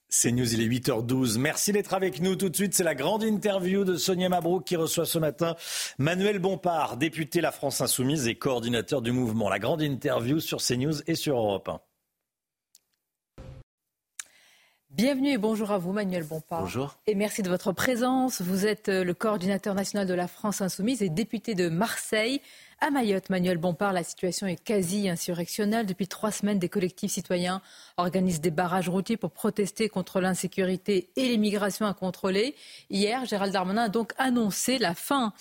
Speaker 2: C'est News, il est 8h12. Merci d'être avec nous tout de suite. C'est la grande interview de Sonia Mabrouk qui reçoit ce matin Manuel Bompard, député La France Insoumise et coordinateur du mouvement. La grande interview sur CNews et sur Europe 1.
Speaker 20: Bienvenue et bonjour à vous, Manuel Bompard.
Speaker 2: Bonjour.
Speaker 20: Et merci de votre présence. Vous êtes euh, le coordinateur national de la France Insoumise et député de Marseille. À Mayotte, Manuel Bompard, la situation est quasi insurrectionnelle. Depuis trois semaines, des collectifs citoyens organisent des barrages routiers pour protester contre l'insécurité et l'immigration incontrôlée. Hier, Gérald Darmanin a donc annoncé la fin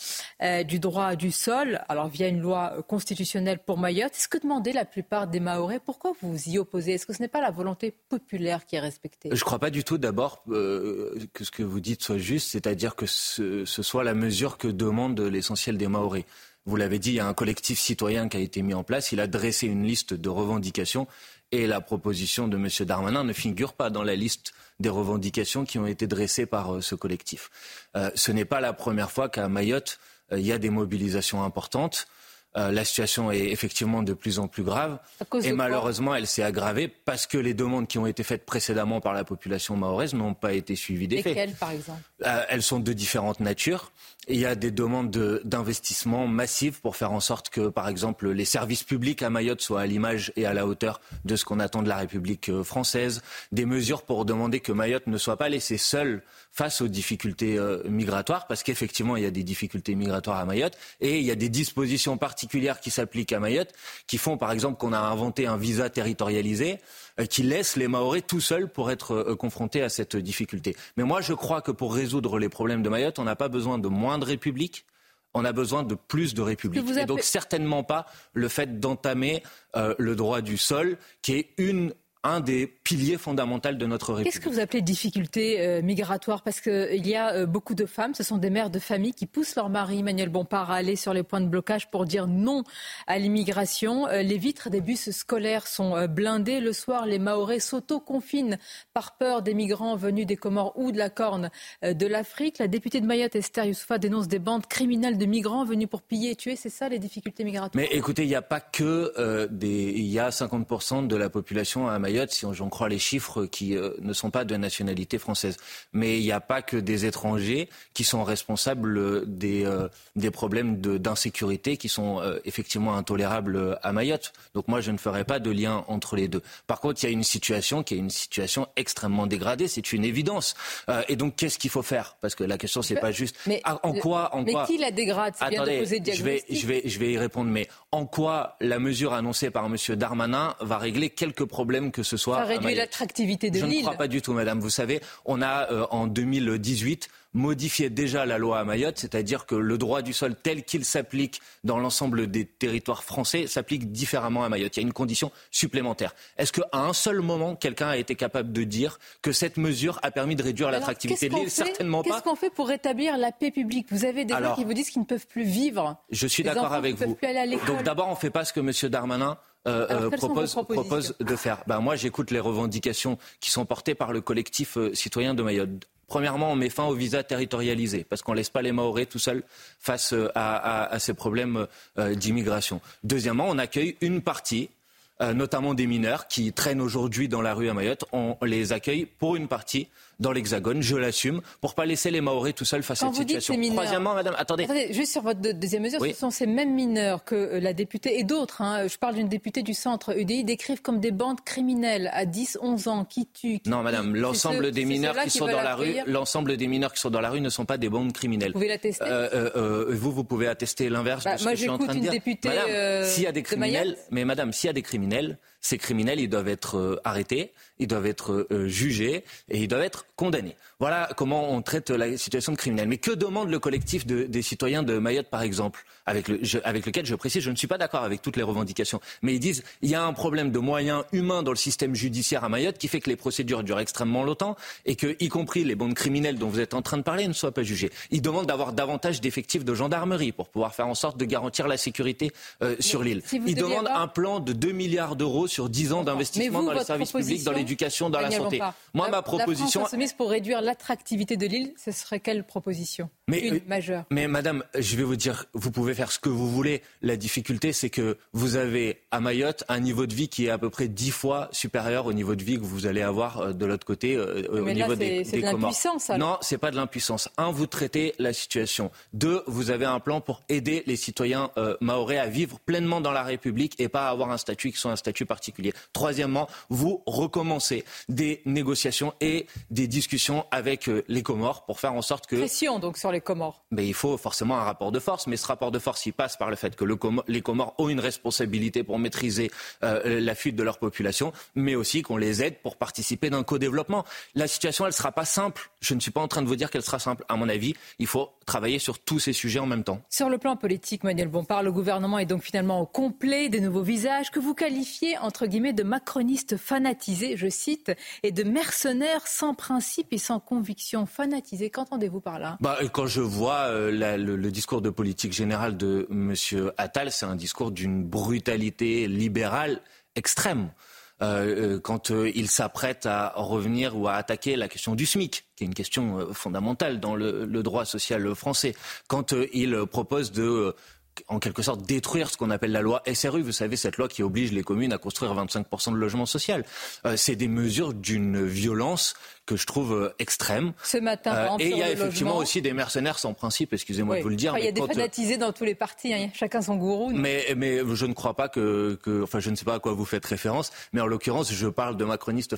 Speaker 20: euh, du droit du sol, alors via une loi constitutionnelle pour Mayotte. C'est ce que demandaient la plupart des Mahorais. Pourquoi vous vous y opposez? Est-ce que ce n'est pas la volonté populaire qui est respectée?
Speaker 53: Je ne crois pas du tout d'abord euh, que ce que vous dites soit juste, c'est-à-dire que ce, ce soit la mesure que demande l'essentiel des Mahorais. Vous l'avez dit, il y a un collectif citoyen qui a été mis en place. Il a dressé une liste de revendications et la proposition de M. Darmanin ne figure pas dans la liste des revendications qui ont été dressées par euh, ce collectif. Euh, ce n'est pas la première fois qu'à Mayotte, euh, il y a des mobilisations importantes. La situation est effectivement de plus en plus grave. Et malheureusement, elle s'est aggravée parce que les demandes qui ont été faites précédemment par la population mahoraise n'ont pas été suivies des faits.
Speaker 20: Lesquelles, par exemple?
Speaker 53: Elles sont de différentes natures. Il y a des demandes d'investissement massives pour faire en sorte que, par exemple, les services publics à Mayotte soient à l'image et à la hauteur de ce qu'on attend de la République euh, française. Des mesures pour demander que Mayotte ne soit pas laissée seule face aux difficultés euh, migratoires, parce qu'effectivement, il y a des difficultés migratoires à Mayotte, et il y a des dispositions particulières qui s'appliquent à Mayotte, qui font, par exemple, qu'on a inventé un visa territorialisé euh, qui laisse les Maoris tout seuls pour être confrontés à cette difficulté. Mais moi, je crois que pour résoudre les problèmes de Mayotte, on n'a pas besoin de moins de République, on a besoin de plus de République. Et donc certainement pas le fait d'entamer euh, le droit du sol, qui est une un des piliers fondamentaux de notre République.
Speaker 20: Qu'est-ce que vous appelez difficulté euh, migratoire Parce qu'il y a euh, beaucoup de femmes, ce sont des mères de famille qui poussent leur mari, Emmanuel Bompard, à aller sur les points de blocage pour dire non à l'immigration. Euh, les vitres des bus scolaires sont blindées. Le soir, les Maorais s'auto-confinent par peur des migrants venus des Comores ou de la Corne de l'Afrique. La députée de Mayotte, Esther Youssoufa, dénonce des bandes criminelles de migrants venus pour piller et tuer. C'est ça les difficultés migratoires?
Speaker 53: Mais écoutez, il n'y a pas que des... Il y a 50% de la population à Mayotte si j'en crois les chiffres, qui euh, ne sont pas de nationalité française. Mais il n'y a pas que des étrangers qui sont responsables des, euh, des problèmes d'insécurité qui sont euh, effectivement intolérables à Mayotte. Donc moi, je ne ferai pas de lien entre les deux. Par contre, il y a une situation qui est une situation extrêmement dégradée, c'est une évidence. et donc, qu'est-ce qu'il faut faire? Parce que la question, c'est pas juste
Speaker 20: mais,
Speaker 53: ah, en quoi, en
Speaker 20: mais qui la dégrade?
Speaker 53: Attendez,
Speaker 20: bien de
Speaker 53: je vais, je vais, je vais y répondre. Mais en quoi la mesure annoncée par M. Darmanin va régler quelques problèmes que ce soit.
Speaker 20: Ça réduit l'attractivité de
Speaker 53: l'île.
Speaker 20: Je
Speaker 53: ne crois pas du tout, madame. Vous savez, on a euh, en 2018 modifié déjà la loi à Mayotte, c'est-à-dire que le droit du sol tel qu'il s'applique dans l'ensemble des territoires français s'applique différemment à Mayotte. Il y a une condition supplémentaire. Est-ce qu'à un seul moment, quelqu'un a été capable de dire que cette mesure a permis de réduire l'attractivité de l'île Certainement
Speaker 20: pas. Qu'est-ce qu'on fait pour rétablir la paix publique? Vous avez des gens qui vous disent qu'ils ne peuvent plus vivre.
Speaker 53: Je suis d'accord avec vous. Donc d'abord, on ne fait pas ce que M. Darmanin euh, euh, propose, propose, de faire ben, Moi, j'écoute les revendications qui sont portées par le collectif euh, citoyen de Mayotte. Premièrement, on met fin au visa territorialisé, parce qu'on ne laisse pas les Maoris tout seuls face à, à ces problèmes d'immigration. Deuxièmement, on accueille une partie notamment des mineurs qui traînent aujourd'hui dans la rue à Mayotte. On les accueille pour une partie dans l'Hexagone, je l'assume, pour pas laisser les Maoris tout seuls face à cette situation. Troisièmement, madame, attendez.
Speaker 20: Juste sur votre deuxième mesure, ce sont ces mêmes mineurs que euh, la députée et d'autres, hein, je parle d'une députée du centre UDI, décrivent comme des bandes criminelles à 10, 11 ans qui tuent.
Speaker 53: non, madame, l'ensemble des mineurs qui, sont dans la rue, l'ensemble des mineurs qui sont dans la rue ne sont pas des bandes criminelles. Vous
Speaker 20: pouvez l'attester euh,
Speaker 53: euh, Vous, vous pouvez attester l'inverse bah, de ce que je suis en train de dire.
Speaker 20: Députée,
Speaker 53: madame, s'il y a des criminels, mais madame, s'il y a des criminels, ces criminels, ils doivent être arrêtés, ils doivent être jugés et ils doivent être condamnés. Voilà comment on traite la situation de criminel. Mais que demande le collectif des citoyens de Mayotte, par exemple, avec, lequel je précise, je ne suis pas d'accord avec toutes les revendications. Mais ils disent il y a un problème de moyens humains dans le système judiciaire à Mayotte qui fait que les procédures durent extrêmement longtemps et que, y compris les bandes criminelles dont vous êtes en train de parler, ne soient pas jugées. Ils demandent d'avoir davantage d'effectifs de gendarmerie pour pouvoir faire en sorte de garantir la sécurité euh, sur l'île. ils demandent un plan de 2 milliards d'euros sur 10 ans d'investissement dans les services publics, dans l'éducation, dans la santé. Moi, ma proposition.
Speaker 20: La pour réduire l'attractivité de l'île, ce serait quelle proposition
Speaker 53: mais,
Speaker 20: Une
Speaker 53: euh,
Speaker 20: majeure.
Speaker 53: Mais madame, je vais vous dire, vous pouvez faire ce que vous voulez. La difficulté, c'est que vous avez à Mayotte un niveau de vie qui est à peu près dix fois supérieur au niveau de vie que vous allez avoir euh, de l'autre côté euh, au niveau des,
Speaker 20: des de l'impuissance.
Speaker 53: Non, c'est pas de l'impuissance. Un, vous traitez la situation. Deux, vous avez un plan pour aider les citoyens maorais à vivre pleinement dans la République et pas à avoir un statut qui soit un statut particulier. Troisièmement, vous des négociations et des discussions avec euh, les Comores pour faire en sorte que...
Speaker 20: Pression donc sur les Comores.
Speaker 53: Mais il faut forcément un rapport de force, mais ce rapport de force, il passe par le fait que le les Comores ont une responsabilité pour maîtriser euh, la fuite de leur population, mais aussi qu'on les aide pour participer d'un co-développement. La situation, elle ne sera pas simple. Je ne suis pas en train de vous dire qu'elle sera simple. À mon avis, il faut travailler sur tous ces sujets en même temps.
Speaker 20: Sur le plan politique, Manuel Bompard, le gouvernement est donc finalement au complet des nouveaux visages que vous qualifiez, entre guillemets, de macronistes fanatisés, je cite, et de mercenaires sans principe et sans conviction. Fanatisés, qu'entendez-vous par là?
Speaker 53: Bah, Quand je vois euh, le, discours de politique générale de M. Attal, c'est un discours d'une brutalité libérale extrême. Euh, euh, quand il s'apprête à revenir ou à attaquer la question du SMIC, qui est une question fondamentale dans le droit social français, quand il propose de en quelque sorte détruire ce qu'on appelle la loi SRU. Vous savez, cette loi qui oblige les communes à construire 25% de logements sociaux. Euh, c'est des mesures d'une violence que je trouve euh, extrême.
Speaker 20: Ce matin,
Speaker 53: euh, Et il y a effectivement aussi des mercenaires sans principe, excusez-moi de vous le dire.
Speaker 20: il y a des fanatisés dans tous les partis, hein. chacun son gourou.
Speaker 53: Mais, mais je ne crois pas que, que, Enfin, je ne sais pas à quoi vous faites référence, mais en l'occurrence, je parle de macronistes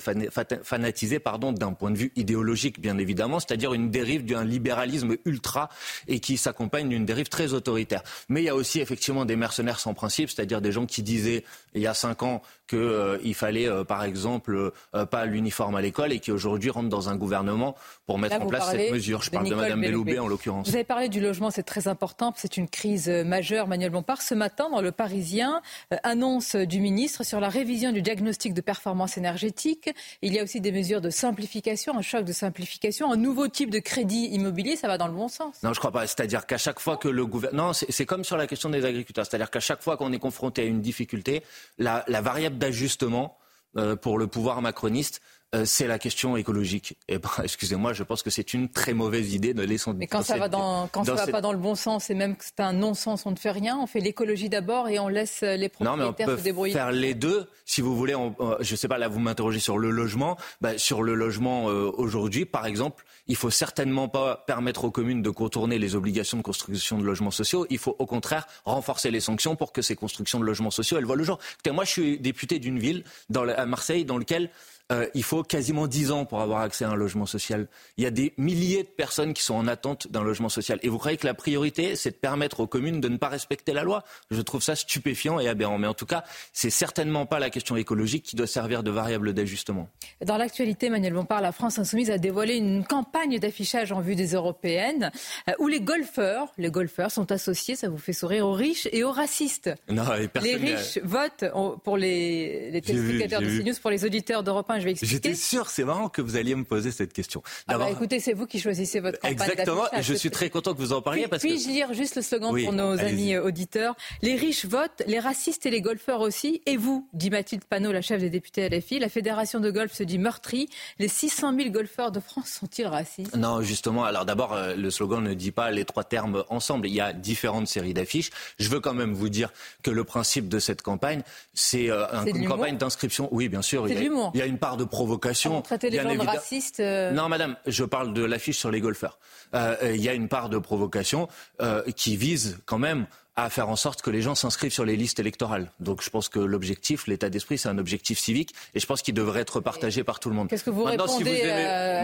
Speaker 53: fanatisés pardon, d'un point de vue idéologique, bien évidemment, c'est-à-dire une dérive d'un libéralisme ultra et qui s'accompagne d'une dérive très autoritaire. Mais il y a aussi effectivement des mercenaires sans principe, c'est-à-dire des gens qui disaient il y a cinq ans qu'il euh, fallait, euh, par exemple, euh, pas l'uniforme à l'école et qui aujourd'hui dans un gouvernement pour mettre en place cette mesure. Je parle de Mme Belloubet en l'occurrence.
Speaker 20: Vous avez parlé du logement, c'est très important. C'est une crise majeure. Manuel Bompard, ce matin, dans Le Parisien, annonce du ministre sur la révision du diagnostic de performance énergétique. Il y a aussi des mesures de simplification, un choc de simplification, un nouveau type de crédit immobilier. Ça va dans le bon sens.
Speaker 53: Non, je crois pas. C'est-à-dire qu'à chaque fois que le gouvernement... Non, c'est comme sur la question des agriculteurs. C'est-à-dire qu'à chaque fois qu'on est confronté à une difficulté, la, la variable d'ajustement euh, pour le pouvoir macroniste, euh, c'est la question écologique. Et ben, excusez-moi, je pense que c'est une très mauvaise idée de laisser.
Speaker 20: Mais quand ça va dans, quand ça va pas dans le bon sens et même que c'est un non-sens, on ne fait rien. On fait l'écologie d'abord et on laisse les propriétaires
Speaker 53: non, mais
Speaker 20: on peut
Speaker 53: Faire les deux, si vous voulez. On, je sais pas. Là, vous m'interrogez sur le logement. Ben, sur le logement euh, aujourd'hui, par exemple, il faut certainement pas permettre aux communes de contourner les obligations de construction de logements sociaux. Il faut au contraire renforcer les sanctions pour que ces constructions de logements sociaux elles voient le jour. Écoutez, moi, je suis député d'une ville dans, à Marseille dans lequel euh, il faut quasiment 10 ans pour avoir accès à un logement social. Il y a des milliers de personnes qui sont en attente d'un logement social. Et vous croyez que la priorité, c'est de permettre aux communes de ne pas respecter la loi? Je trouve ça stupéfiant et aberrant. Mais en tout cas, c'est certainement pas la question écologique qui doit servir de variable d'ajustement.
Speaker 20: Dans l'actualité, Manuel Bompard, la France insoumise a dévoilé une campagne d'affichage en vue des européennes euh, où les golfeurs, les golfeurs sont associés, ça vous fait sourire, aux riches et aux racistes.
Speaker 53: Non,
Speaker 20: les riches votent pour les, les téléspectateurs de CNews, pour les auditeurs d'Europe 1
Speaker 53: J'étais sûr, c'est marrant que vous alliez me poser cette question.
Speaker 20: Ah bah écoutez, c'est vous qui choisissez votre campagne
Speaker 53: Exactement, et je suis très content que vous en parliez. Parce
Speaker 20: Puis-je lire juste le slogan pour nos amis euh, auditeurs Les riches votent, les racistes et les golfeurs aussi. Et vous, dit Mathilde Panot, la chef des députés LFI, la fédération de golf se dit meurtrie. Les 600 000 golfeurs de France sont-ils racistes?
Speaker 53: Non, justement. Alors d'abord, euh, le slogan ne dit pas les trois termes ensemble. Il y a différentes séries d'affiches. Je veux quand même vous dire que le principe de cette campagne, c'est euh, une campagne d'inscription. Oui, bien sûr.
Speaker 20: Il y, a,
Speaker 53: il y a une part de provocation.
Speaker 20: traiter les gens de racistes euh,
Speaker 53: Non, madame, je parle de l'affiche sur les golfeurs. Euh, il y a une part de provocation euh, qui vise quand même à faire en sorte que les gens s'inscrivent sur les listes électorales. Donc je pense que l'objectif, l'état d'esprit, c'est un objectif civique et je pense qu'il devrait être partagé par tout le monde.
Speaker 20: Qu'est-ce que vous répondez à,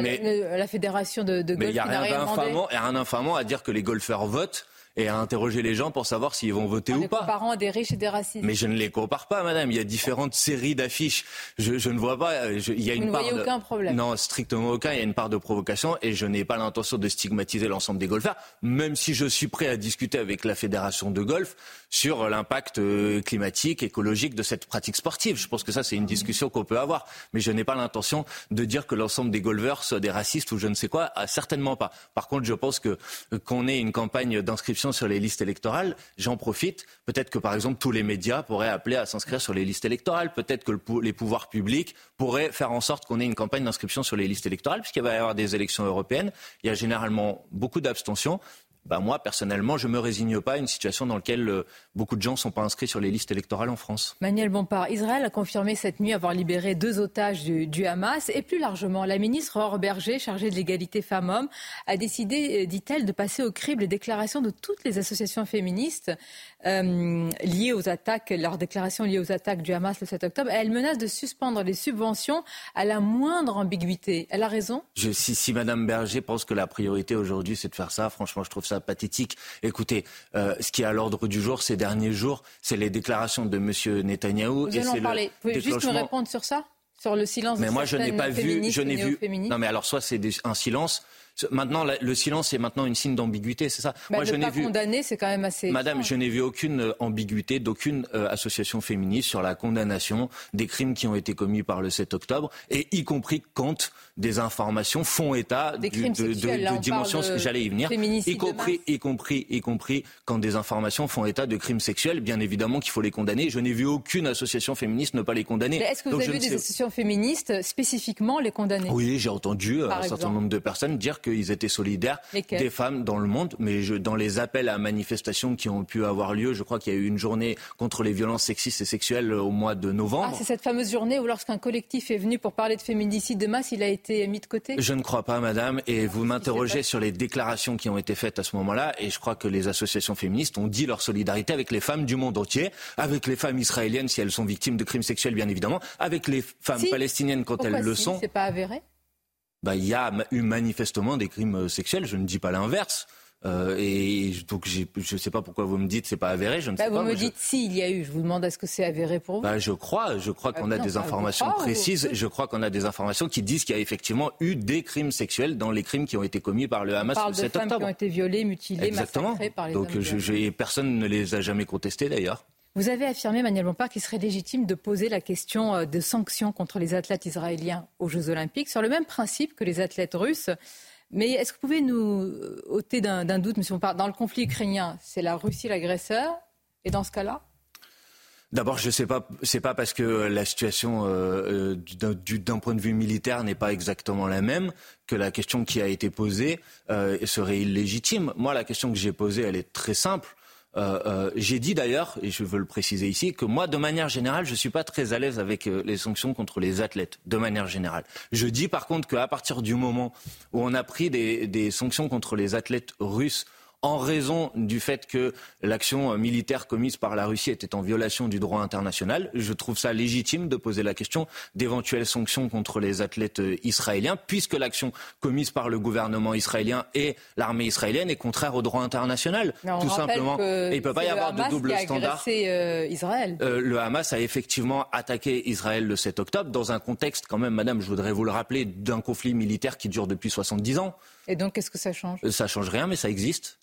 Speaker 20: la fédération de, de golf
Speaker 53: Mais il n'y a rien d'infamant à dire que les golfeurs votent et à interroger les gens pour savoir s'ils vont voter ou pas.
Speaker 20: Parents des riches et des racistes.
Speaker 53: Mais je ne les compare pas, madame. Il y a différentes séries d'affiches. Je, je, ne vois pas. il y a
Speaker 20: Vous
Speaker 53: une
Speaker 20: ne voyez aucun problème.
Speaker 53: Non, strictement aucun. Il y a une part de provocation et je n'ai pas l'intention de stigmatiser l'ensemble des golfeurs, même si je suis prêt à discuter avec la fédération de golf sur l'impact euh, climatique, écologique de cette pratique sportive. Je pense que ça, c'est une discussion qu'on peut avoir. Mais je n'ai pas l'intention de dire que l'ensemble des golfeurs sont des racistes ou je ne sais quoi. Ah, certainement pas. Par contre, je pense que euh, qu'on ait une campagne d'inscription sur les listes électorales, j'en profite. Peut-être que, par exemple, tous les médias pourraient appeler à s'inscrire sur les listes électorales. Peut-être que les pouvoirs publics pourraient faire en sorte qu'on ait une campagne d'inscription sur les listes électorales, puisqu'il va y avoir des élections européennes. Il y a généralement beaucoup d'abstention bah moi, personnellement, je ne me résigne pas à une situation dans laquelle euh, beaucoup de gens ne sont pas inscrits sur les listes électorales en France.
Speaker 20: Manuel Bompard, Israël a confirmé cette nuit avoir libéré deux otages du, Hamas. Et plus largement, la ministre Aurore Berger, chargée de l'égalité femmes-hommes, a décidé, euh, dit-elle, de passer au crible les déclarations de toutes les associations féministes euh, liées aux attaques, leurs déclarations liées aux attaques du Hamas le 7 octobre. Elle menace de suspendre les subventions à la moindre ambiguïté. Elle a raison?
Speaker 53: Je, si, si Madame Berger pense que la priorité aujourd'hui, c'est de faire ça, franchement, je trouve ça pathétique. Écoutez, euh, ce qui est à l'ordre du jour ces derniers jours, c'est les déclarations de M. Netanyahou.
Speaker 20: Vous et
Speaker 53: en
Speaker 20: parler. Vous pouvez juste me répondre sur ça sur le silence
Speaker 53: mais moi je n'ai pas vu
Speaker 20: je n'ai vu
Speaker 53: non mais alors soit c'est un silence Maintenant, le silence est maintenant une signe d'ambiguïté, c'est ça
Speaker 20: bah, Moi, je n'ai vu. Condamner, c'est quand même assez.
Speaker 53: Madame, je n'ai vu aucune euh, ambiguïté d'aucune euh, association féministe sur la condamnation des crimes qui ont été commis par le 7 octobre, et y compris quand des informations font état
Speaker 20: de, de,
Speaker 53: dimensions. J'allais y venir. Y compris, y compris, y compris quand des informations font état de crimes sexuels. Bien évidemment qu'il faut les condamner. Je n'ai vu aucune association féministe ne pas les condamner.
Speaker 20: Est-ce que vous avez vu des associations féministes spécifiquement les condamner?
Speaker 53: Oui, j'ai entendu euh, un certain nombre de personnes dire qu'ils étaient solidaires des femmes dans le monde, mais je, dans les appels à manifestations qui ont pu avoir lieu, je crois qu'il y a eu une journée contre les violences sexistes et sexuelles au mois de novembre.
Speaker 20: Ah, c'est cette fameuse journée où lorsqu'un collectif est venu pour parler de féminicide de masse, il a été mis de côté?
Speaker 53: Je ne crois pas, madame, et vous m'interrogez sur les déclarations qui ont été faites à ce moment-là, et je crois que les associations féministes ont dit leur solidarité avec les femmes du monde entier, avec les femmes israéliennes si elles sont victimes de crimes sexuels, bien évidemment, avec les femmes palestiniennes quand elles le sont.
Speaker 20: C'est pas avéré?
Speaker 53: Bah, il y a eu manifestement des crimes euh, sexuels. Je ne dis pas l'inverse. Euh, et donc je ne sais pas pourquoi vous me dites c'est pas avéré. Je ne bah, sais
Speaker 20: vous
Speaker 53: pas.
Speaker 20: me dites si il y a eu. Je vous demande est-ce que c'est avéré pour vous?
Speaker 53: Bah, Je crois. Je crois qu'on a des informations précises. Je crois qu'on a des informations qui disent qu'il y a effectivement eu des crimes sexuels dans les crimes qui ont été commis par le Hamas
Speaker 20: On parle
Speaker 53: le 7
Speaker 20: de femmes
Speaker 53: octobre.
Speaker 20: qui ont été violées, mutilées,
Speaker 53: Exactement.
Speaker 20: massacrées par les
Speaker 53: Donc je, personne ne les a jamais contestées d'ailleurs.
Speaker 20: Vous avez affirmé, Manuel Bompard, qu'il serait légitime de poser la question euh, de sanctions contre les athlètes israéliens aux Jeux Olympiques sur le même principe que les athlètes russes. Mais est-ce que vous pouvez nous euh, ôter d'un doute, M. Bompard Dans le conflit ukrainien, c'est la Russie l'agresseur Et dans ce cas-là?
Speaker 53: D'abord, je sais pas, c'est pas parce que la situation euh, d'un point de vue militaire n'est pas exactement la même que la question qui a été posée serait illégitime. Moi, la question que j'ai posée, elle est très simple. Euh, euh, j'ai dit d'ailleurs, et je veux le préciser ici, que moi, de manière générale, je ne suis pas très à l'aise avec euh, les sanctions contre les athlètes, de manière générale. Je dis par contre qu'à partir du moment où on a pris des, des sanctions contre les athlètes russes en raison du fait que l'action militaire commise par la Russie était en violation du droit international. Je trouve ça légitime de poser la question d'éventuelles sanctions contre les athlètes israéliens, puisque l'action commise par le gouvernement israélien et l'armée israélienne est contraire au droit international.
Speaker 20: tout
Speaker 53: simplement.
Speaker 20: Et
Speaker 53: il ne peut pas y avoir de double standard.
Speaker 20: Euh, Israël.
Speaker 53: Euh, le Hamas a effectivement attaqué Israël le 7 octobre dans un contexte, quand même, madame, je voudrais vous le rappeler, d'un conflit militaire qui dure depuis 70 ans.
Speaker 20: Et donc, qu'est-ce que ça change?
Speaker 53: Euh, Ça change rien, mais ça existe.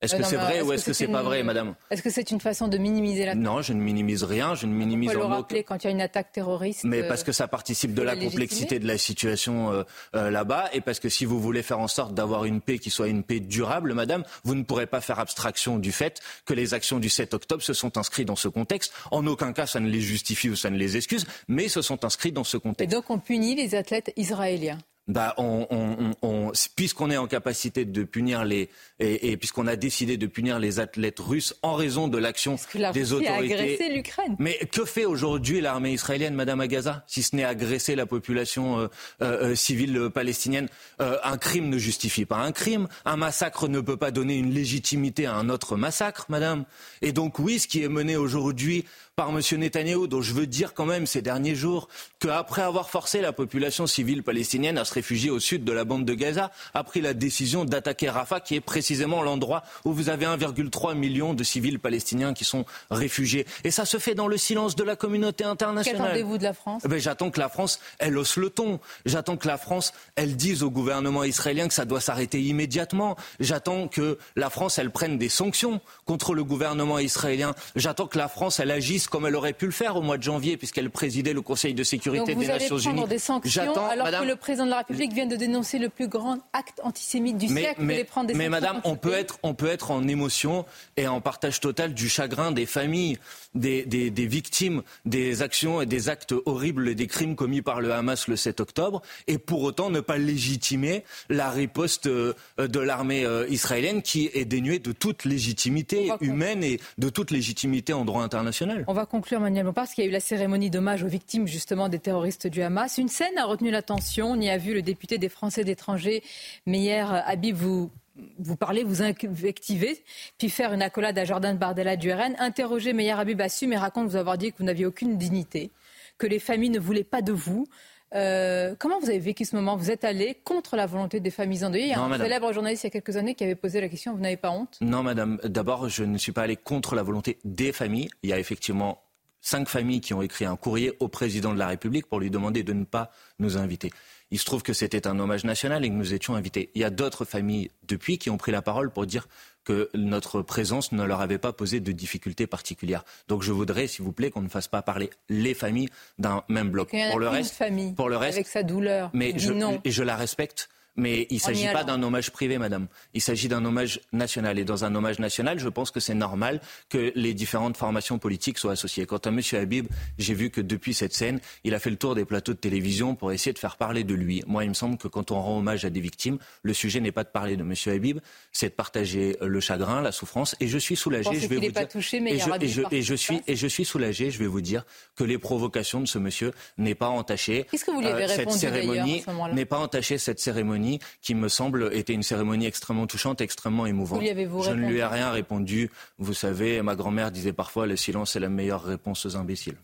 Speaker 53: Est-ce que c'est vrai ou est-ce que, c'est pas vrai, madame
Speaker 20: Est-ce que c'est une façon de minimiser la
Speaker 53: Non, je ne minimise rien, je ne minimise
Speaker 20: le rappeler quand il y a une attaque terroriste
Speaker 53: Mais parce que ça participe de la, complexité de la situation euh, euh, là-bas et parce que si vous voulez faire en sorte d'avoir une paix qui soit une paix durable, madame, vous ne pourrez pas faire abstraction du fait que les actions du 7 octobre se sont inscrites dans ce contexte. En aucun cas, ça ne les justifie ou ça ne les excuse, mais se sont inscrits dans ce contexte.
Speaker 20: Et donc on punit les athlètes israéliens
Speaker 53: bah, on, on, on, puisqu'on est en capacité de punir les et, et puisqu'on a décidé de punir les athlètes russes en raison de l'action des autorités. A
Speaker 20: agressé l'Ukraine.
Speaker 53: Mais que fait aujourd'hui l'armée israélienne, Madame Agaza, si ce n'est agresser la population euh, euh, civile palestinienne? Euh, Un crime ne justifie pas un crime. Un massacre ne peut pas donner une légitimité à un autre massacre, Madame. Et donc oui, ce qui est mené aujourd'hui par M. Netanyahou, dont je veux dire quand même ces derniers jours qu'après avoir forcé la population civile palestinienne à se réfugier au sud de la bande de Gaza, a pris la décision d'attaquer Rafah, qui est précisément l'endroit où vous avez 1,3 million de civils palestiniens qui sont réfugiés. Et ça se fait dans le silence de la communauté internationale.
Speaker 20: Qu'attendez-vous de la France?
Speaker 53: Eh ben, J'attends que la France, elle hausse le ton. J'attends que la France, elle dise au gouvernement israélien que ça doit s'arrêter immédiatement. J'attends que la France, elle prenne des sanctions contre le gouvernement israélien. J'attends que la France, elle agisse comme elle aurait pu le faire au mois de janvier, puisqu'elle présidait le Conseil de sécurité
Speaker 20: Donc
Speaker 53: des Nations Unies.
Speaker 20: des sanctions alors que le président de la République vient de dénoncer le plus grand acte antisémite du siècle,
Speaker 53: mais,
Speaker 20: prendre des
Speaker 53: Mais madame, on peut, être, on peut être en émotion et en partage total du chagrin des familles, des, des, des victimes des actions et des actes horribles et des crimes commis par le Hamas le 7 octobre, et pour autant ne pas légitimer la riposte euh, de l'armée euh, israélienne qui est dénuée de toute légitimité humaine et de toute légitimité en droit international.
Speaker 20: On va conclure Manuel parce qu'il y a eu la cérémonie d'hommage aux victimes justement des terroristes du Hamas. Une scène a retenu l'attention. On y a vu le député des Français d'étrangers, Meyer Habib, vous vous parlez, vous invectivez, puis faire une accolade à Jordan Bardella du RN. Interroger Meyer Habib assume et raconte vous avoir dit que vous n'aviez aucune dignité, que les familles ne voulaient pas de vous. Euh, comment vous avez vécu ce moment? Vous êtes allé contre la volonté des familles endeuillées. Il y a un célèbre journaliste il y a quelques années qui avait posé la question, vous n'avez pas honte?
Speaker 53: Non, madame. D'abord, je ne suis pas allé contre la volonté des familles. Il y a effectivement cinq familles qui ont écrit un courrier au président de la République pour lui demander de ne pas nous inviter. Il se trouve que c'était un hommage national et que nous étions invités. Il y a d'autres familles depuis qui ont pris la parole pour dire que notre présence ne leur avait pas posé de difficultés particulières. Donc je voudrais, s'il vous plaît, qu'on ne fasse pas parler les familles d'un même bloc.
Speaker 20: Pour le reste, famille pour le reste, avec sa douleur.
Speaker 53: Mais je, et je la respecte. Mais il ne s'agit pas d'un hommage privé, madame. Il s'agit d'un hommage national. Et dans un hommage national, je pense que c'est normal que les différentes formations politiques soient associées. Quant à M. Habib, j'ai vu que depuis cette scène, il a fait le tour des plateaux de télévision pour essayer de faire parler de lui. Moi, il me semble que quand on rend hommage à des victimes, le sujet n'est pas de parler de M. Habib, c'est de partager le chagrin, la souffrance. Et je suis soulagé. Je vais vous
Speaker 20: pas touché, mais
Speaker 53: et, je, et, je, et je suis et je suis soulagé. Je vais vous dire que les provocations de ce monsieur n'est pas entachées.
Speaker 20: Qu'est-ce que vous lui avez euh,
Speaker 53: répondu Cette cérémonie n'est pas entachée. Cette cérémonie qui me semble était une cérémonie extrêmement touchante, extrêmement émouvante.
Speaker 20: Je
Speaker 53: ne lui ai rien répondu. Vous savez, ma grand-mère disait parfois le silence est la meilleure réponse aux imbéciles.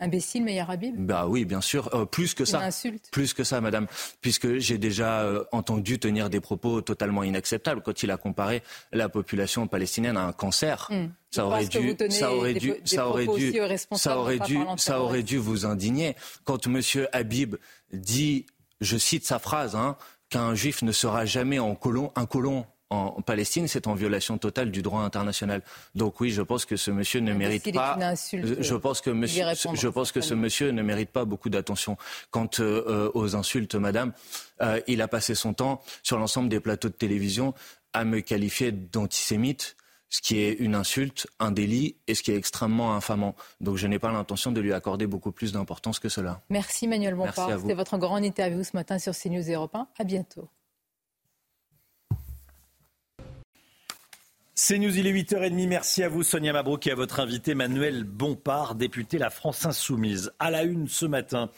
Speaker 20: Imbécile, meilleur Habib
Speaker 53: Bah oui, bien sûr. Euh, plus que ça.
Speaker 20: Insulte.
Speaker 53: Plus que ça, madame. Puisque j'ai déjà euh, entendu tenir des propos totalement inacceptables quand il a comparé la population palestinienne à un cancer. Hmm. Ça aurait, dû, ça aurait dû, ça aurait dû, ça aurait dû, ça aurait dû vous indigner. Quand Monsieur Habib dit je cite sa phrase, hein, qu'un juif ne sera jamais en colon, un colon en Palestine, c'est en violation totale du droit international. Donc oui, je pense que ce monsieur ne mérite pas. je pense que monsieur, je pense que ce monsieur ne mérite pas beaucoup d'attention. Quant euh, euh, aux insultes, madame, euh, il a passé son temps sur l'ensemble des plateaux de télévision à me qualifier d'antisémite ce qui est une insulte, un délit et ce qui est extrêmement infamant. Donc je n'ai pas l'intention de lui accorder beaucoup plus d'importance que cela.
Speaker 20: Merci Manuel Bompard. C'était votre grande interview ce matin sur CNews Europe 1. À bientôt.
Speaker 2: C'est News, il est 8h30. Merci à vous, Sonia Mabrouk, et à votre invité, Manuel Bompard, député La France Insoumise. À la une ce matin,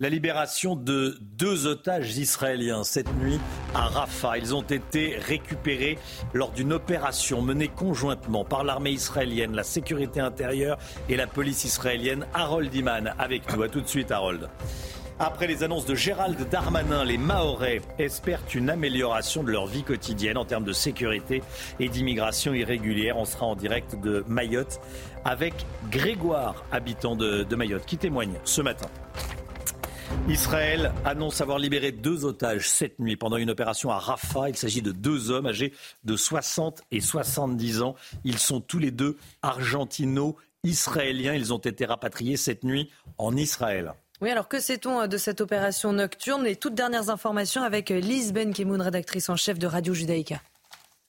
Speaker 2: la libération de deux otages israéliens cette nuit à Rafah. Ils ont été récupérés lors d'une opération menée conjointement par l'armée israélienne, la sécurité intérieure et la police israélienne. Harold Iman avec nous. À tout de suite, Harold. Après les annonces de Gérald Darmanin, les Mahorais espèrent une amélioration de leur vie quotidienne en termes de sécurité et d'immigration irrégulière. On sera en direct de Mayotte avec Grégoire, habitant de, Mayotte, qui témoigne ce matin. Israël annonce avoir libéré deux otages cette nuit pendant une opération à Rafah. Il s'agit de deux hommes âgés de 60 et 70 ans. Ils sont tous les deux argentino-israéliens. Ils ont été rapatriés cette nuit en Israël.
Speaker 3: Oui, alors que sait-on euh, de cette opération nocturne? Les toutes dernières informations avec Lise Benkemoun, rédactrice en chef de Radio Judaïka.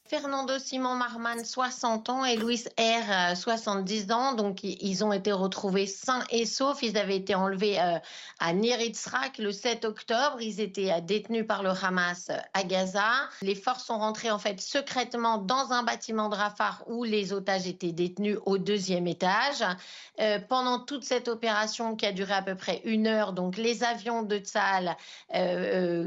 Speaker 24: Fernando Simon Marman, 60 ans, et Louis R, 70 ans. Donc, ils ont été retrouvés sains et saufs. Ils avaient été enlevés euh, à Niritzrak le 7 octobre. Ils étaient euh, détenus par le Hamas euh, à Gaza. Les forces sont rentrées, en fait, secrètement dans un bâtiment de Rafah où les otages étaient détenus au deuxième étage. pendant toute cette opération qui a duré à peu près une heure, donc, les avions de Tzal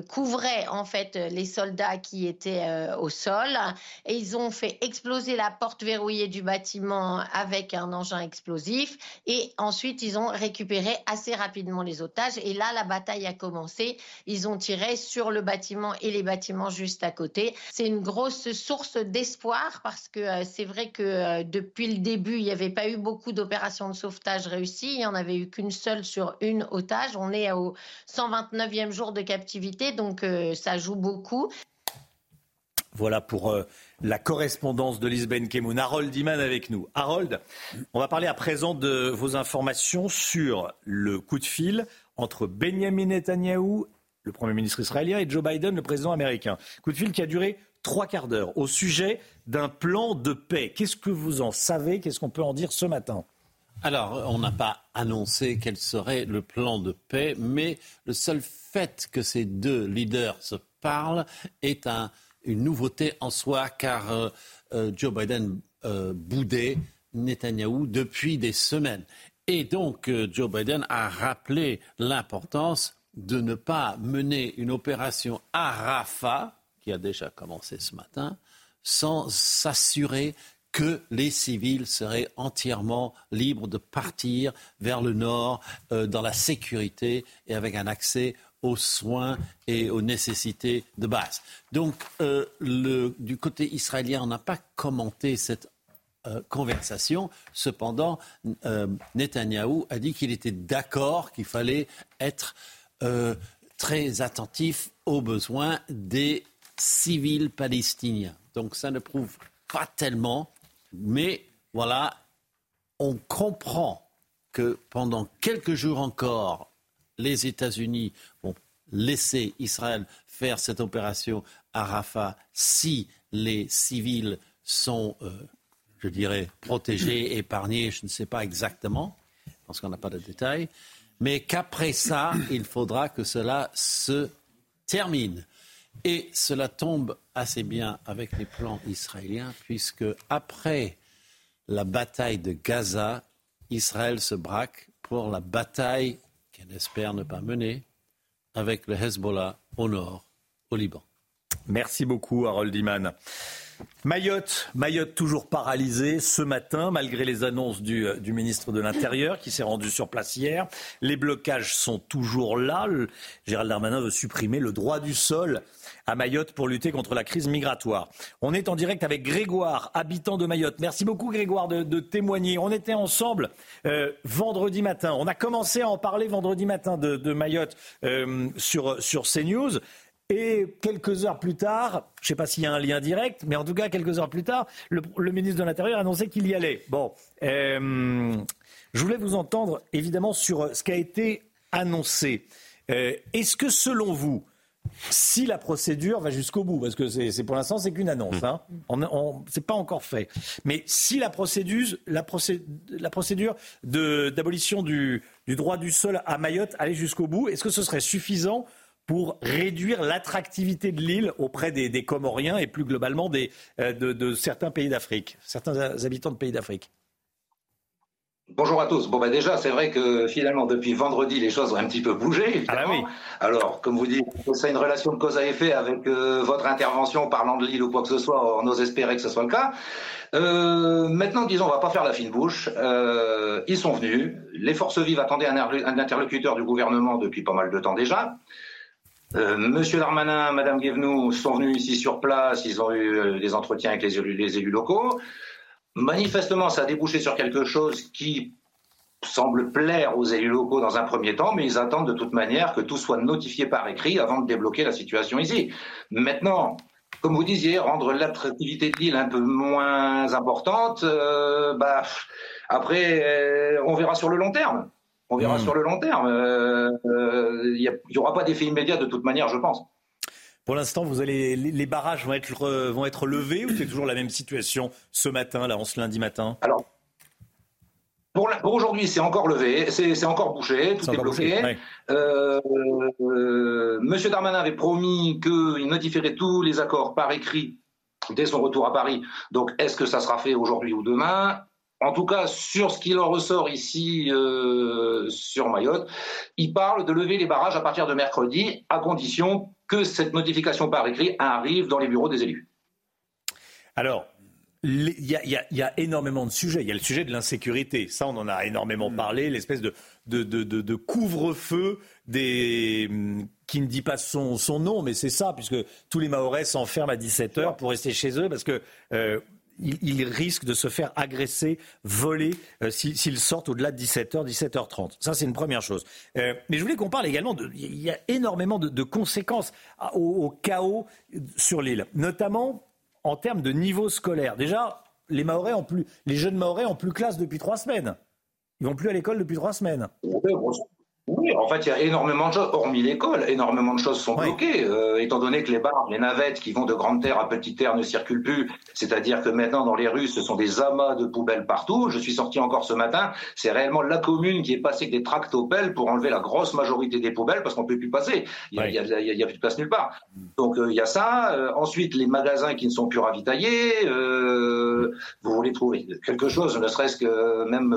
Speaker 24: couvraient, en fait, les soldats qui étaient au sol et ils ont fait exploser la porte verrouillée du bâtiment avec un engin explosif et ensuite ils ont récupéré assez rapidement les otages et là la bataille a commencé. Ils ont tiré sur le bâtiment et les bâtiments juste à côté. C'est une grosse source d'espoir parce que euh, c'est vrai que euh, depuis le début il n'y avait pas eu beaucoup d'opérations de sauvetage réussies. Il n'y en avait eu qu'une seule sur une otage. On est au 129e jour de captivité donc euh, ça joue beaucoup.
Speaker 2: Voilà pour euh, la correspondance de Lisbeth Kemoun. Harold Iman avec nous. Harold, on va parler à présent de vos informations sur le coup de fil entre Benjamin Netanyahou le Premier ministre israélien, et Joe Biden, le président américain. Coup de fil qui a duré trois quarts d'heure au sujet d'un plan de paix. Qu'est-ce que vous en savez? Qu'est-ce qu'on peut en dire ce matin?
Speaker 6: Alors, on n'a pas annoncé quel serait le plan de paix, mais le seul fait que ces deux leaders se parlent est une nouveauté en soi, car euh, euh, Joe Biden euh, boudait Netanyahou depuis des semaines. Et donc, Joe Biden a rappelé l'importance de ne pas mener une opération à Rafah, qui a déjà commencé ce matin, sans s'assurer que les civils seraient entièrement libres de partir vers le nord dans la sécurité et avec un accès aux soins et aux nécessités de base. Donc, euh, du côté israélien, on n'a pas commenté cette euh, conversation. Cependant, Netanyahou a dit qu'il était d'accord qu'il fallait être très attentif aux besoins des civils palestiniens. Donc, ça ne prouve pas tellement mais voilà, on comprend que pendant quelques jours encore, les États-Unis vont laisser Israël faire cette opération à Rafah si les civils sont, euh, je dirais, protégés, épargnés, je ne sais pas exactement, parce qu'on n'a pas de détails, mais qu'après ça, il faudra que cela se termine. Et cela tombe assez bien avec les plans israéliens, puisque après la bataille de Gaza, Israël se braque pour la bataille qu'elle espère ne pas mener avec le Hezbollah au nord, au Liban.
Speaker 2: Merci beaucoup, Harold Iman. Mayotte, Mayotte toujours paralysée ce matin, malgré les annonces du, euh, ministre de l'Intérieur qui s'est rendu sur place hier. Les blocages sont toujours là. Gérald Darmanin veut supprimer le droit du sol à Mayotte pour lutter contre la crise migratoire. On est en direct avec Grégoire, habitant de Mayotte. Merci beaucoup Grégoire de, témoigner. On était ensemble euh, vendredi matin. On a commencé à en parler vendredi matin de, Mayotte euh, sur, sur CNews. Et quelques heures plus tard, je ne sais pas s'il y a un lien direct, mais en tout cas, quelques heures plus tard, le, ministre de l'Intérieur a annoncé qu'il y allait. Bon, euh, je voulais vous entendre évidemment sur ce qui a été annoncé. Est-ce que selon vous, si la procédure va jusqu'au bout, parce que c'est pour l'instant c'est qu'une annonce, hein, on, c'est pas encore fait. Mais si la procédure, la procédure, d'abolition du, du droit du sol à Mayotte allait jusqu'au bout, est-ce que ce serait suffisant pour réduire l'attractivité de l'île auprès des, Comoriens et plus globalement des, euh, de, certains pays d'Afrique, certains habitants de pays d'Afrique?
Speaker 54: Bonjour à tous. Bon, bah déjà, c'est vrai que finalement, depuis vendredi, les choses ont un petit peu bougé. Ah oui. Alors, comme vous dites, c'est une relation de cause à effet avec euh, votre intervention parlant de l'île ou quoi que ce soit. On ose espérer que ce soit le cas. Euh, maintenant, disons, on va pas faire la fine bouche. ils sont venus. Les forces vives attendaient un, un interlocuteur du gouvernement depuis pas mal de temps déjà. Euh, Monsieur Darmanin, Madame Guévenoux sont venus ici sur place, ils ont eu euh, des entretiens avec les élus, locaux. Manifestement, ça a débouché sur quelque chose qui semble plaire aux élus locaux dans un premier temps, mais ils attendent de toute manière que tout soit notifié par écrit avant de débloquer la situation ici. Maintenant, comme vous disiez, rendre l'attractivité de l'île un peu moins importante, euh, bah, après, on verra sur le long terme. On verra hmm. sur le long terme. Il euh, n'y euh, aura pas d'effet immédiat de toute manière, je pense.
Speaker 2: Pour l'instant, vous allez, les barrages vont être, vont être levés ou c'est toujours la même situation ce matin, là, en ce lundi matin?
Speaker 54: Alors, pour, aujourd'hui, c'est encore levé, c'est encore bouché, tout est, bloqué. Euh, Monsieur Darmanin avait promis qu'il notifierait tous les accords par écrit dès son retour à Paris. Donc, est-ce que ça sera fait aujourd'hui ou demain? En tout cas, sur ce qu'il en ressort ici euh, sur Mayotte, il parle de lever les barrages à partir de mercredi, à condition que cette notification par écrit arrive dans les bureaux des élus.
Speaker 2: Alors, il y, a énormément de sujets. Il y a le sujet de l'insécurité. Ça, on en a énormément mm. parlé. L'espèce de, de, couvre-feu des qui ne dit pas son, nom, mais c'est ça, puisque tous les Mahorais s'enferment à 17 heures pour rester chez eux, parce que euh, il, risque de se faire agresser, voler, euh, s'ils sortent au-delà de 17h, 17h30. Ça, c'est une première chose. Euh, mais je voulais qu'on parle également, de, il y a énormément de, conséquences au, chaos sur l'île, notamment en termes de niveau scolaire. Déjà, les, Maorais ont plus, les jeunes Maorais ont plus classe depuis trois semaines. Ils vont plus à l'école depuis trois semaines.
Speaker 54: Oui, en fait, il y a énormément de choses, hormis l'école, énormément de choses sont bloquées, euh, étant donné que les bars, les navettes qui vont de grande terre à petite terre ne circulent plus. C'est-à-dire que maintenant, dans les rues, ce sont des amas de poubelles partout. Je suis sorti encore ce matin, c'est réellement la commune qui est passée avec des tractopelles pour enlever la grosse majorité des poubelles parce qu'on peut plus passer. Il n'y a, a, plus de place nulle part. Donc, euh, il y a ça. Euh, ensuite, les magasins qui ne sont plus ravitaillés. vous voulez trouver quelque chose, ne serait-ce que même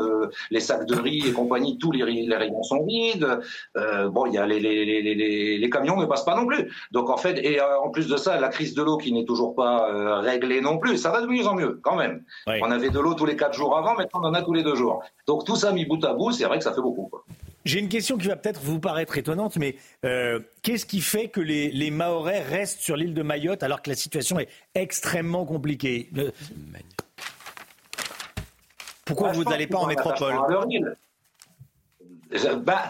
Speaker 54: les sacs de riz et compagnie, tous les, les rayons sont vides. Euh, bon, il y a les, les, les, les, camions ne passent pas non plus. Donc en fait, et euh, en plus de ça, la crise de l'eau qui n'est toujours pas euh, réglée non plus, ça va de mieux en mieux quand même. On avait de l'eau tous les quatre jours avant, maintenant on en a tous les deux jours. Donc tout ça mis bout à bout, c'est vrai que ça fait beaucoup.
Speaker 2: J'ai une question qui va peut-être vous paraître étonnante, mais qu'est-ce qui fait que les, les Mahorais restent sur l'île de Mayotte alors que la situation est extrêmement compliquée? Pourquoi bah, vous n'allez pas en métropole?
Speaker 54: bah,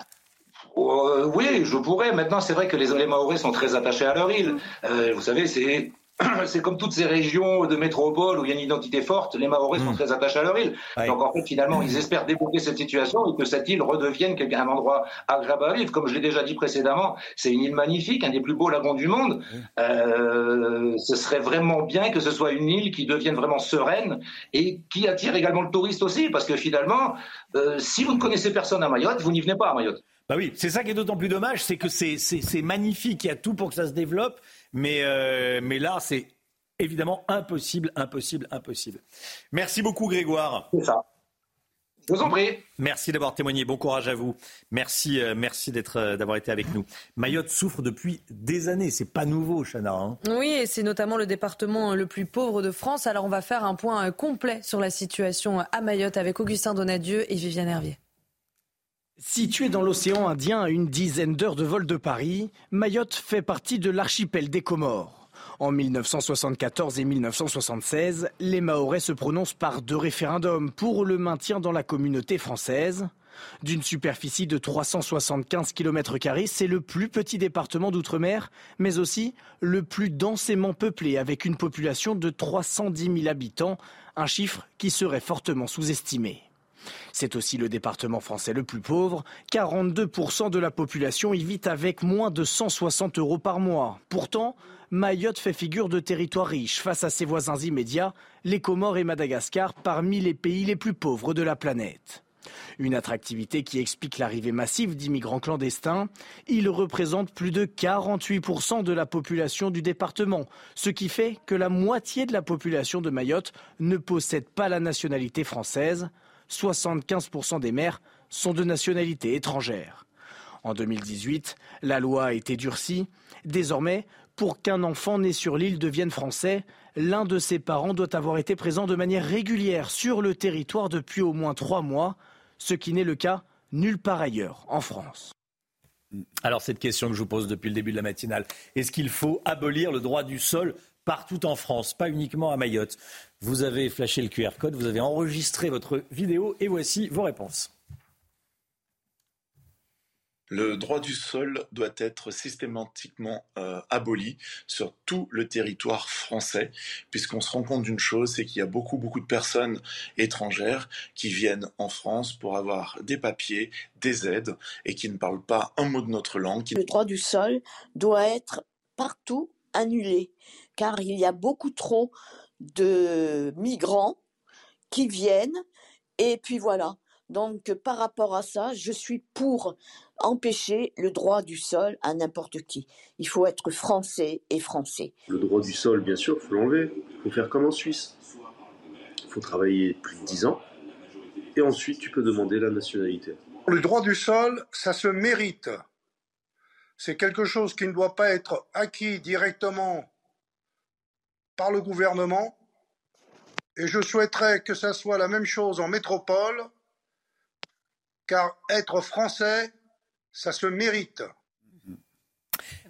Speaker 54: euh, oui, je pourrais. Maintenant, c'est vrai que les, les Maoris sont très attachés à leur île. Euh, vous savez, c'est c'est comme toutes ces régions de métropole où il y a une identité forte, les Maoris sont hmm. très attachés à leur île. Donc en fait, finalement, ils espèrent débloquer cette situation et que cette île redevienne un endroit agréable à vivre. Comme je l'ai déjà dit précédemment, c'est une île magnifique, un des plus beaux lagons du monde. Euh, ce serait vraiment bien que ce soit une île qui devienne vraiment sereine et qui attire également le touriste aussi, parce que finalement, euh, si vous ne connaissez personne à Mayotte, vous n'y venez pas à Mayotte.
Speaker 2: Bah oui, c'est ça qui est d'autant plus dommage, c'est que c'est magnifique, il y a tout pour que ça se développe, mais, euh, mais là, c'est évidemment impossible, impossible, impossible. Merci beaucoup, Grégoire.
Speaker 54: C'est ça. Je vous en prie.
Speaker 2: Merci d'avoir témoigné. Bon courage à vous. Merci, euh, merci d'être, euh, d'avoir été avec nous. Mayotte souffre depuis des années. C'est pas nouveau, Chana. Hein.
Speaker 3: oui, et c'est notamment le département le plus pauvre de France. Alors, on va faire un point complet sur la situation à Mayotte avec Augustin Donadieu et Viviane Hervier.
Speaker 55: Située dans l'océan Indien à une dizaine d'heures de vol de Paris, Mayotte fait partie de l'archipel des Comores. En 1974 et 1976, les Mahorais se prononcent par deux référendums pour le maintien dans la communauté française. D'une superficie de 375 km, c'est le plus petit département d'outre-mer, mais aussi le plus densément peuplé, avec une population de 310 000 habitants, un chiffre qui serait fortement sous-estimé. C'est aussi le département français le plus pauvre. 42% de la population y vit avec moins de 160 euros par mois. Pourtant, Mayotte fait figure de territoire riche face à ses voisins immédiats, les Comores et Madagascar, parmi les pays les plus pauvres de la planète. Une attractivité qui explique l'arrivée massive d'immigrants clandestins. Ils représentent plus de 48% de la population du département, ce qui fait que la moitié de la population de Mayotte ne possède pas la nationalité française. 75% des maires sont de nationalité étrangère. En 2018, la loi a été durcie. Désormais, pour qu'un enfant né sur l'île devienne français, l'un de ses parents doit avoir été présent de manière régulière sur le territoire depuis au moins trois mois, ce qui n'est le cas nulle part ailleurs en France.
Speaker 2: Alors cette question que je vous pose depuis le début de la matinale, est-ce qu'il faut abolir le droit du sol partout en France, pas uniquement à Mayotte? Vous avez flashé le QR code, vous avez enregistré votre vidéo et voici vos réponses.
Speaker 56: Le droit du sol doit être systématiquement euh, aboli sur tout le territoire français, puisqu'on se rend compte d'une chose, c'est qu'il y a beaucoup, beaucoup de personnes étrangères qui viennent en France pour avoir des papiers, des aides, et qui ne parlent pas un mot de notre langue.
Speaker 57: Le droit du sol doit être partout annulé, car il y a beaucoup trop de migrants qui viennent et puis voilà. Donc par rapport à ça, je suis pour empêcher le droit du sol à n'importe qui. Il faut être français et français.
Speaker 58: Le droit du sol, bien sûr, il faut l'enlever. Il faut faire comme en Suisse. Il faut travailler plus de 10 ans et ensuite tu peux demander la nationalité.
Speaker 59: Le droit du sol, ça se mérite. C'est quelque chose qui ne doit pas être acquis directement par le gouvernement et je souhaiterais que ça soit la même chose en métropole, car être français, ça se mérite.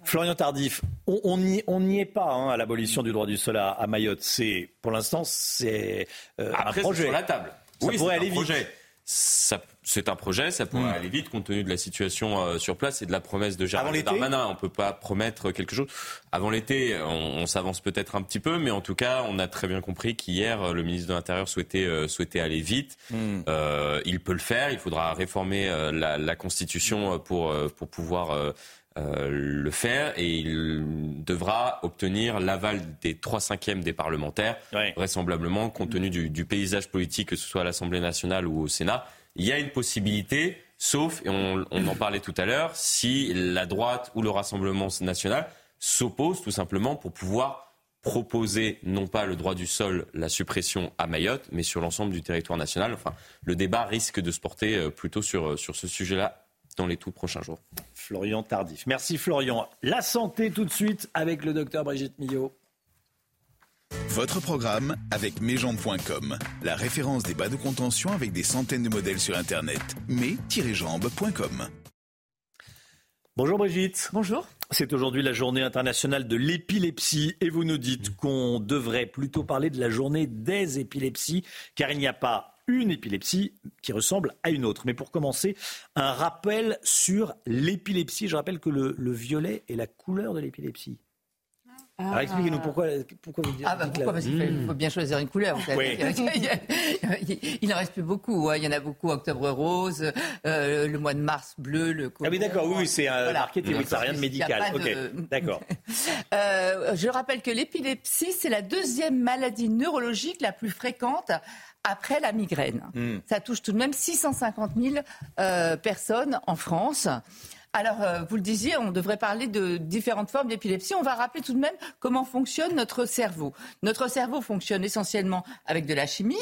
Speaker 2: Florian Tardif, on n'y est pas hein, à l'abolition du droit du sol à, Mayotte. C'est pour l'instant c'est euh, un projet
Speaker 9: sur la table.
Speaker 2: Ça
Speaker 9: oui,
Speaker 2: pourrait aller
Speaker 9: projet.
Speaker 2: vite.
Speaker 9: C'est un projet, ça pourrait hmm. aller vite compte tenu de la situation euh, sur place et de la promesse de Gérald Darmanin. On ne peut pas promettre quelque chose. Avant l'été, on, s'avance peut-être un petit peu, mais en tout cas, on a très bien compris qu'hier, le ministre de l'Intérieur souhaitait, euh, souhaitait aller vite. Hmm. Euh, il peut le faire. Il faudra réformer la, la, Constitution pour, pour pouvoir euh, le faire et il devra obtenir l'aval des trois cinquièmes des parlementaires, vraisemblablement compte tenu du, paysage politique, que ce soit à l'Assemblée nationale ou au Sénat. Il y a une possibilité, sauf, et on, en parlait tout à l'heure, si la droite ou le Rassemblement national s'opposent tout simplement pour pouvoir proposer non pas le droit du sol, la suppression à Mayotte, mais sur l'ensemble du territoire national. Enfin, le débat risque de se porter euh, plutôt sur, euh, sur ce sujet-là dans les tout prochains jours.
Speaker 2: Florian Tardif. Merci Florian. La santé tout de suite avec le docteur Brigitte Millot.
Speaker 60: Votre programme avec mesjambes.com, la référence des bas de contention avec des centaines de modèles sur Internet. mes-jambes.com.
Speaker 2: Bonjour Brigitte.
Speaker 3: Bonjour.
Speaker 2: C'est aujourd'hui la journée internationale de l'épilepsie et vous nous dites qu'on devrait plutôt parler de la journée des épilepsies car il n'y a pas une épilepsie qui ressemble à une autre. Mais pour commencer, un rappel sur l'épilepsie. Je rappelle que le, violet est la couleur de l'épilepsie. Alors expliquez-nous pourquoi, pourquoi vous dites.
Speaker 61: Ah bah pourquoi? Parce qu'il faut, bien choisir une couleur. il n'en reste plus beaucoup. Hein. Il y en a beaucoup. Octobre rose, euh, le mois de mars bleu, le.
Speaker 2: Ah oui d'accord. Oui, c'est un marketing. ça rien de médical. Ok. D'accord.
Speaker 61: Euh, je rappelle que l'épilepsie c'est la deuxième maladie neurologique la plus fréquente après la migraine. Hmm. Ça touche tout de même 650 000 euh, personnes en France. Alors, euh, vous le disiez, on devrait parler de différentes formes d'épilepsie. On va rappeler tout de même comment fonctionne notre cerveau. Notre cerveau fonctionne essentiellement avec de la chimie,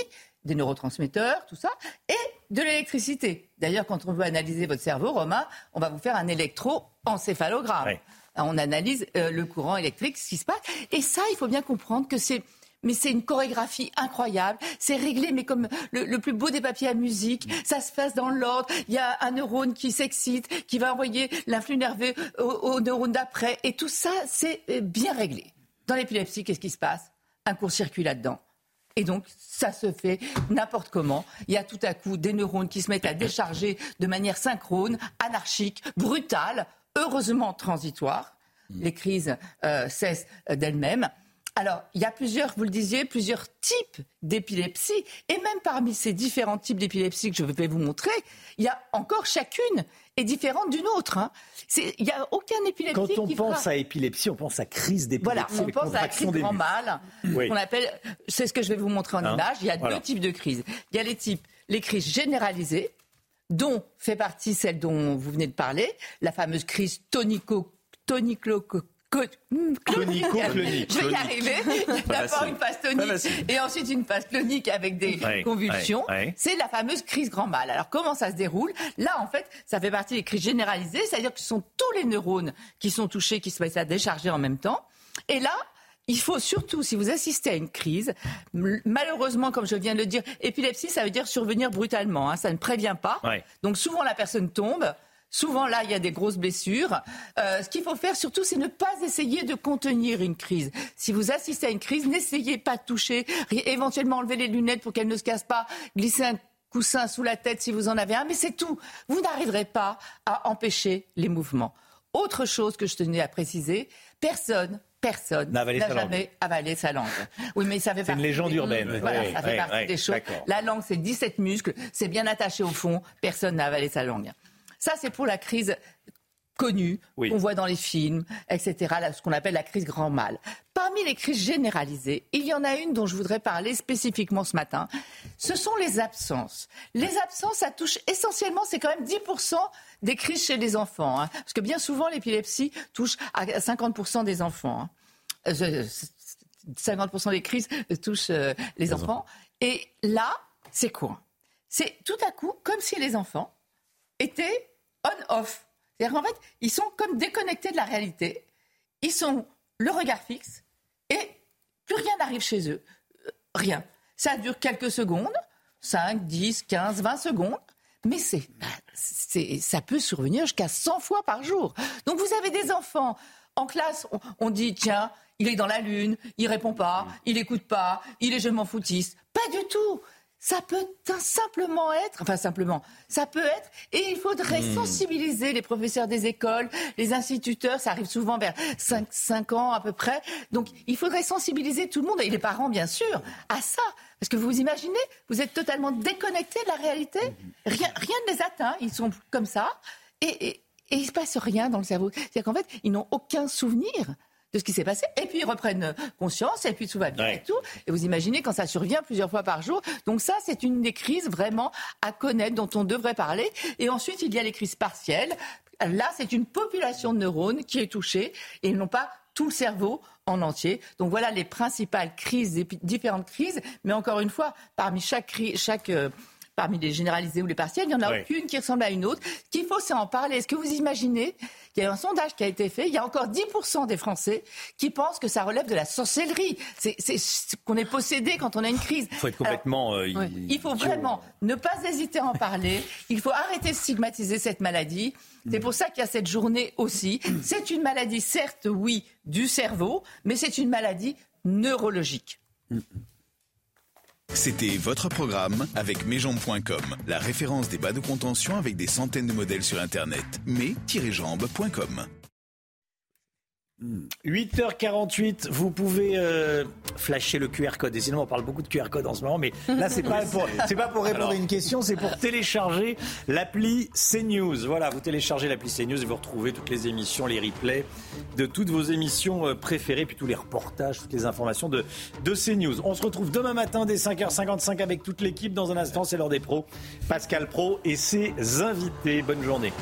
Speaker 61: des neurotransmetteurs, tout ça, et de l'électricité. D'ailleurs, quand on veut analyser votre cerveau, Romain, on va vous faire un électroencéphalogramme. On analyse euh, le courant électrique, ce qui se passe. Et ça, il faut bien comprendre que c'est mais c'est une chorégraphie incroyable. C'est réglé, mais comme le, plus beau des papiers à musique. Ça se passe dans l'ordre. Il y a un neurone qui s'excite, qui va envoyer l'influx nerveux au, neurone d'après. Et tout ça, c'est euh, bien réglé. Dans l'épilepsie, qu'est-ce qui se passe? Un court-circuit là-dedans. Et donc, ça se fait n'importe comment. Il y a tout à coup des neurones qui se mettent à décharger de manière synchrone, anarchique, brutale, heureusement transitoire. Les crises euh, cessent d'elles-mêmes. Alors, il y a plusieurs, vous le disiez, plusieurs types d'épilepsie. Et même parmi ces différents types d'épilepsie que je vais vous montrer, il y a encore chacune est différente d'une autre. Hein. Il n'y a aucun épilepsie
Speaker 2: Quand on pense à épilepsie, on pense à crise d'épilepsie.
Speaker 61: Voilà, on pense à la crise grand mal. On appelle, c'est ce que je vais vous montrer en hein image. Il y a deux types de crises. Il y a les types, les crises généralisées, dont fait partie celle dont vous venez de parler, la fameuse crise tonico tonico
Speaker 2: Clonique.
Speaker 61: Je vais y arriver. D'abord une phase tonique et ensuite une phase clonique avec des convulsions. C'est la fameuse crise grand mal. Alors comment ça se déroule? Là, en fait, ça fait partie des crises généralisées, c'est-à-dire que ce sont tous les neurones qui sont touchés, qui se mettent à décharger en même temps. Et là, il faut surtout, si vous assistez à une crise, malheureusement, comme je viens de le dire, épilepsie, ça veut dire survenir brutalement. Hein, ça ne prévient pas. Donc souvent, la personne tombe. Souvent, là, il y a des grosses blessures. Euh, ce qu'il faut faire, surtout, c'est ne pas essayer de contenir une crise. Si vous assistez à une crise, n'essayez pas de toucher, éventuellement enlever les lunettes pour qu'elles ne se cassent pas, glisser un coussin sous la tête si vous en avez un, mais c'est tout. Vous n'arriverez pas à empêcher les mouvements. Autre chose que je tenais à préciser, personne personne n'a jamais avalé sa langue.
Speaker 2: Oui, mais ça fait partie. C'est une légende urbaine.
Speaker 61: Voilà, ça fait partie des choses. La langue, c'est 17 muscles, c'est bien attaché au fond. Personne n'a avalé sa langue. Ça, c'est pour la crise connue qu'on voit dans les films, etc., ce qu'on appelle la crise grand mal. Parmi les crises généralisées, il y en a une dont je voudrais parler spécifiquement ce matin. Ce sont les absences. Les absences, ça touche essentiellement, c'est quand même 10% des crises chez les enfants. Hein. parce que bien souvent, l'épilepsie touche à 50% des enfants. 50% hein. des crises touchent euh, les, enfants. Et là, c'est quoi? C'est tout à coup comme si les enfants étaient on-off. C'est-à-dire qu'en fait, ils sont comme déconnectés de la réalité. Ils sont le regard fixe et plus rien n'arrive chez eux. Euh, rien. Ça dure quelques secondes, 5, 10, 15, 20 secondes. Mais c'est, ça peut survenir jusqu'à 100 fois par jour. Donc vous avez des enfants en classe, on, dit tiens, il est dans la lune, il répond pas, il écoute pas, il est je m'en foutiste. Pas du tout. Ça peut simplement être, enfin simplement, ça peut être, et il faudrait hmm. sensibiliser les professeurs des écoles, les instituteurs, ça arrive souvent vers 5, 5 ans à peu près, donc il faudrait sensibiliser tout le monde, et les parents bien sûr, à ça. Parce que vous vous imaginez, vous êtes totalement déconnectés de la réalité, rien, rien ne les atteint, ils sont comme ça, et, et, et il ne se passe rien dans le cerveau. C'est-à-dire qu'en fait, ils n'ont aucun souvenir de ce qui s'est passé. Et puis ils reprennent conscience, et puis tout va bien et tout. Et vous imaginez quand ça survient plusieurs fois par jour. Donc ça, c'est une des crises vraiment à connaître, dont on devrait parler. Et ensuite, il y a les crises partielles. Là, c'est une population de neurones qui est touchée, et ils n'ont pas tout le cerveau en entier. Donc voilà les principales crises, les différentes crises. Mais encore une fois, parmi chaque, crise, chaque euh, parmi les généralisés ou les partiels, il n'y en a aucune qui ressemble à une autre. Qu'il faut, c'est en parler. Est-ce que vous imaginez qu'il y a un sondage qui a été fait? Il y a encore 10% des Français qui pensent que ça relève de la sorcellerie. C'est qu'on est possédé quand on a une crise.
Speaker 2: Il faut être complètement.
Speaker 61: Euh, il faut vraiment ne pas hésiter à en parler. Il faut arrêter de stigmatiser cette maladie. C'est pour ça qu'il y a cette journée aussi. C'est une maladie, certes, oui, du cerveau, mais c'est une maladie neurologique.
Speaker 60: C'était votre programme avec mesjambes.com, la référence des bas de contention avec des centaines de modèles sur Internet. mais-jambes.com.
Speaker 2: 8h48, vous pouvez euh, flasher le QR code. Décidément, on parle beaucoup de QR code en ce moment, mais là, c'est pas pour, c'est pas pour répondre à une question, c'est pour télécharger l'appli CNews. Voilà, vous téléchargez l'appli CNews et vous retrouvez toutes les émissions, les replays de toutes vos émissions euh, préférées, puis tous les reportages, toutes les informations de, de CNews. On se retrouve demain matin dès 5h55 avec toute l'équipe. Dans un instant, c'est l'heure des pros. Pascal Pro et ses invités. Bonne journée.